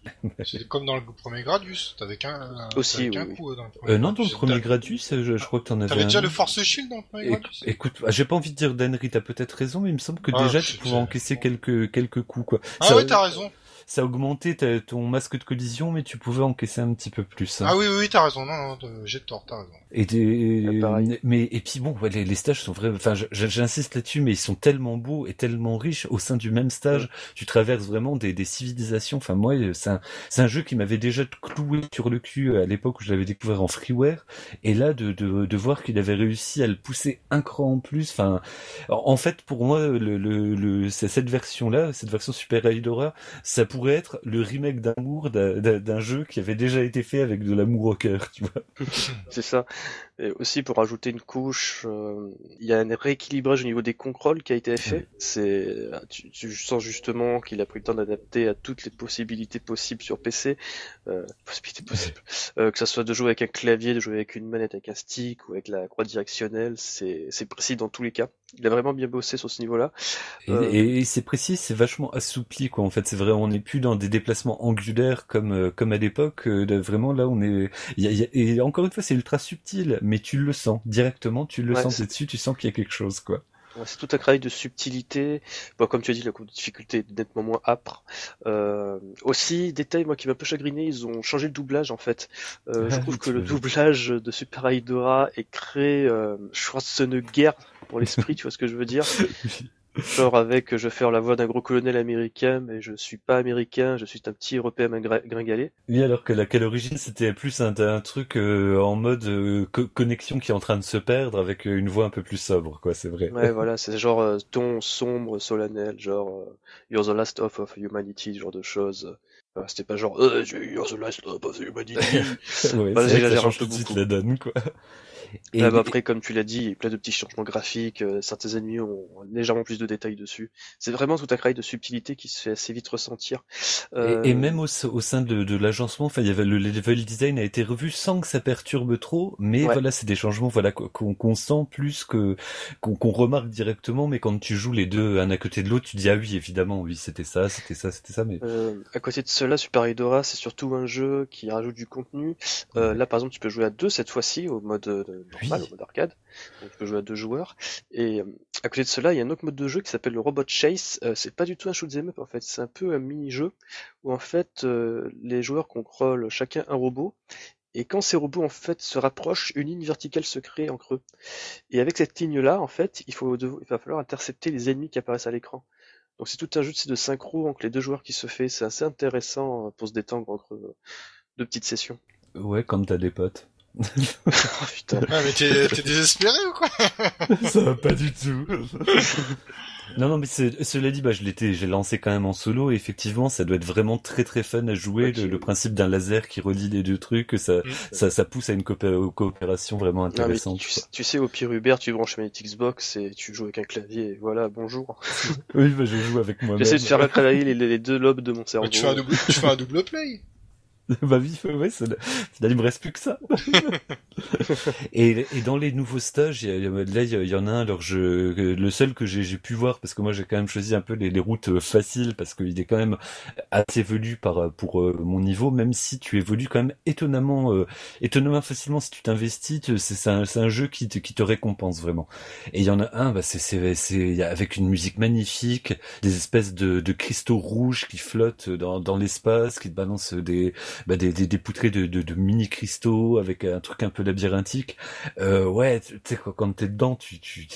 [SPEAKER 2] c'est comme dans le premier Gradius. T'avais qu'un,
[SPEAKER 1] Aussi,
[SPEAKER 2] oui,
[SPEAKER 1] coup
[SPEAKER 3] euh, dans le premier euh, Non, dans le premier Gradius, je, je crois que t'en avais
[SPEAKER 2] T'avais déjà le Force Shield dans le premier Gradius?
[SPEAKER 3] Écoute, j'ai pas envie de dire d'Henry, t'as peut-être raison, mais il me semble que ah, déjà tu pouvais encaisser quelques quelques coups quoi.
[SPEAKER 2] Ah oui, t'as raison
[SPEAKER 3] ça augmentait ton masque de collision, mais tu pouvais encaisser un petit peu plus.
[SPEAKER 2] Hein. Ah oui, oui, t'as raison. Non, non, j'ai tort, t'as raison.
[SPEAKER 3] Et des... mais et puis bon, les, les stages sont vrais. Enfin, j'insiste là-dessus, mais ils sont tellement beaux et tellement riches au sein du même stage. Tu traverses vraiment des, des civilisations. Enfin, moi, c'est un, c'est un jeu qui m'avait déjà cloué sur le cul à l'époque où je l'avais découvert en freeware. Et là, de, de, de voir qu'il avait réussi à le pousser un cran en plus. Enfin, en fait, pour moi, le, le, le cette version-là, cette version Super Hydora, ça pourrait être le remake d'amour d'un jeu qui avait déjà été fait avec de l'amour au cœur, tu vois.
[SPEAKER 1] C'est ça. Et aussi pour ajouter une couche, euh, il y a un rééquilibrage au niveau des contrôles qui a été fait. C'est, tu, sens justement qu'il a pris le temps d'adapter à toutes les possibilités possibles sur PC, euh, possibilités possibles, euh, que ça soit de jouer avec un clavier, de jouer avec une manette, avec un stick ou avec la croix directionnelle, c'est précis dans tous les cas. Il a vraiment bien bossé sur ce niveau-là.
[SPEAKER 3] Et, euh, et c'est précis, c'est vachement assoupli quoi. En fait, c'est vrai, on n'est plus dans des déplacements angulaires comme euh, comme à l'époque. vraiment là, on est. et encore une fois, c'est ultra subtil mais tu le sens directement, tu le sens dessus, tu sens qu'il y a quelque chose, quoi.
[SPEAKER 1] c'est tout un travail de subtilité. Bon, comme tu as dit, la difficulté est nettement moins âpre. Euh, aussi, détail, moi qui m'a un peu chagriné, ils ont changé le doublage en fait. Euh, je trouve que le doublage de Super Hydora est créé euh, Schwarzenegger pour l'esprit, tu vois ce que je veux dire? Genre avec, je vais faire la voix d'un gros colonel américain, mais je suis pas américain, je suis un petit européen gringalé.
[SPEAKER 3] Oui, alors que la qu'à l'origine c'était plus un, un truc euh, en mode euh, connexion qui est en train de se perdre avec euh, une voix un peu plus sobre, quoi, c'est vrai.
[SPEAKER 1] Ouais, voilà, c'est genre ton sombre, solennel, genre You're the last hope of humanity, ce genre de choses. c'était pas genre You're the last hope of humanity.
[SPEAKER 3] ouais, bah, ça change tout de suite la donne, quoi.
[SPEAKER 1] Et bah, après, comme tu l'as dit, il y a plein de petits changements graphiques, euh, certains ennemis ont légèrement plus de détails dessus. C'est vraiment tout un travail de subtilité qui se fait assez vite ressentir.
[SPEAKER 3] Euh... Et, même au, au, sein de, de l'agencement, enfin, il y avait le level design a été revu sans que ça perturbe trop, mais voilà, c'est des changements, voilà, qu'on sent plus que qu'on remarque directement, mais quand tu joues les deux un à côté de l'autre, tu dis ah oui, évidemment, oui, c'était ça, c'était ça, c'était ça, mais
[SPEAKER 1] euh, à côté de cela, Super Hydora, c'est surtout un jeu qui rajoute du contenu. Euh, là, par exemple, tu peux jouer à deux cette fois-ci au mode normal, au mode arcade. Donc tu peux jouer à deux joueurs. Et euh, à côté de cela, il y a un autre mode de jeu qui s'appelle le Robot Chase. Euh, c'est pas du tout un shoot'em up en fait, c'est un peu un mini-jeu où en fait euh, les joueurs contrôlent chacun un robot. Et quand ces robots en fait se rapprochent, une ligne verticale se crée en creux. Et avec cette ligne-là, en fait, il, faut, il va falloir intercepter les ennemis qui apparaissent à l'écran. Donc c'est tout un jeu de synchro entre les deux joueurs qui se fait. C'est assez intéressant pour se détendre entre deux petites sessions.
[SPEAKER 3] Ouais, comme t'as des potes.
[SPEAKER 1] Oh, putain.
[SPEAKER 2] Ah, mais t'es désespéré ou quoi
[SPEAKER 3] Ça va pas du tout. Non, non, mais cela dit, bah, je l'étais, j'ai lancé quand même en solo et effectivement, ça doit être vraiment très très fun à jouer. Le, principe d'un laser qui relie les deux trucs, ça, mm. ça, ça, pousse à une coopération vraiment intéressante.
[SPEAKER 1] tu, sais, au pire Hubert, tu branches ma Xbox et tu joues avec un clavier et voilà, bonjour.
[SPEAKER 3] oui, bah, je joue avec moi-même.
[SPEAKER 1] J'essaie de faire travailler les, les, deux lobes de mon cerveau.
[SPEAKER 2] tu fais un double, tu fais un double play.
[SPEAKER 3] bah oui, ouais, ça, il me reste plus que ça. et, et dans les nouveaux stages, là, il y, en a un, alors je, le seul que j'ai pu voir, parce que moi j'ai quand même choisi un peu les, les routes euh, faciles, parce qu'il est quand même assez velu par, pour euh, mon niveau, même si tu évolues quand même étonnamment, euh, étonnamment facilement si tu t'investis, c'est un, un jeu qui te, qui te récompense vraiment. Et il y en a un, bah, c'est, c'est, avec une musique magnifique, des espèces de, de cristaux rouges qui flottent dans, dans l'espace, qui te balancent des, bah, des, des, des poutrées de, de, de, mini cristaux avec un truc un peu labyrinthique. Euh, ouais, tu sais quand t'es dedans, tu, tu,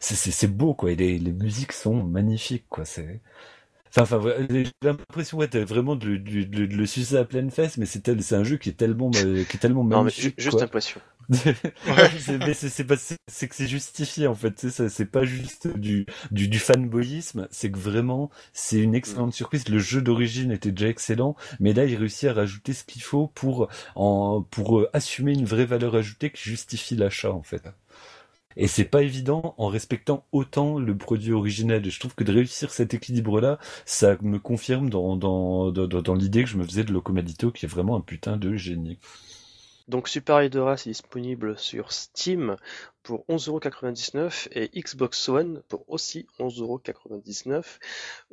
[SPEAKER 3] c'est beau quoi. Les, les musiques sont magnifiques quoi. C'est Enfin, j'ai l'impression ouais, vraiment de, de, de, le sucer à pleine fesse, mais c'est un jeu qui est tellement, qui est tellement magnifique.
[SPEAKER 1] Non, mais juste l'impression.
[SPEAKER 3] c'est que c'est justifié en fait. C'est pas juste du, du, du fanboyisme, c'est que vraiment c'est une excellente surprise. Le jeu d'origine était déjà excellent, mais là il réussit à rajouter ce qu'il faut pour en pour euh, assumer une vraie valeur ajoutée qui justifie l'achat en fait. Et c'est pas évident en respectant autant le produit originel. Et je trouve que de réussir cet équilibre-là, ça me confirme dans, dans, dans, dans l'idée que je me faisais de Locomadito, qui est vraiment un putain de génie.
[SPEAKER 1] Donc Super Hydra est disponible sur Steam pour 11,99€ et Xbox One pour aussi 11,99€.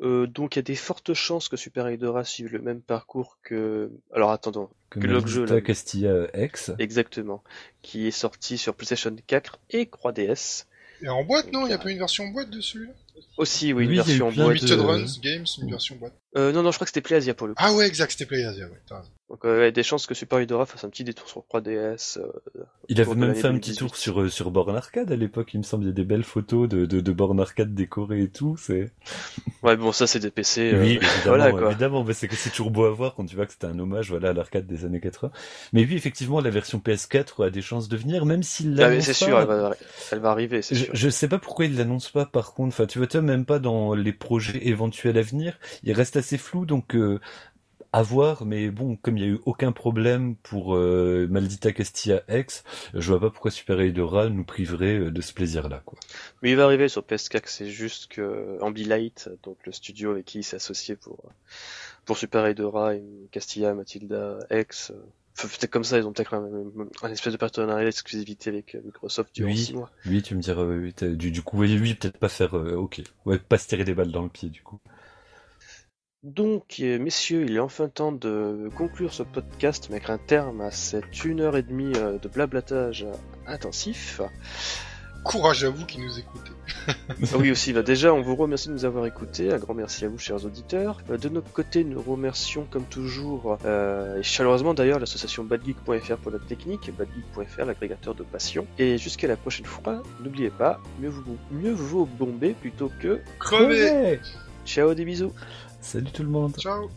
[SPEAKER 1] Euh, donc il y a des fortes chances que Super Hydra suive le même parcours que... Alors attendons,
[SPEAKER 3] que, le jeu là. Castilla X.
[SPEAKER 1] Exactement, qui est sorti sur PlayStation 4 et 3DS.
[SPEAKER 2] Et en boîte, non? Il n'y a pas une version boîte de celui-là?
[SPEAKER 1] Aussi, oui, une version boîte.
[SPEAKER 2] Limited Runs Games, une version boîte.
[SPEAKER 1] Euh, non, non, je crois que c'était PlayAsia pour le coup.
[SPEAKER 2] Ah ouais, exact, c'était PlayAsia, ouais.
[SPEAKER 1] Donc euh, il y a des chances que Super Hydra fasse un petit détour sur 3DS. Euh,
[SPEAKER 3] il avait même fait un petit tour sur euh, sur Born Arcade à l'époque, il me semble, il y a des belles photos de, de, de Born Arcade décorées et tout. C'est.
[SPEAKER 1] Ouais, bon, ça c'est des PC.
[SPEAKER 3] Euh, oui, évidemment, voilà, quoi. évidemment, mais c'est que c'est toujours beau à voir quand tu vois que c'était un hommage, voilà, à l'arcade des années 80. Mais oui, effectivement, la version PS4 a des chances de venir, même s'il
[SPEAKER 1] ah, c'est sûr, elle va, elle va arriver. Je, sûr.
[SPEAKER 3] je sais pas pourquoi il l'annonce pas, par contre. Enfin, tu vois, tu même pas dans les projets éventuels à venir. Il reste assez flou, donc à voir, mais bon, comme il n'y a eu aucun problème pour euh, Maldita Castilla X, je vois pas pourquoi Super Hydra nous priverait euh, de ce plaisir-là, quoi.
[SPEAKER 1] Mais il va arriver sur PS4, c'est juste que Ambilight, donc le studio avec qui il s'est associé pour pour Super Hydra et Castilla Matilda X, euh, peut-être comme ça, ils ont peut-être un, espèce de partenariat d'exclusivité avec Microsoft durant
[SPEAKER 3] oui,
[SPEAKER 1] mois.
[SPEAKER 3] Oui, tu me diras, oui, du, du coup, oui, oui peut-être pas faire, ok, ouais, pas se tirer des balles dans le pied, du coup.
[SPEAKER 1] Donc, euh, messieurs, il est enfin temps de conclure ce podcast, mettre un terme à cette une heure et demie euh, de blablatage intensif.
[SPEAKER 2] Courage à vous qui nous écoutez.
[SPEAKER 1] Oui aussi, bah déjà on vous remercie de nous avoir écoutés, un grand merci à vous chers auditeurs. Euh, de notre côté nous remercions comme toujours et chaleureusement d'ailleurs l'association badgeek.fr pour notre technique, badgeek.fr l'agrégateur de passion. Et jusqu'à la prochaine fois, n'oubliez pas, mieux, vous, mieux vaut bomber plutôt que
[SPEAKER 2] crever.
[SPEAKER 1] Ciao des bisous
[SPEAKER 3] Salut tout le monde.
[SPEAKER 2] Ciao